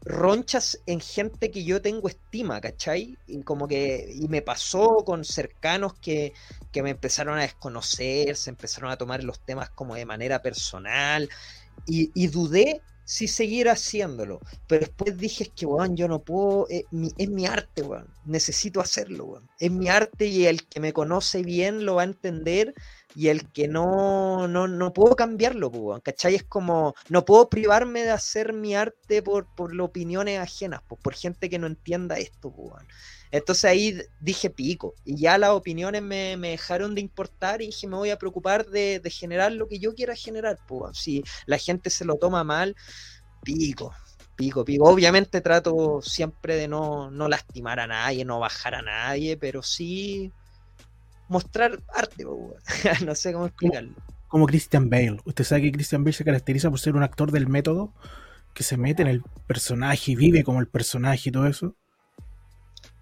ronchas en gente que yo tengo estima, ¿cachai? Y como que, y me pasó con cercanos que, que me empezaron a desconocer, se empezaron a tomar los temas como de manera personal, y, dudé si seguir haciéndolo, pero después dije, es que, weón, yo no puedo, es mi, es mi arte, weón, necesito hacerlo, weón, es mi arte y el que me conoce bien lo va a entender y el que no, no, no puedo cambiarlo, pues, ¿cachai? Es como, no puedo privarme de hacer mi arte por, por opiniones ajenas, pues, por gente que no entienda esto, pues. Entonces ahí dije pico, y ya las opiniones me, dejaron de importar y dije, me voy a preocupar de, generar lo que yo quiera generar, pues, si la gente se lo toma mal, pico. Pico, pico. Obviamente trato siempre de no, no lastimar a nadie, no bajar a nadie, pero sí mostrar arte, [laughs] no sé cómo explicarlo. Como Christian Bale. Usted sabe que Christian Bale se caracteriza por ser un actor del método que se mete en el personaje y vive como el personaje y todo eso.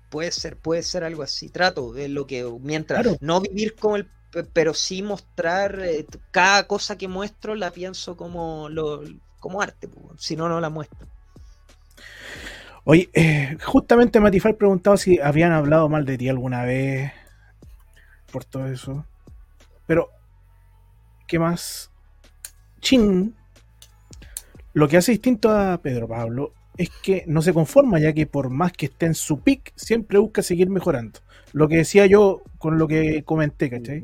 Puede ser, puede ser algo así. Trato de lo que, mientras Claro. no vivir como el, pe- pero sí mostrar eh, cada cosa que muestro la pienso como lo, como arte, si no, no la muestro. Oye, eh, justamente Matifal preguntaba si habían hablado mal de ti alguna vez por todo eso. Pero, ¿qué más? Chin. Lo que hace distinto a Pedro Pablo es que no se conforma, ya que por más que esté en su pick, siempre busca seguir mejorando. Lo que decía yo con lo que comenté, ¿cachai?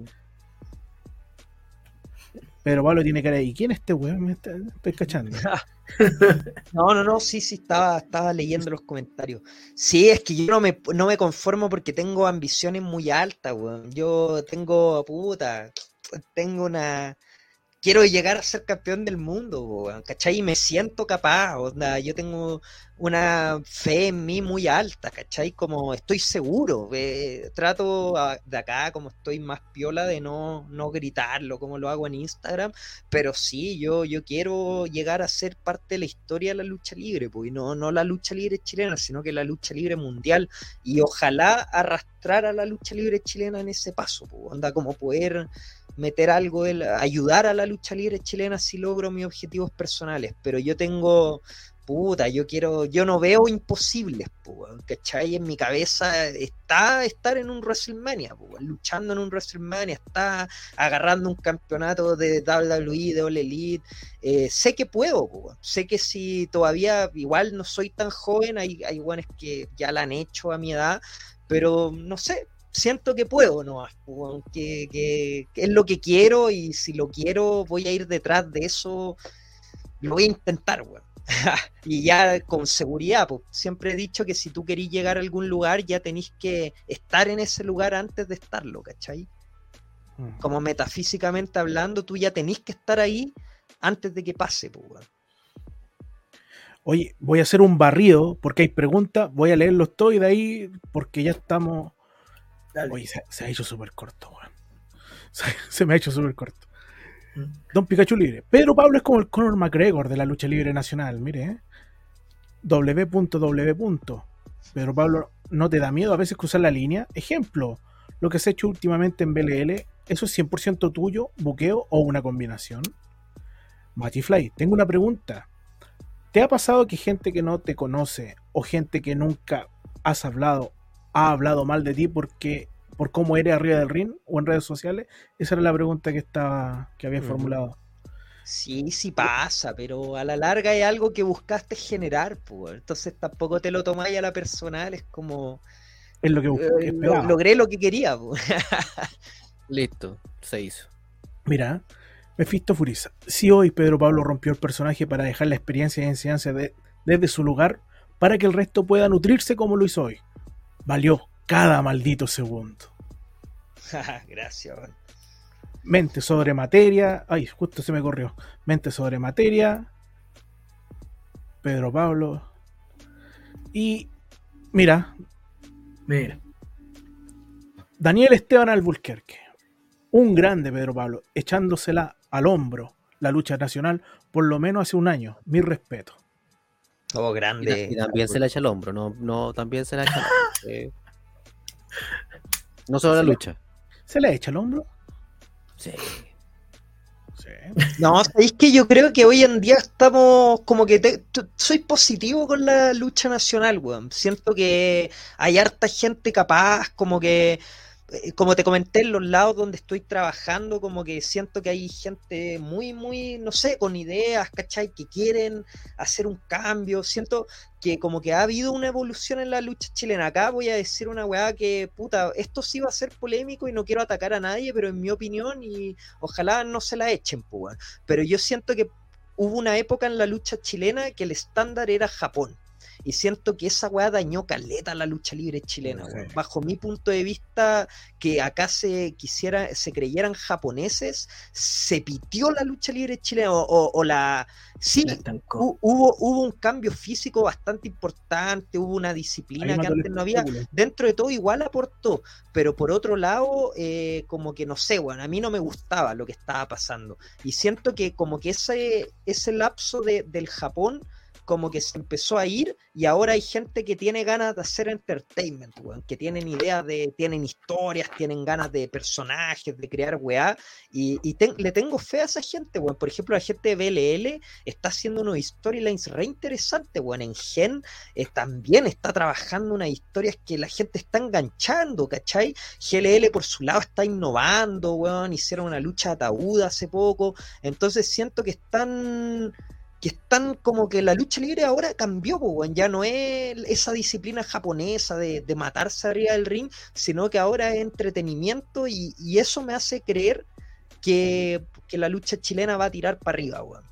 Pedro Pablo tiene cara de, ¿y quién es este weón? Me está- estoy cachando. [laughs] [laughs] No, no, no, sí, sí, estaba, estaba leyendo los comentarios. Sí, es que yo no me, no me conformo porque tengo ambiciones muy altas, weón. Yo tengo, puta, tengo una, quiero llegar a ser campeón del mundo, ¿cachai? Y me siento capaz, onda, yo tengo una fe en mí muy alta, ¿cachai? Como estoy seguro, eh, trato a- de acá, como estoy más piola, de no, no gritarlo como lo hago en Instagram, pero sí, yo, yo quiero llegar a ser parte de la historia de la lucha libre, pues, y no, no la lucha libre chilena, sino que la lucha libre mundial, y ojalá arrastrar a la lucha libre chilena en ese paso, pues, onda, como poder meter algo, de la- ayudar a la lucha libre chilena si logro mis objetivos personales, pero yo tengo, puta, yo quiero, yo no veo imposibles, po, weón, ¿cachai? En mi cabeza está estar en un WrestleMania, luchando en un WrestleMania, está agarrando un campeonato de WWE, de All Elite, eh, sé que puedo, sé que si todavía igual no soy tan joven, hay, hay guanes que ya la han hecho a mi edad, pero no sé, siento que puedo no que, que, que es lo que quiero y si lo quiero voy a ir detrás de eso lo voy a intentar weón. [laughs] y ya con seguridad pues, siempre he dicho que si tú querís llegar a algún lugar ya tenéis que estar en ese lugar antes de estarlo ¿cachai? Mm. como metafísicamente hablando tú ya tenéis que estar ahí antes de que pase pues, weón. Oye, voy a hacer un barrido porque hay preguntas. Voy a leerlos todos y de ahí, porque ya estamos. Dale. Oye, se, se ha hecho súper corto, weón. [laughs] Se, se me ha hecho súper corto. Mm. Don Pikachu libre. Pedro Pablo es como el Conor McGregor de la lucha libre nacional, mire, ¿eh? W.W. Pedro Pablo, ¿no te da miedo a veces cruzar la línea? Ejemplo, lo que se ha hecho últimamente en BLL, ¿eso es 100% tuyo, buqueo o una combinación? Matifly, tengo una pregunta. ¿Te ha pasado que gente que no te conoce o gente que nunca has hablado ha hablado mal de ti porque por cómo eres arriba del ring o en redes sociales? Esa era la pregunta que estaba que había formulado. Sí, sí pasa, pero a la larga es algo que buscaste generar, pues. Entonces tampoco te lo tomáis a la personal, es como Es lo que, busqué, eh, lo- logré lo que quería, pues. [laughs] Listo, se hizo. Mira, Mephisto Furiza. Si hoy Pedro Pablo rompió el personaje para dejar la experiencia y enseñanza de- desde su lugar para que el resto pueda nutrirse como lo hizo hoy. Valió cada maldito segundo. [laughs] Gracias. Mente sobre materia. Ay, justo se me corrió. Mente sobre materia. Pedro Pablo. Y mira, Mira. Daniel Esteban Albuquerque. Un grande Pedro Pablo, echándosela al hombro la lucha nacional por lo menos hace un año. Mi respeto. Oh, grande. y también se la echa al hombro, no, no, también se la echa al hombro. [laughs] eh. No solo la Se la- lucha. ¿Se le echa al hombro? Sí. Sí. No, es que yo creo que hoy en día estamos como que te- soy positivo con la lucha nacional, weón. Siento que hay harta gente capaz, como que, eh, como te comenté, en los lados donde estoy trabajando, como que siento que hay gente muy, muy, no sé, con ideas, ¿cachai? Que quieren hacer un cambio. Siento que como que ha habido una evolución en la lucha chilena. Acá voy a decir una weá que, puta, esto sí va a ser polémico y no quiero atacar a nadie, pero en mi opinión, y ojalá no se la echen, pues. Pero yo siento que hubo una época en la lucha chilena que el estándar era Japón. Y siento que esa weá dañó caleta a la lucha libre chilena, Sí. Bajo mi punto de vista, que acá se quisiera, se creyeran japoneses, se pitió la lucha libre chilena, o, o- o la. Sí, hu- hubo, hubo un cambio físico bastante importante, hubo una disciplina que antes no había, dentro de todo igual aportó, pero por otro lado, eh, como que no sé, bueno, a mí no me gustaba lo que estaba pasando. Y siento que como que ese, ese lapso de, del Japón, como que se empezó a ir y ahora hay gente que tiene ganas de hacer entertainment, weón, que tienen ideas de, tienen historias, tienen ganas de personajes, de crear weá, y, y le tengo fe a esa gente, weón. Por ejemplo, la gente de BLL está haciendo unos storylines re interesantes, weón. En Gen eh, también está trabajando unas historias que la gente está enganchando, ¿cachai? GLL por su lado está innovando, weón, hicieron una lucha ataúd hace poco, entonces siento que están que están como que la lucha libre ahora cambió, weón. ya no es esa disciplina japonesa de, matarse arriba del ring, sino que ahora es entretenimiento y, eso me hace creer que, que la lucha chilena va a tirar para arriba, weón.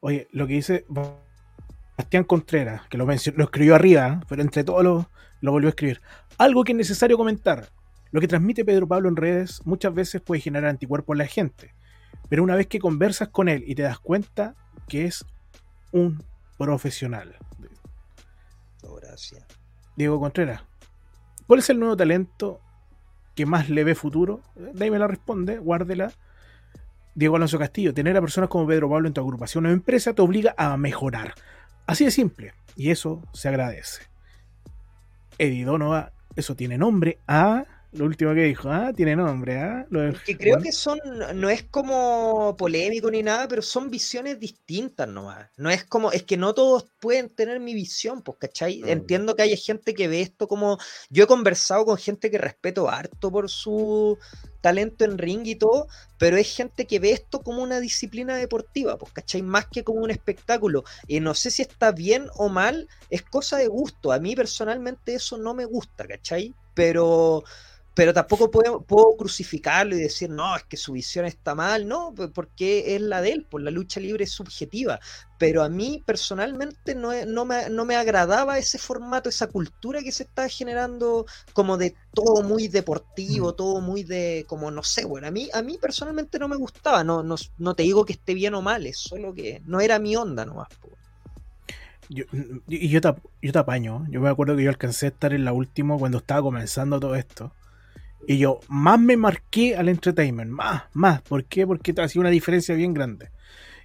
Oye, lo que dice Bastián Contreras, que lo, lo escribió arriba, ¿eh? pero entre todos lo, lo volvió a escribir. Algo que es necesario comentar. Lo que transmite Pedro Pablo en redes muchas veces puede generar anticuerpos en la gente. Pero una vez que conversas con él y te das cuenta que es un profesional. Oh, gracias. Diego Contreras, ¿cuál es el nuevo talento que más le ve futuro? De ahí me la responde, guárdela. Diego Alonso Castillo, tener a personas como Pedro Pablo en tu agrupación o empresa te obliga a mejorar. Así de simple. Y eso se agradece. Eddie eso tiene nombre. Ah, lo último que dijo, ah, tiene nombre, ah. Lo del- Que creo bueno, que son, no es como polémico ni nada, pero son visiones distintas nomás. No es como, es que no todos pueden tener mi visión, pues, ¿cachai? Mm. Entiendo que hay gente que ve esto como. Yo he conversado con gente que respeto harto por su talento en ring y todo, pero es gente que ve esto como una disciplina deportiva, pues, ¿cachai? Más que como un espectáculo. Y no sé si está bien o mal, es cosa de gusto. A mí personalmente eso no me gusta, ¿cachai? Pero pero tampoco puedo, puedo crucificarlo y decir, no, es que su visión está mal, no, porque es la de él, pues la lucha libre es subjetiva. Pero a mí personalmente no, no, me, no me agradaba ese formato, esa cultura que se está generando como de todo muy deportivo, todo muy de, como no sé, bueno, a mí, a mí personalmente no me gustaba, no, no, no te digo que esté bien o mal, es solo que no era mi onda nomás. po. Yo, y yo te, yo te apaño. Yo me acuerdo que yo alcancé a estar en la última cuando estaba comenzando todo esto. Y yo más me marqué al entertainment. Más, más. ¿Por qué? Porque hacía una diferencia bien grande.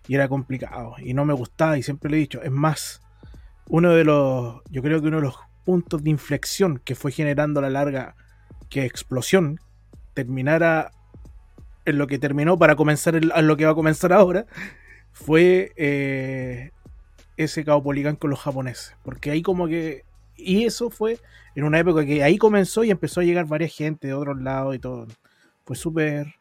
Y era complicado. Y no me gustaba. Y siempre lo he dicho. Es más, uno de los. Yo creo que uno de los puntos de inflexión que fue generando la larga que explosión terminara en lo que terminó para comenzar el- a lo que va a comenzar ahora fue eh, ese Cabo Poligán con los japoneses. Porque ahí como que... Y eso fue en una época que ahí comenzó y empezó a llegar varias gente de otros lados y todo. Fue súper,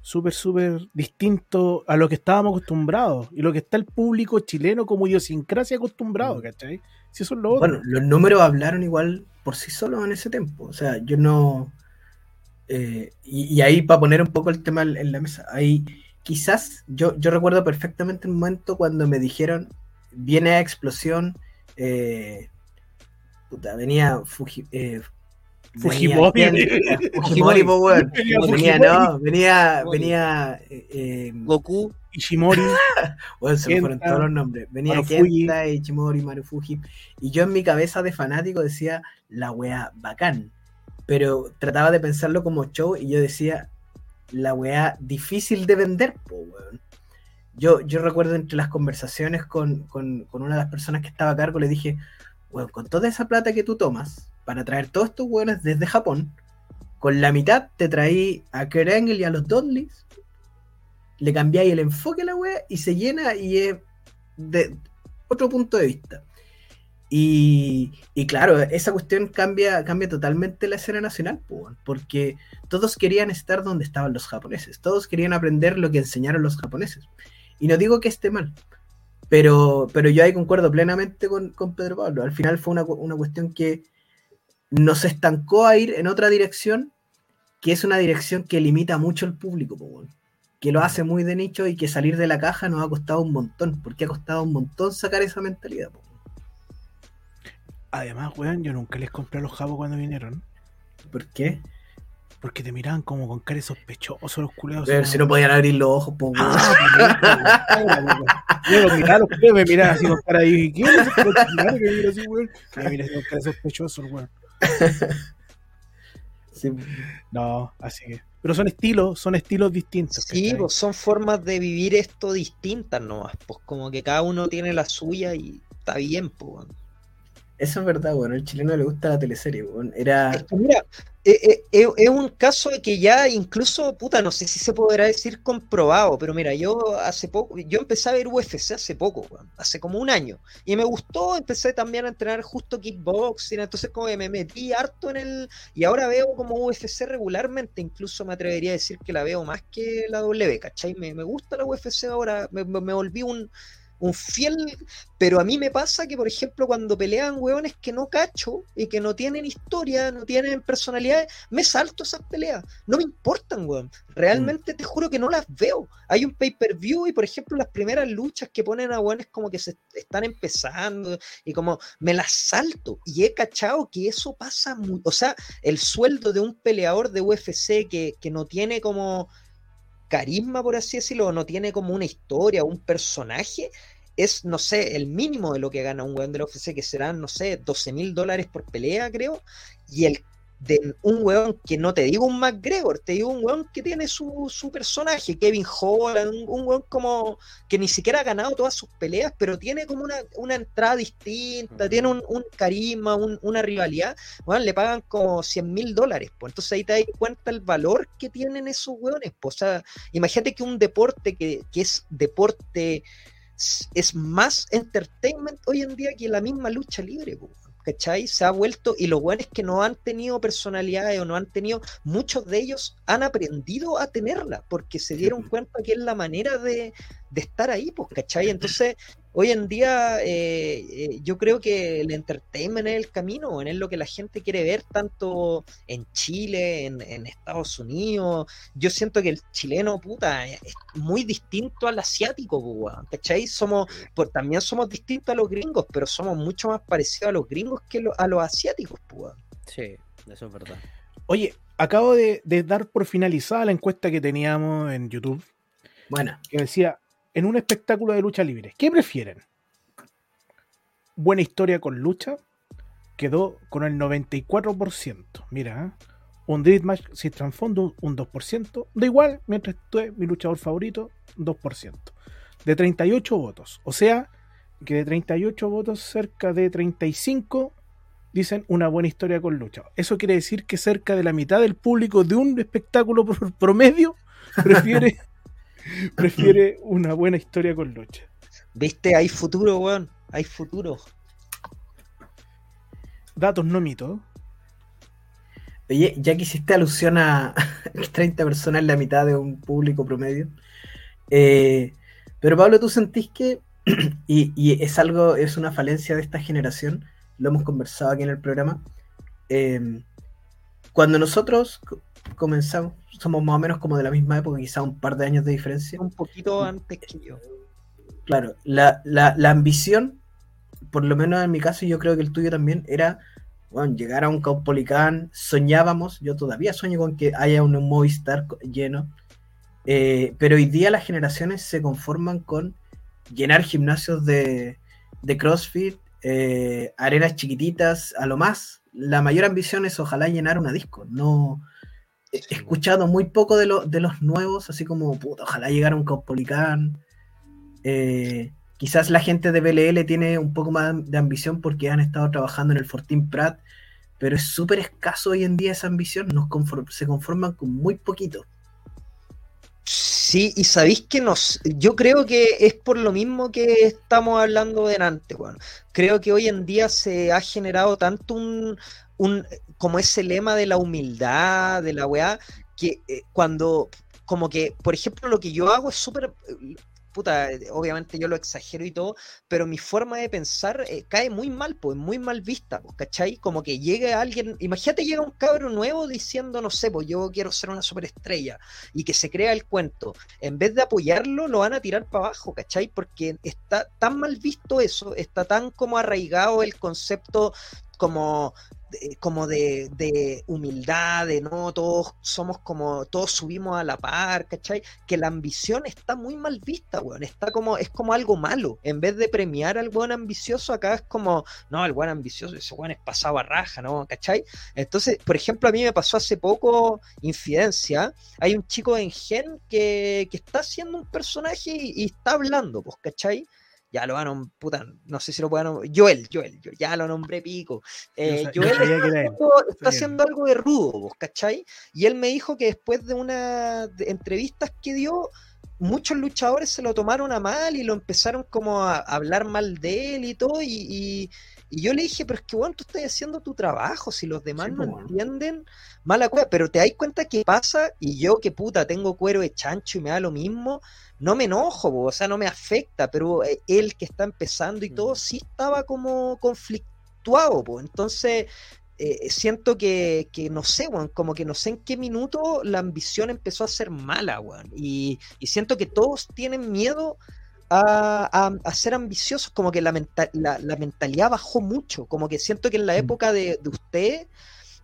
súper, súper distinto a lo que estábamos acostumbrados. Y lo que está el público chileno como idiosincrasia acostumbrado, ¿cachai? Si eso es lo otro. Bueno, los números hablaron igual por sí solos en ese tiempo. O sea, yo no. eh, y, y ahí, para poner un poco el tema en en la mesa, ahí quizás yo, yo recuerdo perfectamente el momento cuando me dijeron: viene a explosión. eh, puta, venía Fuji, eh, Fujimori. venía- [laughs] Fujimori, po, weón. [laughs] Venía no, venía, venía, eh, Goku, Ishimori. [laughs] Bueno, se me fueron todos los nombres. Venía Marufuji. Kenta, Ichimori, Marufuji. Y yo en mi cabeza de fanático decía, la wea bacán. Pero trataba de pensarlo como show y yo decía, la wea difícil de vender, po, weón. Yo, yo recuerdo entre las conversaciones con, con- con una de las personas que estaba a cargo, le dije, weón, con toda esa plata que tú tomas para traer todos estos weones desde Japón, con la mitad te traí a Angle y a los Dudleys, le cambiáis el enfoque a la wea y se llena y es de otro punto de vista. Y, y claro, esa cuestión cambia, cambia totalmente la escena nacional, porque todos querían estar donde estaban los japoneses, todos querían aprender lo que enseñaron los japoneses. Y no digo que esté mal, pero, pero yo ahí concuerdo plenamente con, con Pedro Pablo. Al final fue una, una cuestión que nos estancó a ir en otra dirección, que es una dirección que limita mucho al público, que lo hace muy de nicho y que salir de la caja nos ha costado un montón, porque ha costado un montón sacar esa mentalidad. po. Además, weón, yo nunca les compré a los japos cuando vinieron. ¿Por qué? Porque te miraban como con cara de sospechosos los culeados. Pero si no podían abrir los ojos, po. Ah, pues. Yo los miraba, los culeados me miraban así con cara de ¿qué es que mira así, weón? Me mira así con cara sospechoso, weón. [laughs] Sí, No, así que. Pero son estilos, son estilos distintos. Sí, pues son formas de vivir esto distintas nomás, pues como que cada uno tiene la suya y está bien, pues. Eso es verdad, bueno, al chileno le gusta la teleserie, weón. Era. Es mira, eh, eh, eh, es un caso que ya incluso, puta, no sé si se podrá decir comprobado, pero mira, yo hace poco, yo empecé a ver UFC hace poco, weón, hace como un año, y me gustó, empecé también a entrenar justo kickboxing, entonces como que me metí harto en el, y ahora veo como UFC regularmente, incluso me atrevería a decir que la veo más que la W, ¿cachai? Me, me gusta la UFC ahora, me- me volví un, un fiel pero a mí me pasa que, por ejemplo, cuando pelean hueones que no cacho y que no tienen historia, no tienen personalidades, me salto esas peleas. No me importan, weón. Realmente te juro que no las veo. Hay un pay-per-view y, por ejemplo, las primeras luchas que ponen a hueones como que se están empezando y como me las salto. Y he cachado que eso pasa muy... O sea, el sueldo de un peleador de UFC que, que no tiene como carisma, por así decirlo, no tiene como una historia, un personaje, es, no sé, el mínimo de lo que gana un weón de la UFC, que serán, no sé, 12 mil dólares por pelea, creo, y el de un weón que no te digo un McGregor, te digo un weón que tiene su, su personaje, Kevin Holland, un, un, weón como que ni siquiera ha ganado todas sus peleas, pero tiene como una, una entrada distinta, tiene un, un carisma, un, una rivalidad, weón, le pagan como 100 mil dólares, pues entonces ahí te das cuenta el valor que tienen esos weones, pues, o sea, imagínate que un deporte que, que es deporte es más entertainment hoy en día que la misma lucha libre, pues. ¿Cachai? Se ha vuelto, y los buenos que no han tenido personalidades o no han tenido, muchos de ellos han aprendido a tenerla, porque se dieron cuenta que es la manera de, de estar ahí, pues, ¿cachai? Entonces, hoy en día eh, eh, yo creo que el entertainment es el camino, es lo que la gente quiere ver tanto en Chile, en, en, Estados Unidos. Yo siento que el chileno, puta, es muy distinto al asiático, pues, ¿cachai? Somos, pues, también somos distintos a los gringos, pero somos mucho más parecidos a los gringos que lo, a los asiáticos, pues. Sí, eso es verdad. Oye, acabo de, de dar por finalizada la encuesta que teníamos en YouTube. Bueno. Que decía, en un espectáculo de lucha libre. ¿Qué prefieren? Buena historia con lucha. Quedó con el 94%. Mira, ¿eh? un Dream Match sin trasfondo, un 2%. Da igual, mientras tú es mi luchador favorito, 2%. De 38 votos. O sea, que de 38 votos, cerca de 35 dicen una buena historia con lucha. Eso quiere decir que cerca de la mitad del público de un espectáculo [laughs] promedio prefiere [laughs] [laughs] prefiere una buena historia con lucha. ¿Viste? Hay futuro, weón. Hay futuro. Datos, no mitos. Oye, ya que hiciste alusión a [laughs] 30 personas en la mitad de un público promedio. Eh, pero Pablo, ¿tú sentís que, [clears throat] y, y, es algo, es una falencia de esta generación, lo hemos conversado aquí en el programa, eh, cuando nosotros comenzamos, somos más o menos como de la misma época, quizá un par de años de diferencia. Un poquito antes que yo. Claro, la, la, la ambición, por lo menos en mi caso, y yo creo que el tuyo también, era bueno, llegar a un Caupolicán, soñábamos, yo todavía sueño con que haya un Movistar lleno, eh, pero hoy día las generaciones se conforman con llenar gimnasios de, de CrossFit, eh, arenas chiquititas, a lo más. La mayor ambición es ojalá llenar una disco, no, he escuchado muy poco de, lo, de los nuevos, así como, puta, ojalá llegara un Caupolicán. Eh, quizás la gente de BLL tiene un poco más de ambición porque han estado trabajando en el Fortín Prat, pero es súper escaso hoy en día esa ambición, nos conform se conforman con muy poquito. Sí, y sabéis que nos, yo creo que es por lo mismo que estamos hablando delante, bueno. Creo que hoy en día se ha generado tanto un, un como ese lema de la humildad, de la weá, que eh, cuando, como que, por ejemplo, lo que yo hago es súper, puta, obviamente yo lo exagero y todo, pero mi forma de pensar eh, cae muy mal, pues muy mal vista, pues, ¿cachai? Como que llegue alguien, imagínate llega un cabro nuevo diciendo, no sé, pues yo quiero ser una superestrella y que se crea el cuento, en vez de apoyarlo, lo van a tirar para abajo, ¿cachai? Porque está tan mal visto eso, está tan como arraigado el concepto como como de, de, humildad, de no, todos somos como, todos subimos a la par, ¿cachai? Que la ambición está muy mal vista, weón, está como, es como algo malo, en vez de premiar al buen ambicioso, acá es como, no, el buen ambicioso, ese buen es pasado a raja, ¿no? ¿cachai? Entonces, por ejemplo, a mí me pasó hace poco Infidencia, hay un chico en Gen que, que está haciendo un personaje y, y está hablando, pues, ¿cachai? Ya lo van a puta, no sé si lo puedan Joel, Joel, yo ya lo nombré pico. Eh, no, Joel no está, haciendo, está haciendo, algo de rudo, ¿vos cachai? Y él me dijo que después de unas entrevistas que dio, muchos luchadores se lo tomaron a mal y lo empezaron como a hablar mal de él y todo, y, y, y yo le dije, pero es que bueno, tú estás haciendo tu trabajo, si los demás sí, no bueno. entienden, mala cueva, pero te das cuenta que pasa, y yo que puta tengo cuero de chancho y me da lo mismo, no me enojo, o sea, no me afecta, pero eh, él que está empezando y todo, sí estaba como conflictuado, po. entonces eh, siento que, que, no sé, weón, como que no sé en qué minuto la ambición empezó a ser mala, weón, y, y siento que todos tienen miedo a, a, a, ser ambiciosos, como que la, menta la, la, mentalidad bajó mucho, como que siento que en la época de, de usted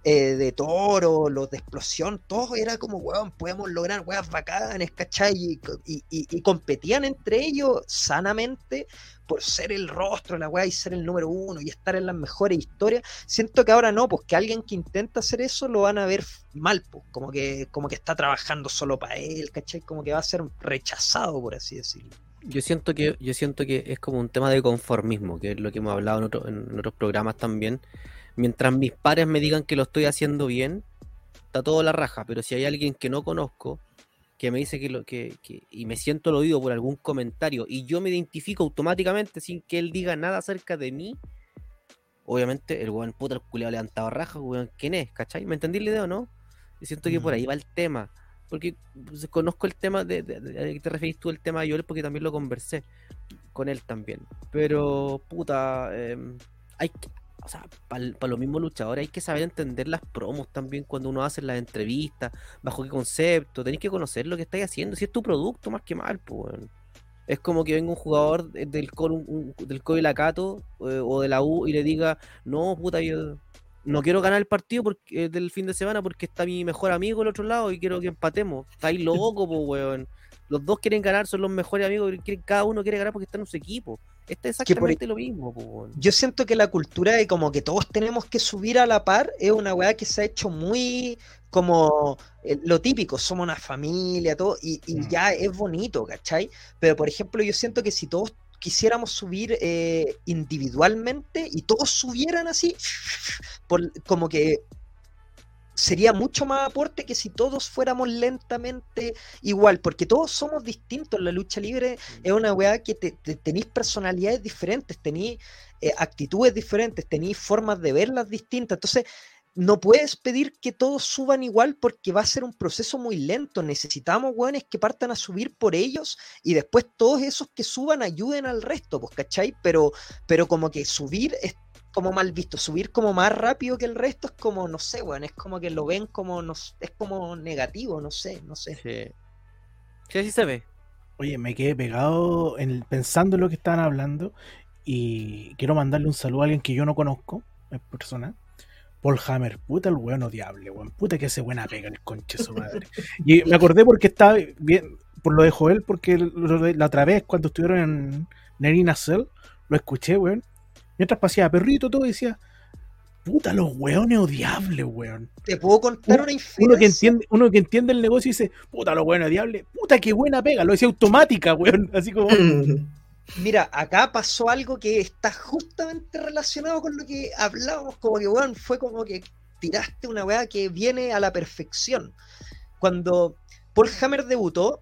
eh, de toro, los de explosión, todo era como, weón, podemos lograr weas bacanes, ¿cachai? Y, y- y- y competían entre ellos sanamente por ser el rostro de la wea y ser el número uno y estar en las mejores historias. Siento que ahora no, pues que alguien que intenta hacer eso lo van a ver mal, pues, como que, como que está trabajando solo para él, ¿cachai? Como que va a ser rechazado, por así decirlo. Yo siento que, yo siento que es como un tema de conformismo, que es lo que hemos hablado en, otro- en otros programas también. Mientras mis pares me digan que lo estoy haciendo bien, está todo la raja. Pero si hay alguien que no conozco, que me dice que lo que, que- y me siento al oído por algún comentario, y yo me identifico automáticamente sin que él diga nada acerca de mí, obviamente el weón puta el culiao levantado raja, weón, ¿quién es? ¿Cachai? ¿Me entendí la idea o no? Y siento que por ahí va el tema. Porque pues, conozco el tema de, de, que te referís tú el tema de Joel porque también lo conversé con él también. Pero, puta, em, hay o sea, para los mismos luchadores hay que saber entender las promos también cuando uno hace las entrevistas, bajo qué concepto, tenéis que conocer lo que estáis haciendo, si es tu producto más que mal, pues. Es como que venga un jugador de- del un- del Lacato eh, o de la U y le diga, no, puta, yo no quiero ganar el partido porque, eh, del fin de semana porque está mi mejor amigo al otro lado y quiero que empatemos. Estáis loco, pues, weón. Los dos quieren ganar, son los mejores amigos, cada uno quiere ganar porque está en su equipo. Este es por- exactamente lo mismo, pues, weón. Yo siento que la cultura de como que todos tenemos que subir a la par es una weá que se ha hecho muy como eh, lo típico, somos una familia, todo, y, y Mm. ya es bonito, ¿cachai? Pero por ejemplo, yo siento que si todos quisiéramos subir eh, individualmente y todos subieran así, por, como que sería mucho más aporte que si todos fuéramos lentamente igual, porque todos somos distintos. La lucha libre es una weá que te, te- tenéis personalidades diferentes, tenéis eh, actitudes diferentes, tenéis formas de verlas distintas. Entonces, no puedes pedir que todos suban igual porque va a ser un proceso muy lento. Necesitamos weones que partan a subir por ellos y después todos esos que suban ayuden al resto, pues, ¿cachai? Pero, pero como que subir es como mal visto, subir como más rápido que el resto es como, no sé, weón, es como que lo ven como, no, es como negativo, no sé, no sé. Sí. Sí, así se ve. Oye, me quedé pegado en el- pensando en lo que estaban hablando y quiero mandarle un saludo a alguien que yo no conozco en persona. Paul Hammer, puta el weón odiable, weón. Puta que hace buena pega el conche su madre. Y me acordé porque estaba bien, por lo de Joel, porque la otra vez cuando estuvieron en Nerina Cell, lo escuché, weón. Mientras paseaba perrito todo y decía, puta los weones odiables, weón. ¿Te puedo contar Uno- una Uno que infidencia? entiende, uno que entiende el negocio dice, puta los weones odiables, puta qué buena pega, lo decía automática, weón. Así como, [laughs] Mira, acá pasó algo que está justamente relacionado con lo que hablábamos, como que, weón, fue como que tiraste una weá que viene a la perfección. Cuando Paul Hammer debutó,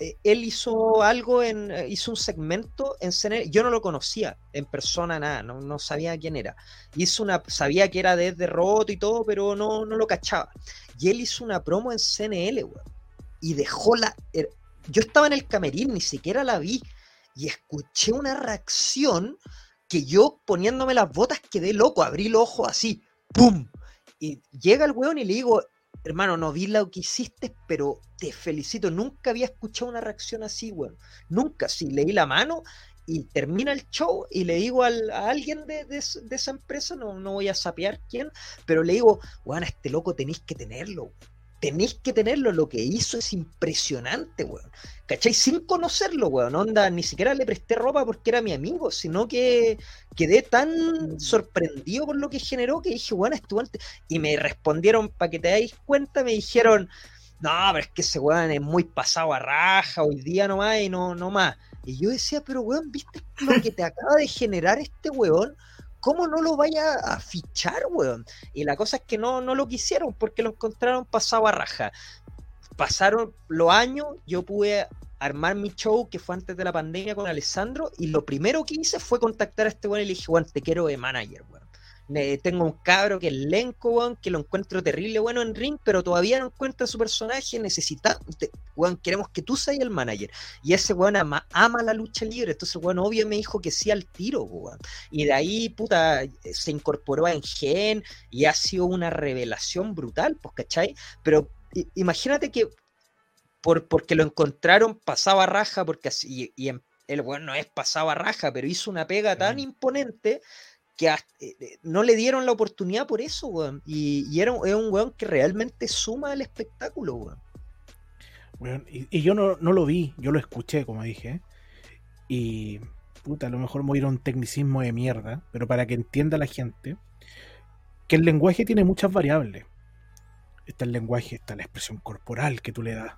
eh, él hizo algo en, eh, hizo un segmento en CNN, yo no lo conocía en persona, nada, no, no sabía quién era. Hizo una, sabía que era desde roto y todo, pero no, no lo cachaba. Y él hizo una promo en CNL, weón. Y dejó la. er- Yo estaba en el camerín, ni siquiera la vi y escuché una reacción que yo poniéndome las botas quedé loco, abrí los ojos así, ¡pum! Y llega el weón y le digo, hermano, no vi lo que hiciste, pero te felicito, nunca había escuchado una reacción así, weón, nunca, sí, leí la mano y termina el show y le digo al- a alguien de, de es- de esa empresa, no, no voy a sapear quién, pero le digo, weón, a este loco tenéis que tenerlo, tenéis que tenerlo, lo que hizo es impresionante, weón. ¿Cachai? Sin conocerlo, weón. Onda, ni siquiera le presté ropa porque era mi amigo, sino que quedé tan sorprendido por lo que generó que dije, weón, weón te-". Y me respondieron, para que te dais cuenta, me dijeron, no, pero es que ese weón es muy pasado a raja hoy día nomás y no, no más. Y yo decía, pero weón, ¿viste lo que te acaba de generar este weón? ¿Cómo no lo vaya a fichar, weón? Y la cosa es que no, no lo quisieron porque lo encontraron pasado a raja. Pasaron los años, yo pude armar mi show que fue antes de la pandemia con Alessandro y lo primero que hice fue contactar a este weón y le dije, weón, te quiero de manager, weón. Tengo un cabro que es lenco, weón, que lo encuentro terrible bueno en ring, pero todavía no encuentra su personaje, necesita, te- weón, queremos que tú seas el manager. Y ese weón ama, ama la lucha libre, entonces weón, obvio me dijo que sí al tiro, weón. Y de ahí, puta, se incorporó a Engen y ha sido una revelación brutal, pues, ¿cachai? Pero i- imagínate que por, porque lo encontraron pasaba raja, porque así, y, y en- el weón no es pasaba raja, pero hizo una pega tan imponente que eh, eh, no le dieron la oportunidad por eso, weón. Y, y era un, es un weón que realmente suma al espectáculo, weón. Weón, y, yo no, no lo vi, yo lo escuché, como dije. Y puta, a lo mejor me voy a un tecnicismo de mierda, pero para que entienda la gente, que el lenguaje tiene muchas variables. Está el lenguaje, está la expresión corporal que tú le das.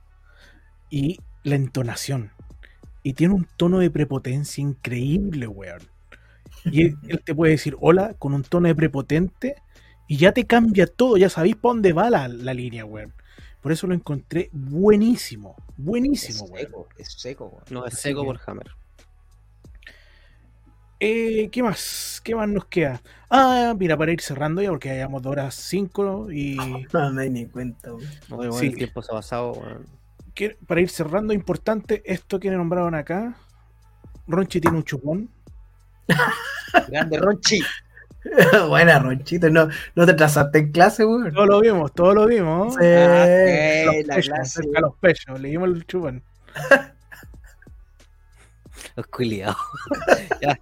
Y la entonación. Y tiene un tono de prepotencia increíble, weón. Y él, él te puede decir hola con un tono de prepotente y ya te cambia todo, ya sabéis para dónde va la, la línea, weón. Por eso lo encontré buenísimo, Es buenísimo, weón. seco, es seco, weón. No, es Así seco que- por Hammer. Eh, ¿Qué más? ¿Qué más nos queda? Ah, mira, para ir cerrando ya, porque ya llevamos dos horas 5 y [laughs] No me di ni cuenta, weón. No, bueno, Sí. El tiempo se ha pasado. weón. para ir cerrando, importante esto que nombraron acá. Ronchi tiene un chupón. [laughs] Grande Ronchi. [laughs] Buena, Ronchito. No, no te trazaste en clase, weón. Todos lo vimos, todos lo vimos. Sí. Ah, Los eh, la pechos, clase. cerca los pechos, leímos el chupón. [laughs] Los culiados. ya.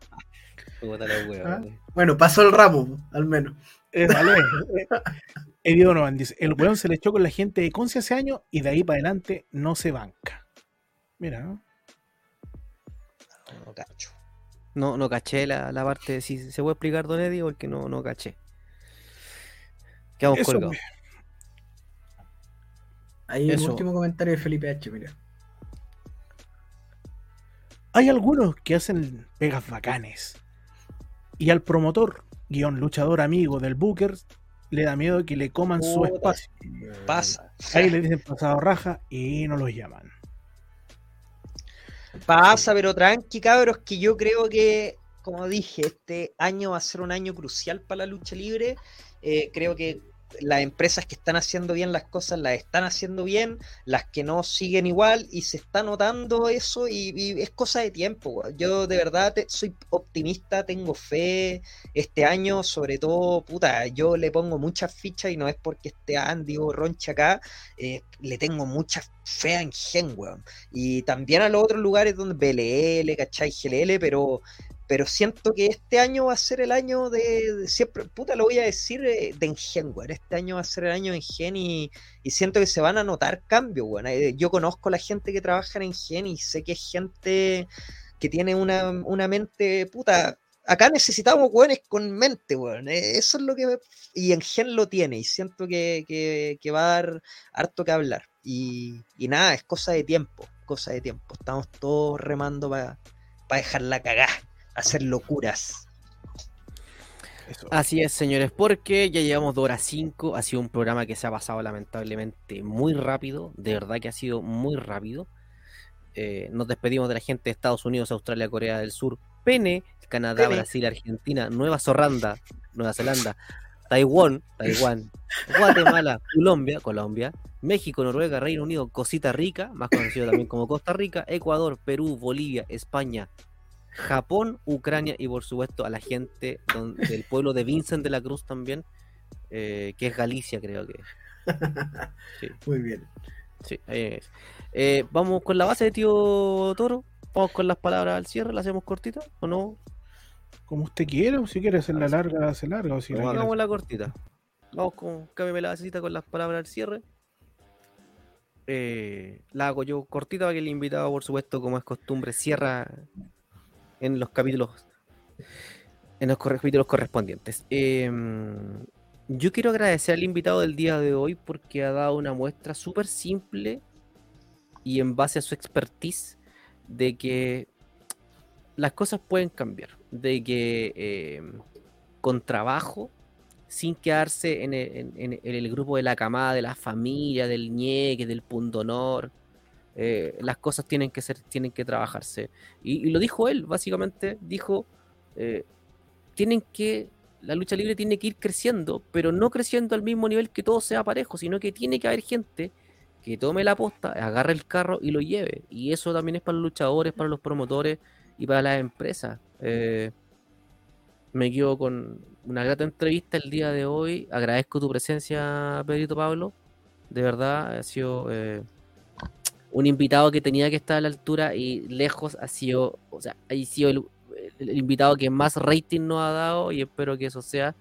Ah. Bueno, pasó el ramo, al menos. Eh. Eddie Donovan dice: El weón se le echó con la gente de Conce hace años y de ahí para adelante no se banca. Mira, ¿no? No cacho. No, no caché la, la parte. Si se puede explicar, Don Eddie, porque no, no caché. Quedamos Eso, colgados. Ahí Eso. último comentario de Felipe H, mira. Hay algunos que hacen pegas bacanes. Y al promotor, guion luchador amigo del Booker, le da miedo que le coman su espacio. Pasa. Ahí le dicen pasado raja y no los llaman. Pasa, pero tranqui, cabros, que yo creo que, como dije, este año va a ser un año crucial para la lucha libre. Eh, creo que las empresas que están haciendo bien las cosas las están haciendo bien, las que no siguen igual y se está notando eso y, es cosa de tiempo. Yo de verdad soy optimista, tengo fe este año, sobre todo, puta, yo le pongo muchas fichas y no es porque esté Andy o Roncha acá, eh, le tengo mucha fe en Gen, weón y también a los otros lugares donde BLL, ¿cachai? GLL, pero, pero siento que este año va a ser el año de, siempre, puta, lo voy a decir, eh, de Engen, weón. Este año va a ser el año de Engen y, siento que se van a notar cambios, weón. Eh, Yo conozco la gente que trabaja en Engen y sé que es gente que tiene una, una mente, puta. Acá necesitamos weones con mente, weón. eh, Eso es lo que. me- y Engen lo tiene y siento que, que- va a dar harto que hablar. Y, y nada, es cosa de tiempo, cosa de tiempo. Estamos todos remando para dejarla cagar, hacer locuras. Eso. Así es, señores, porque ya llevamos 2 horas 5. Ha sido un programa que se ha pasado lamentablemente muy rápido. De verdad que ha sido muy rápido. Eh, nos despedimos de la gente de Estados Unidos, Australia, Corea del Sur, Pene, Canadá, Pene. Brasil, Argentina, Nueva Zorranda, Nueva Zelanda, Taiwán, Taiwán, Guatemala, [laughs] Colombia, Colombia, México, Noruega, Reino Unido, Cosita Rica, más conocido también como Costa Rica, Ecuador, Perú, Bolivia, España, Japón, Ucrania y por supuesto a la gente don- del [laughs] pueblo de Vincent de la Cruz también, eh, que es Galicia creo que. Sí, [laughs] Muy bien. sí, ahí es. Eh, Vamos con la base de tío Toro, vamos con las palabras al cierre, la hacemos cortita o no? Como usted quiera, o si quiere hacerla larga, hace larga. O si la Hagamos la cortita. Vamos con cámbiame la basecita con las palabras al cierre. Eh, la hago yo cortita para que el invitado, por supuesto, como es costumbre, cierra en los capítulos en los capítulos correspondientes. Eh, yo quiero agradecer al invitado del día de hoy porque ha dado una muestra súper simple y en base a su expertise de que las cosas pueden cambiar, de que eh, con trabajo, sin quedarse en el, en- en el grupo de la camada, de la familia, del ñeque, del pundonor, eh, las cosas tienen que ser, tienen que trabajarse. Y, lo dijo él, básicamente, dijo, eh, tienen que, la lucha libre tiene que ir creciendo, pero no creciendo al mismo nivel que todo sea parejo, sino que tiene que haber gente que tome la posta, agarre el carro y lo lleve. Y eso también es para los luchadores, para los promotores y para las empresas. Eh, me quedo con una grata entrevista el día de hoy. Agradezco tu presencia, Pedrito Pablo. De verdad, ha sido un invitado que tenía que estar a la altura y lejos ha sido, o sea, ha sido el, el invitado que más rating nos ha dado y espero que eso sea.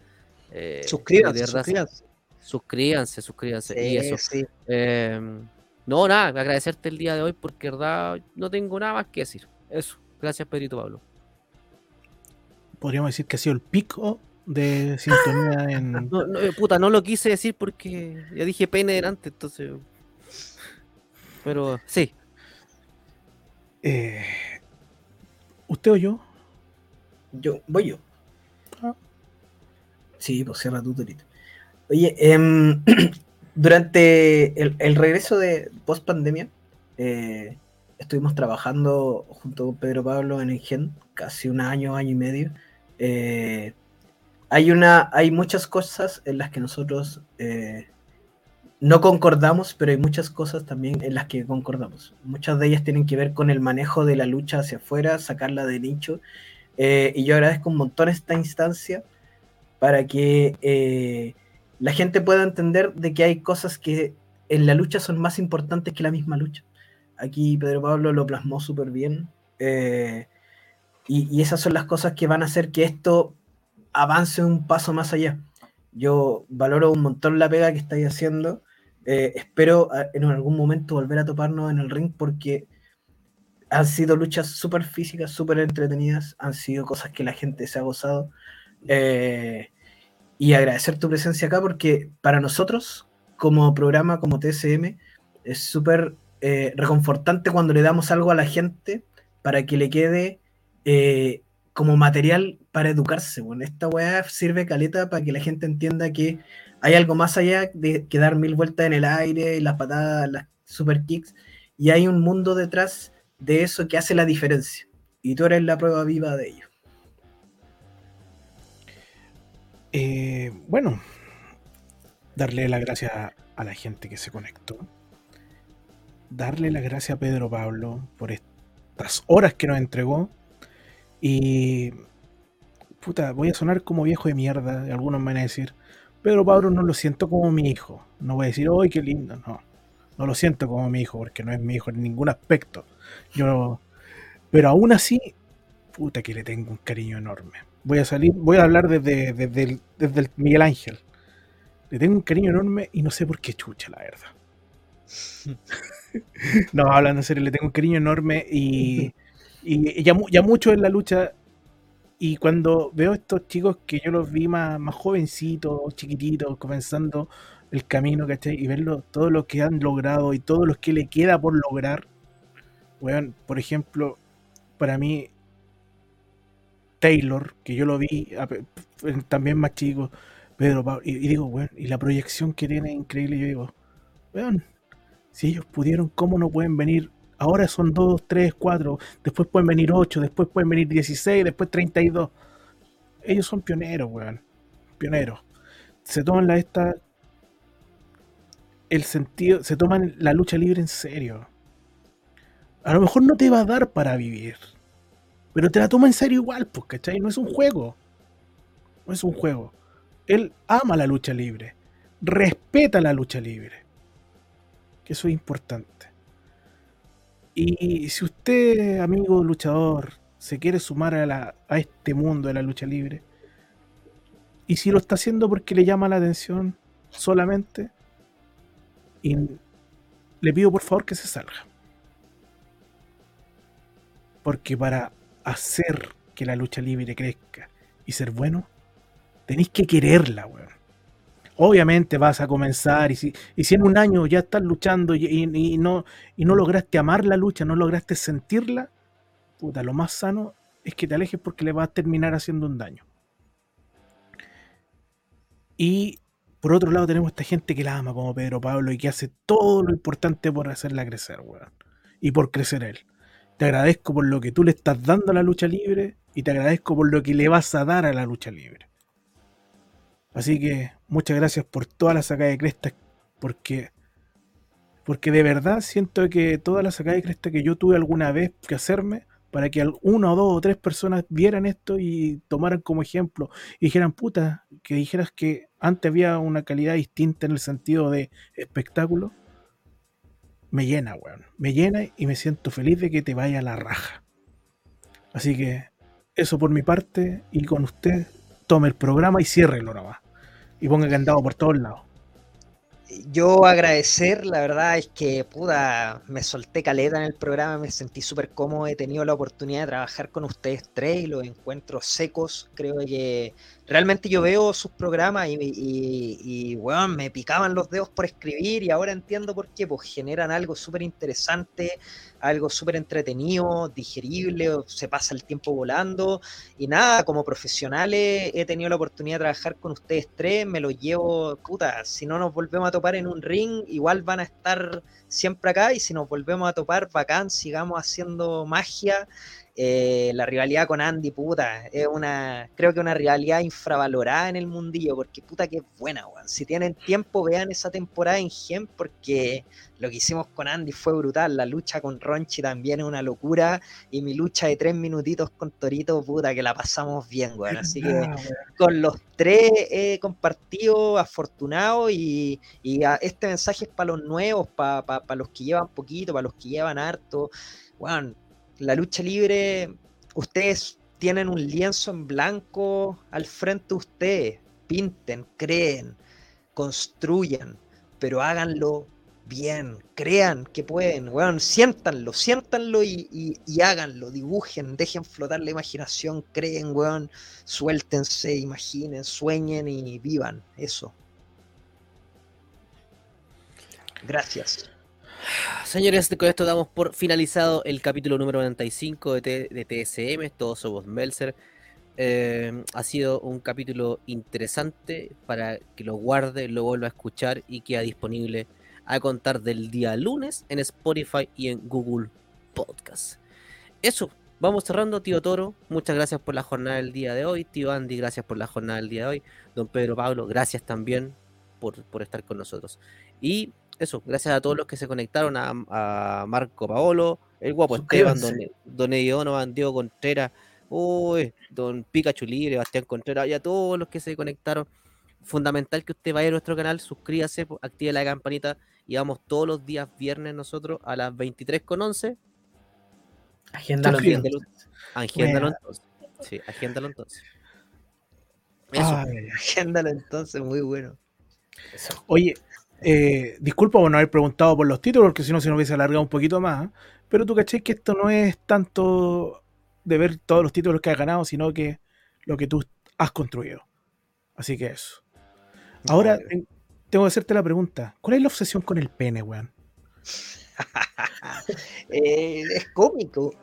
eh, Suscríbanse, suscríbanse. suscríbanse, suscríbanse. y eso. sí. Eh, no, nada, agradecerte el día de hoy porque, verdad, no tengo nada más que decir. Eso. Gracias, Pedrito Pablo. Podríamos decir que ha sido el pico de sintonía en. [laughs] No, no, puta, no lo quise decir porque ya dije pene delante, entonces. Pero sí, Eh, ¿Usted o yo? Yo, voy yo. Ah. Sí, pues cierra tú, Torito. Oye, em, [clears throat] durante el, el regreso de post pandemia, estuvimos trabajando junto con Pedro Pablo en Engen, casi un año, año y medio. Eh, hay, una, hay muchas cosas en las que nosotros eh, no concordamos, pero hay muchas cosas también en las que concordamos. Muchas de ellas tienen que ver con el manejo de la lucha hacia afuera, sacarla de nicho. Eh, y yo agradezco un montón esta instancia para que eh, la gente pueda entender de que hay cosas que en la lucha son más importantes que la misma lucha. Aquí Pedro Pablo lo plasmó súper bien. eh, y, y esas son las cosas que van a hacer que esto avance un paso más allá. Yo valoro un montón la pega que estáis haciendo. Eh, espero a- en algún momento volver a toparnos en el ring porque han sido luchas súper físicas, súper entretenidas, han sido cosas que la gente se ha gozado. Eh, y agradecer tu presencia acá porque para nosotros, como programa, como TSM, es súper eh, reconfortante cuando le damos algo a la gente para que le quede eh, como material para educarse. Bueno, esta weá sirve caleta para que la gente entienda que hay algo más allá de que dar mil vueltas en el aire, las patadas, las super kicks, y hay un mundo detrás de eso que hace la diferencia. Y tú eres la prueba viva de ello. Eh, bueno, darle las gracias a la gente que se conectó. Darle las gracias a Pedro Pablo por estas horas que nos entregó. Y. Puta, voy a sonar como viejo de mierda. Algunos me van a decir. Pedro Pablo no lo siento como mi hijo. No voy a decir, ¡ay, qué lindo! No. No lo siento como mi hijo, porque no es mi hijo en ningún aspecto. Yo. Pero aún así, puta que le tengo un cariño enorme. Voy a salir, voy a hablar desde, desde, desde el Miguel Ángel. Le tengo un cariño enorme y no sé por qué chucha, la verdad. [laughs] no, hablando en serio, le tengo un cariño enorme y, y ya, ya mucho en la lucha. Y cuando veo estos chicos que yo los vi más, más jovencitos, chiquititos, comenzando el camino, ¿cachai? Y verlo, todo lo que han logrado y todo lo que le queda por lograr. Weón, por ejemplo, para mí, Taylor, que yo lo vi también más chico, Pedro Pablo, y, digo, weón, y la proyección que tiene es increíble. Yo digo, weón, si ellos pudieron, ¿cómo no pueden venir? Ahora son 2, 3, 4, después pueden venir 8, después pueden venir 16, después 32. Ellos son pioneros, weón, pioneros. Se toman la esta. El sentido, se toman la lucha libre en serio. A lo mejor no te va a dar para vivir. Pero te la toma en serio igual, pues, ¿cachai? No es un juego. No es un juego. Él ama la lucha libre. Respeta la lucha libre. Que eso es importante. Y si usted, amigo luchador, se quiere sumar a, la- a este mundo de la lucha libre, y si lo está haciendo porque le llama la atención solamente, y le pido por favor que se salga. Porque para hacer que la lucha libre crezca y ser bueno, tenéis que quererla, weón. Obviamente vas a comenzar y si, y si en un año ya estás luchando y, no, y no lograste amar la lucha, no lograste sentirla, puta, lo más sano es que te alejes porque le vas a terminar haciendo un daño. Y por otro lado tenemos esta gente que la ama como Pedro Pablo y que hace todo lo importante por hacerla crecer, weón. Y por crecer él. Te agradezco por lo que tú le estás dando a la lucha libre y te agradezco por lo que le vas a dar a la lucha libre. Así que muchas gracias por toda la sacada de cresta, porque, porque de verdad siento que toda la sacada de cresta que yo tuve alguna vez que hacerme, para que una o dos o tres personas vieran esto y tomaran como ejemplo y dijeran, puta, que dijeras que antes había una calidad distinta en el sentido de espectáculo, me llena, weón. Me llena y me siento feliz de que te vaya a la raja. Así que eso por mi parte y con usted tome el programa y ciérrelo nomás. Y ponga candado por todos lados. Yo agradecer, la verdad es que puta, me solté caleta en el programa, me sentí súper cómodo, he tenido la oportunidad de trabajar con ustedes tres y los encuentros secos, creo que realmente yo veo sus programas y, y, bueno, me picaban los dedos por escribir y ahora entiendo por qué, pues generan algo súper interesante, algo súper entretenido, digerible, se pasa el tiempo volando. Y nada, como profesionales he tenido la oportunidad de trabajar con ustedes tres, me lo llevo, puta, si no nos volvemos a topar en un ring, igual van a estar siempre acá y si nos volvemos a topar, bacán, sigamos haciendo magia eh, la rivalidad con Andy, puta, es una, creo que una rivalidad infravalorada en el mundillo, porque puta que es buena, weón. Si tienen tiempo, vean esa temporada en Gen, porque lo que hicimos con Andy fue brutal. La lucha con Ronchi también es una locura, y mi lucha de tres minutitos con Torito, puta, que la pasamos bien, weón. Así que [laughs] ah, con los tres he compartido, afortunado, y, este mensaje es para los nuevos, para los que llevan poquito, para los que llevan harto. Weón, la lucha libre, ustedes tienen un lienzo en blanco al frente de ustedes, pinten, creen, construyan, pero háganlo bien, crean que pueden, weón, siéntanlo, siéntanlo y, y, háganlo, dibujen, dejen flotar la imaginación, creen, weón, suéltense, imaginen, sueñen y vivan, eso. Gracias. Señores, con esto damos por finalizado el capítulo número 95 de, TSM, Todos Somos Melzer. Eh, ha sido un capítulo interesante para que lo guarde, lo vuelva a escuchar y queda disponible a contar del día lunes en Spotify y en Google Podcast. Eso, vamos cerrando, tío Toro. Muchas gracias por la jornada del día de hoy. Tío Andy, gracias por la jornada del día de hoy. Don Pedro Pablo, gracias también por, por estar con nosotros. Y eso, gracias a todos los que se conectaron, a, Marco Paolo, el guapo Esteban, don, don Donovan, Diego Contreras, uy, don Pikachu Libre, Bastián Contreras, y a todos los que se conectaron. Fundamental que usted vaya a nuestro canal, suscríbase, active la campanita y vamos todos los días viernes nosotros a las 23.11. Agéndalo, agéndalo, agéndalo entonces. Sí, agéndalo entonces. Eso. agéndalo entonces, muy bueno. Oye, eh, disculpa por no haber preguntado por los títulos, porque si no se nos hubiese alargado un poquito más. ¿eh? Pero tú caché que esto no es tanto de ver todos los títulos que has ganado, sino que lo que tú has construido. Así que eso. Ahora tengo que hacerte la pregunta: ¿cuál es la obsesión con el pene, weón? [laughs] Eh, es cómico.